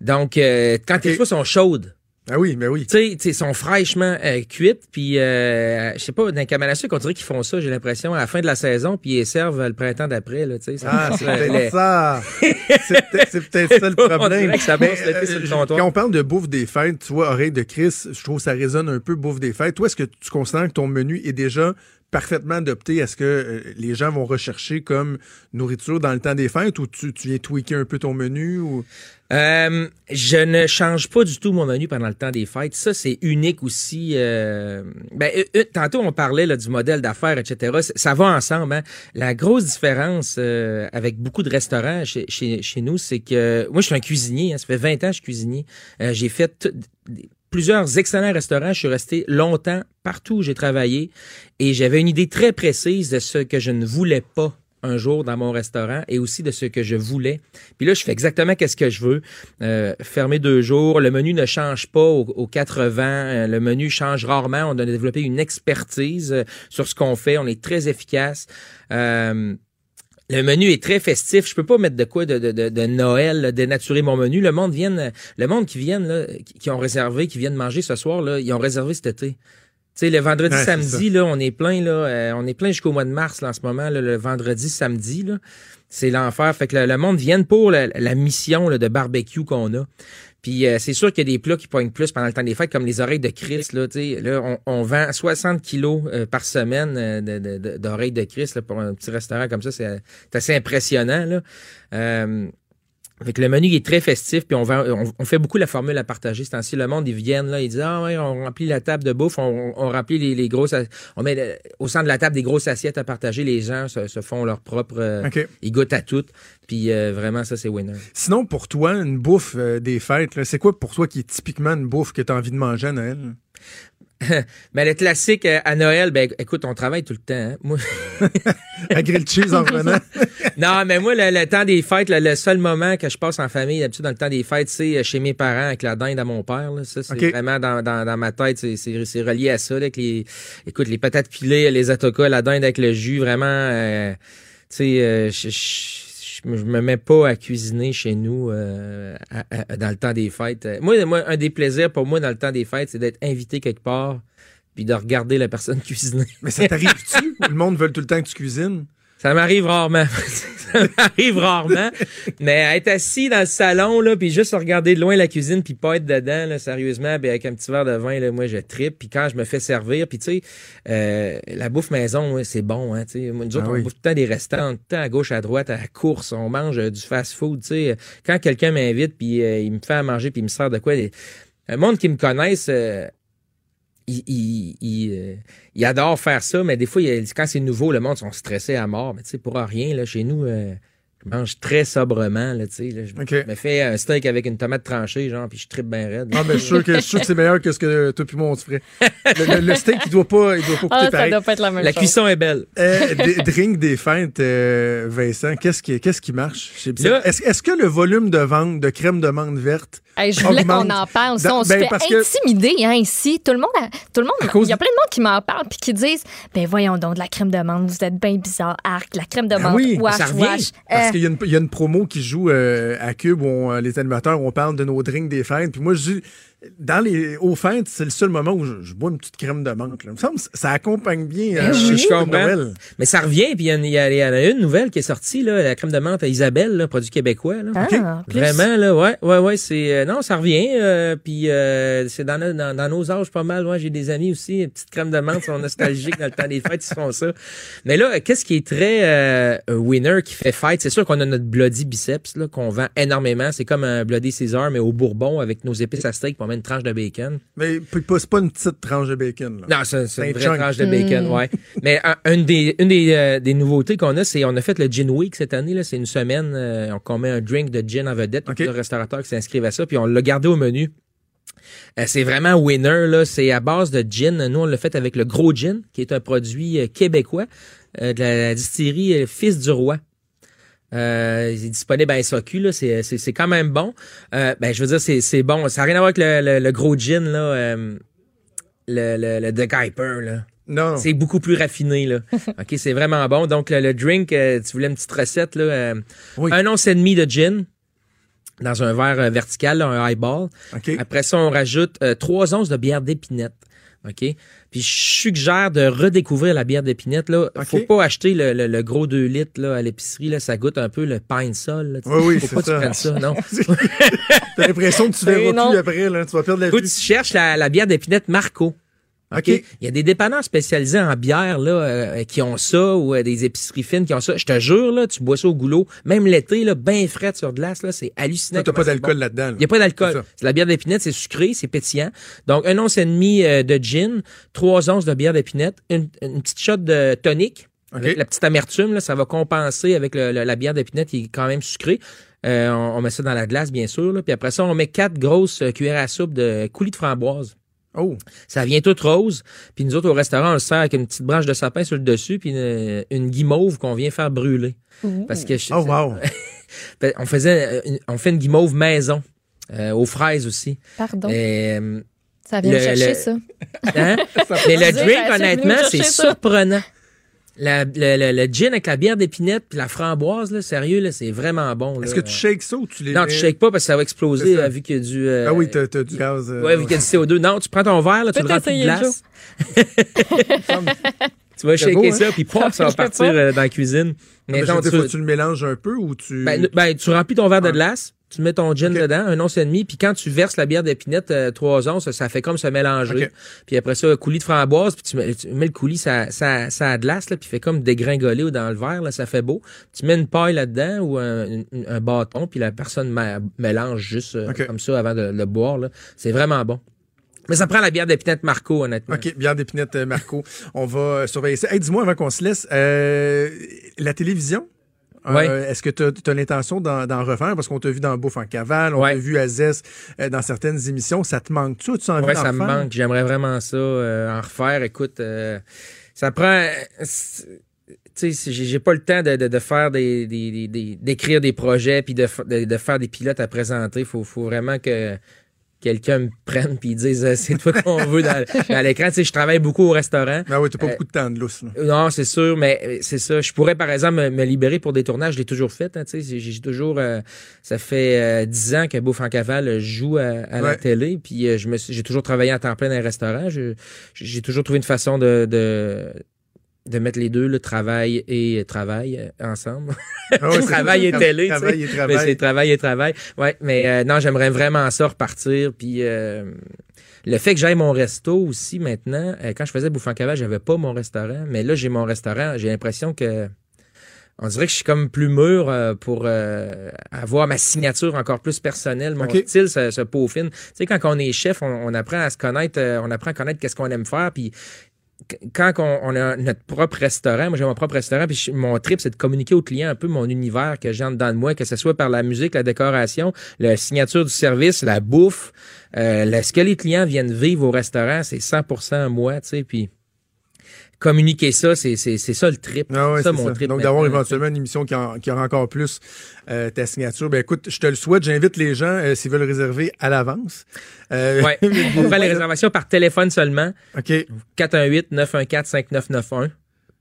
Donc, euh, quand les fois sont chaudes. Ah oui, mais oui. Tu sais, sais, sont fraîchement euh, cuites. Puis, euh, je sais pas, dans les cabane à sucre, on dirait qu'ils font ça, j'ai l'impression, à la fin de la saison, puis ils servent le printemps d'après. Là, tu sais, Ah, c'est peut-être ça. C'est peut-être- ça le problème. dirait que ça Mais, sur le euh. Quand on parle de bouffe des fêtes, tu vois, oreille de Chris, je trouve que ça résonne un peu bouffe des fêtes. Toi, est-ce que tu considères que ton menu est déjà parfaitement adopté? À ce que euh, les gens vont rechercher comme nourriture dans le temps des fêtes ou tu, tu viens tweaker un peu ton menu ou? Euh, je ne change pas du tout mon menu pendant le temps des fêtes. Ça, c'est unique aussi. euh, ben, euh, euh, tantôt, on parlait là, du modèle d'affaires, etc. Ça, va ensemble. hein. La grosse différence avec beaucoup de restaurants chez, chez, chez nous, c'est que moi, je suis un cuisinier. hein. ça fait 20 ans que je suis cuisinier. J'ai fait plusieurs excellents restaurants. Je suis resté longtemps partout où j'ai travaillé et j'avais une idée très précise de ce que je ne voulais pas un jour dans mon restaurant et aussi de ce que je voulais. Puis là, je fais exactement qu'est-ce que je veux. Euh, fermer deux jours. Le menu ne change pas aux, aux 80. Euh, Le menu change rarement. On a développé une expertise euh, sur ce qu'on fait. On est très efficace. Euh, le menu est très festif. Je peux pas mettre de quoi de, Noël, dénaturer mon menu. Le monde vient, le monde qui viennent, là, qui, qui ont réservé, qui viennent manger ce soir, là, ils ont réservé cet été. Sais, le vendredi, Ouais, samedi, là, on est plein, là, euh, on est plein jusqu'au mois de mars, là, en ce moment, là, le vendredi, samedi, là. C'est l'enfer. Fait que le, le monde vient pour la, la mission là, de barbecue qu'on a. Puis euh, c'est sûr qu'il y a des plats qui poignent plus pendant le temps des fêtes, comme les oreilles de Christ. Là, là on, on vend 60 kilos euh, par semaine euh, de- de- de- d'oreilles de, Christ là, pour un petit restaurant comme ça. C'est c'est assez impressionnant. Là. Fait que le menu est très festif, puis on, vend, on, on fait beaucoup la formule à partager. C'est ainsi le monde, ils viennent là, ils disent Ah ouais, on remplit la table de bouffe, on, on remplit les, les grosses on met le- au centre de la table des grosses assiettes à partager, les gens se, se font leur propre euh, ils goûtent à tout. Puis euh, vraiment, ça, c'est winner. Sinon, pour toi, une bouffe euh, des fêtes, c'est quoi pour toi qui est typiquement une bouffe que tu as envie de manger à Noël? Mais le classique euh, à Noël, ben écoute, on travaille tout le temps. hein. Moi... à cheese en revenant. non, mais moi, le, le temps des fêtes, le, le seul moment que je passe en famille, d'habitude, dans le temps des fêtes, c'est euh, chez mes parents avec la dinde à mon père. là. Ça, c'est vraiment dans, dans, dans ma tête, c'est- c'est relié à ça. Là, avec les, écoute, les patates pilées, les atocas, la dinde avec le jus, vraiment, euh, tu sais, euh, je, me- mets pas à cuisiner chez nous euh, dans le temps des fêtes. Euh, un des plaisirs pour moi dans le temps des fêtes, c'est d'être invité quelque part puis de regarder la personne cuisiner. Mais ça t'arrive-tu? le monde veut tout le temps que tu cuisines? Ça m'arrive rarement. ça m'arrive rarement. Mais être assis dans le salon, là, puis juste regarder de loin la cuisine, puis pas être dedans, là, sérieusement, ben, avec un petit verre de vin, là, moi, je tripe. Puis quand je me fais servir, puis tu sais, euh, la bouffe maison, ouais, c'est bon. Hein, tu sais. Moi, nous autres, Ah on bouffe tout le temps des restaurants, tout le temps à gauche, à droite, à la course. On mange euh, du fast-food. tu sais. Quand quelqu'un m'invite, puis euh, il me fait à manger, puis il me sert de quoi... les- Un monde qui me connaisse... euh, il, il, il, euh, il adore faire ça, mais des fois, il- quand c'est nouveau, le monde sont stressés à mort. Mais tu sais, pour rien, là, chez nous, euh, je mange très sobrement. Là, tu sais, là. je, me fais un steak avec une tomate tranchée, genre, puis je tripe bien raide. Ah, ben, je suis sûr que, sûr c'est meilleur que ce que toi puis moi on se ferait. Le, le- le steak, il doit pas, il doit pas coûter Ah, ça pareil. doit pas être la même La chose. cuisson est belle. Euh, des- drink des fêtes, euh, Vincent, qu'est-ce qui, qu'est-ce qui marche? est-ce que le volume de vente de crème de menthe verte Hey, je voulais qu'on en parle. Ça, on se ben, fait que- intimider hein, ici. Tout le monde, a- tout le monde, il y a plein de monde qui m'en parle puis qui disent, ben voyons donc de la crème de menthe, vous êtes bien bizarre, arc, la crème de Ah menthe, oui, ça revient. wesh. Parce Euh, qu'il y a, une, il y a une promo qui joue euh, à Cube où on- les animateurs, on parle de nos drinks des fêtes. Puis moi, je dis, dans les, aux fêtes, c'est le seul moment où je, je bois une petite crème de menthe. là. Il me semble que ça accompagne bien Ben euh, oui, je comprends. Noël. Mais ça revient, puis il y, en- y a- il y en a une nouvelle qui est sortie, là, la crème de menthe à Isabelle, là, produit québécois. Là. ah. Vraiment, là, ouais, ouais, ouais, c'est. euh, non, ça revient. euh, puis euh, c'est dans, nos- dans, dans nos âges pas mal. Ouais, j'ai des amis aussi, une petite crème de menthe, ils sont nostalgiques dans le temps des fêtes, ils font ça. Mais là, qu'est-ce qui est très euh, winner qui fait fête? C'est sûr qu'on a notre Bloody Biceps, là, qu'on vend énormément. C'est comme un Bloody Caesar, mais au Bourbon avec nos épices à une tranche de bacon. Mais c'est pas une petite tranche de bacon. Là. Non, c'est c'est un une vraie chunk. tranche de bacon, Mm. ouais. Mais un- une des, une des, euh, des nouveautés qu'on a, c'est on a fait le Gin Week cette année. là. C'est une semaine euh, qu'on met un drink de gin en vedette. Il y a plusieurs restaurateurs qui s'inscrivent à ça, puis on l'a gardé au menu. Euh, c'est vraiment winner, là. C'est à base de gin. Nous, on l'a fait avec le Gros Gin, qui est un produit euh, québécois euh, de la, la distillerie euh, Fils du Roi. Euh, il est disponible à SAQ, là. C'est, c'est, c'est quand même bon. Euh, ben, je veux dire, c'est, c'est bon. Ça n'a rien à voir avec le, le- le Gros Gin, là. euh, le, le, le The Guyper, là. Non. C'est beaucoup plus raffiné, là. OK, c'est vraiment bon. Donc, le, le drink, tu voulais une petite recette, là. euh, Un once et demi de gin dans un verre vertical, là, un highball. Après ça, on rajoute trois onces de bière d'épinette. OK? Puis je suggère de redécouvrir la bière d'épinette. Là. Faut pas acheter le, le- le gros 2 litres là, à l'épicerie. Là. Ça goûte un peu le pine sol. Là. Oui, oui, Faut pas que ça. tu prennes ça, non? T'as l'impression que tu verras plus après, là. Tu vas perdre la que tu cherches la, la bière d'épinette Marco. OK? Il y a des dépanneurs spécialisés en bière là, euh, qui ont ça ou euh, des épiceries fines qui ont ça. Je te jure, là, tu bois ça au goulot, même l'été, là, bien frais sur glace, là, c'est hallucinant. T'as pas d'alcool bon. là-dedans, là. Il n'y a pas d'alcool. C'est la bière d'épinette, c'est sucré, c'est pétillant. Donc, un once et demi euh, de gin, trois onces de bière d'épinette, une, une petite shot de tonic. Avec la petite amertume, là, ça va compenser avec le- le- la bière d'épinette qui est quand même sucrée. On, on met ça dans la glace, bien sûr. Là. Puis après ça, on met quatre grosses cuillères à soupe de coulis de framboise. Oh. Ça vient tout rose. Puis nous autres, au restaurant, on le sert avec une petite branche de sapin sur le dessus, puis une, une guimauve qu'on vient faire brûler. Parce que je- Oh, wow. On faisait, euh, une- on fait une guimauve maison. euh, aux fraises aussi. Pardon. Et, euh, Ça vient le- chercher, le- ça. Hein? Mais le drink, ça, honnêtement, me c'est ça. surprenant. La- le, le- le gin avec la bière d'épinette puis la framboise, là, sérieux, là, c'est vraiment bon. là. Est-ce que tu shakes ça ou tu les Non, tu shakes pas parce que ça va exploser ça. vu qu'il y a du. euh, Ah oui, t'as t'as du gaz. euh, Ouais, vu qu'il y a du CO2. Non, tu prends ton verre, là, tu le remplis de glace. tu vas C'est shaker beau, hein? ça, puis pof, ça va partir euh, dans la cuisine. Mais non, dire, tu, que tu le mélanges un peu ou tu. ben, ben, tu remplis ton verre de glace, tu mets ton gin dedans, un once et demi, puis quand tu verses la bière d'épinette, euh, trois onces, ça fait comme se mélanger. Puis après ça, un coulis de framboise, puis tu mets, tu mets le coulis, ça, ça, ça glace, là, puis fait comme dégringoler dans le verre, là, ça fait beau. Tu mets une paille là-dedans ou un, un- un bâton, puis la personne mé- mélange juste euh, comme ça avant de le boire. là. C'est vraiment bon. Mais ça prend la bière d'épinette Marco, honnêtement. OK, bière d'épinette euh, Marco. On va surveiller ça. Hey, dis-moi avant qu'on se laisse, euh, la télévision? Euh, Ouais. Est-ce que tu as, l'intention d'en refaire? Parce qu'on t'a vu dans Bouffe en cavale, on t'a vu à Zest euh, dans certaines émissions. Ça te manque-tu? As-tu envie Ouais, d'en ça me manque. J'aimerais vraiment ça, euh, en refaire. Écoute, ça prend. Tu sais, j'ai pas le temps de, de, de faire des, des, des- des- d'écrire des projets puis de faire des pilotes à présenter. Faut, faut vraiment que quelqu'un me prenne puis dise euh, c'est toi qu'on veut dans, dans l'écran. Tu sais, je travaille beaucoup au restaurant. Ah oui, t'as pas Euh, beaucoup de temps de lousse. là. non, c'est sûr, mais euh, c'est ça. Je pourrais, par exemple, me, me libérer pour des tournages. Je l'ai toujours fait. Hein, tu sais. j'ai toujours. euh, ça fait euh, dix ans que Bouffe en cavale euh, joue à, à la télé. Puis euh, je me suis- j'ai toujours travaillé à temps plein dans un restaurant. J'ai toujours trouvé une façon de. de de mettre les deux, le travail et travail euh, ensemble. Ah travail et télé. Travail et travail. C'est travail et travail. Ouais, mais euh, non, j'aimerais vraiment ça repartir. Puis euh, le fait que j'aille mon resto aussi maintenant, euh, quand je faisais Bouffant Cavale, j'avais pas mon restaurant, mais là j'ai mon restaurant. J'ai l'impression que on dirait que je suis comme plus mûr euh, pour euh, avoir ma signature encore plus personnelle, mon style se, se peaufine. Tu sais, quand on est chef, on, on apprend à se connaître, euh, on apprend à connaître qu'est-ce qu'on aime faire, puis quand on, a notre propre restaurant, moi j'ai mon propre restaurant, puis mon trip c'est de communiquer aux clients un peu mon univers que j'ai en dedans de moi, que ce soit par la musique, la décoration, la signature du service, la bouffe, euh, ce que les clients viennent vivre au restaurant, c'est 100% moi, tu sais, puis communiquer ça, c'est c'est- c'est ça le trip. Ah ouais, ça mon ça. trip. Donc, d'avoir éventuellement une émission qui, en- qui aura encore plus euh, ta signature. Ben écoute, je te le souhaite. J'invite les gens, euh, s'ils veulent réserver à l'avance. Euh, Ouais. On prend les réservations par téléphone seulement. OK. 418-914-5991.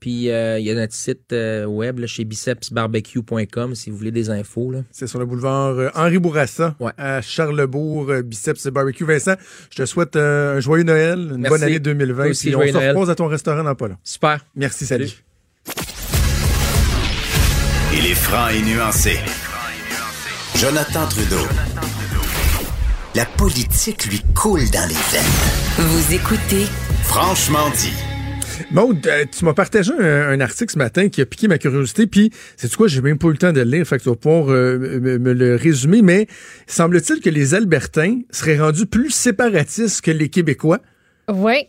Puis euh, il y a notre site euh, web là, chez bicepsbarbecue.com si vous voulez des infos. Là. C'est sur le boulevard euh, Henri Bourassa, à Charlebourg, euh, Biceps Barbecue. Vincent, je te souhaite euh, un joyeux Noël, une Merci. bonne année 2020. Toi aussi, puis on se repose à ton restaurant dans pas long. Super. Merci, salut. Il est franc et nuancé. Jonathan Trudeau. La politique lui coule dans les veines. Vous écoutez Franchement dit. Maud, euh, tu m'as partagé un, article ce matin qui a piqué ma curiosité, puis c'est quoi, j'ai même pas eu le temps de le lire, fait que tu vas pouvoir euh, me, me le résumer, mais semble-t-il que les Albertains seraient rendus plus séparatistes que les Québécois? Oui,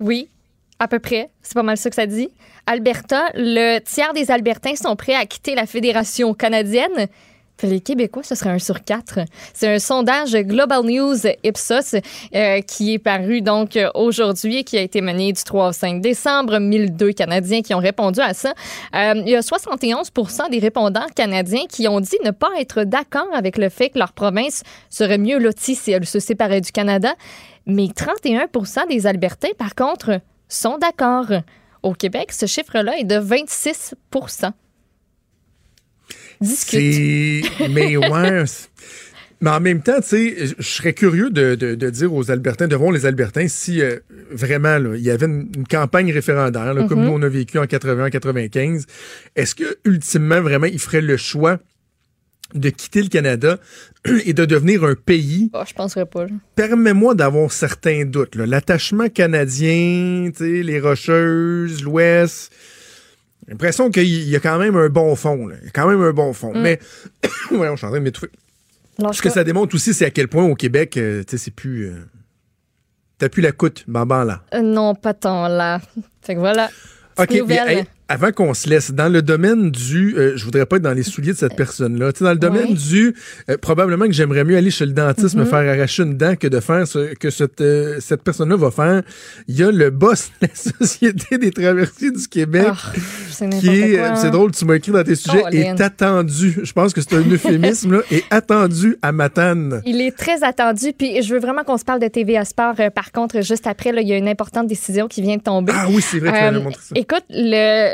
oui, à peu près. C'est pas mal ça que ça dit. Alberta, le tiers des Albertains sont prêts à quitter la Fédération canadienne. Les Québécois, ce serait un sur quatre. C'est un sondage Global News Ipsos euh, qui est paru donc aujourd'hui et qui a été mené du 3 au 5 décembre. 1002 Canadiens qui ont répondu à ça. Euh, il y a 71 des répondants canadiens qui ont dit ne pas être d'accord avec le fait que leur province serait mieux lotie si elle se séparait du Canada. Mais 31% des Albertains, par contre, sont d'accord. Au Québec, ce chiffre-là est de 26 Mais ouais. Mais en même temps, tu sais, je serais curieux de, de- de dire aux Albertains, devant les Albertains, si euh, vraiment il y avait une, une campagne référendaire, là, comme Mhm. nous on a vécu en 80-95, est-ce que ultimement, vraiment, ils feraient le choix de quitter le Canada et de devenir un pays? Oh, je penserais pas. Permets-moi d'avoir certains doutes. L'attachement canadien, les Rocheuses, l'Ouest. J'ai l'impression qu'il y a quand même un bon fond. là. Il y a quand même un bon fond. Mm. Mais, ouais, je suis en train de m'étouffer. Ce que ça démontre aussi, c'est à quel point au Québec, euh, tu sais, c'est plus. euh, T'as plus la coûte, bamban là. Euh, non, pas tant là. Fait que voilà. OK, nouvelle. Avant qu'on se laisse, dans le domaine du... euh, je voudrais pas être dans les souliers de cette personne-là. Tu dans le domaine Ouais. du... euh, probablement que j'aimerais mieux aller chez le dentiste me Mhm. faire arracher une dent que de faire ce que cette, euh, cette personne-là va faire. Il y a le boss de la Société des traversiers du Québec c'est qui est... euh. C'est drôle, tu m'as écrit dans tes sujets, est attendu. Je pense que c'est un euphémisme, là. Est attendu à Matane. Il est très attendu. Puis je veux vraiment qu'on se parle de TVA Sport. Par contre, juste après, là, il y a une importante décision qui vient de tomber. Ah oui, c'est vrai, tu m'avais montré ça. Écoute, le.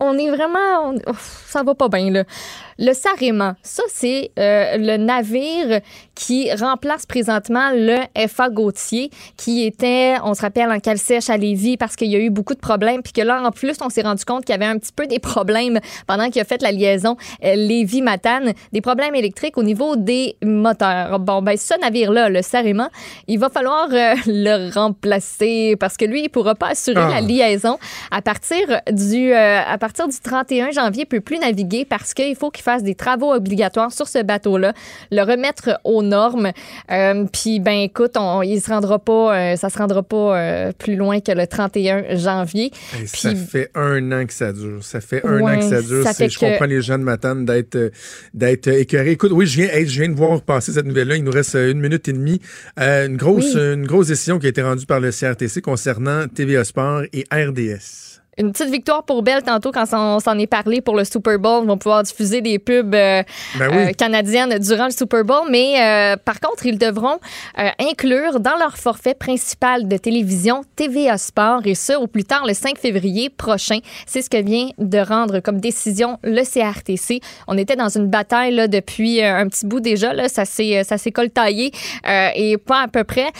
On est vraiment. on- ça va pas bien, là. Le Saréma, ça, c'est euh, le navire qui remplace présentement le FA Gautier, qui était, on se rappelle, en cale sèche à Lévis parce qu'il y a eu beaucoup de problèmes. Puis que là, en plus, on s'est rendu compte qu'il y avait un petit peu des problèmes pendant qu'il a fait la liaison euh, Lévis-Matane, des problèmes électriques au niveau des moteurs. Bon, ben, ce navire-là, le Saréma, il va falloir euh, le remplacer parce que lui, il pourra pas assurer Ah. la liaison à partir du à partir du 31 janvier, il peut plus naviguer parce qu'il faut qu'il fasse des travaux obligatoires sur ce bateau-là, le remettre aux normes. Euh, Puis ben écoute, on, il se rendra pas, euh, ça se rendra pas euh, plus loin que le 31 janvier. Puis ça fait un an que ça dure. Ça fait un Ouais, an que ça dure. ça je que- comprends les gens de Matane d'être euh, d'être écœurés. Écoute, oui, je viens, hey, je viens de voir passer cette nouvelle-là. Il nous reste une minute et demie. Une grosse Oui. une grosse décision qui a été rendue par le CRTC concernant TVA Sport et RDS. Une petite victoire pour Bell tantôt quand on s'en est parlé pour le Super Bowl. Ils vont pouvoir diffuser des pubs euh, Ben oui. euh, canadiennes durant le Super Bowl. Mais euh, par contre, ils devront inclure dans leur forfait principal de télévision TVA Sport et ce, au plus tard le 5 février prochain. C'est ce que vient de rendre comme décision le CRTC. On était dans une bataille là, depuis un petit bout déjà. Là. Ça s'est coltaillé et pas à peu près.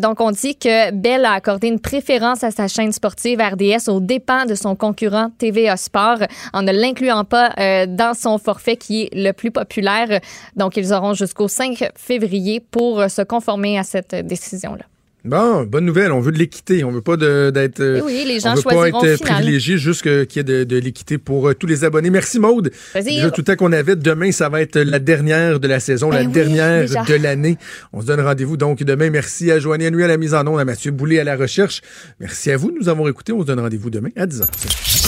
Donc, on dit que Bell a accordé une préférence à sa chaîne sportive RDS au dépens de son concurrent TVA Sport en ne l'incluant pas euh, dans son forfait qui est le plus populaire. Donc, ils auront jusqu'au 5 février pour euh, se conformer à cette euh, décision-là. Bon, bonne nouvelle. On veut de l'équité. On veut pas d'être. Eh oui, les gens on veut pas être privilégié, juste qu'il y ait de, de l'équité pour euh, tous les abonnés. Merci Maude. Déjà tout le temps qu'on avait. Demain, ça va être la dernière de la saison, la Ben oui, dernière déjà. de l'année. On se donne rendez-vous donc demain. Merci à Joanie Nuit à la mise en onde, à Mathieu Boulay à la recherche. Merci à vous de nous avoir écoutés. On se donne rendez-vous demain à 10h.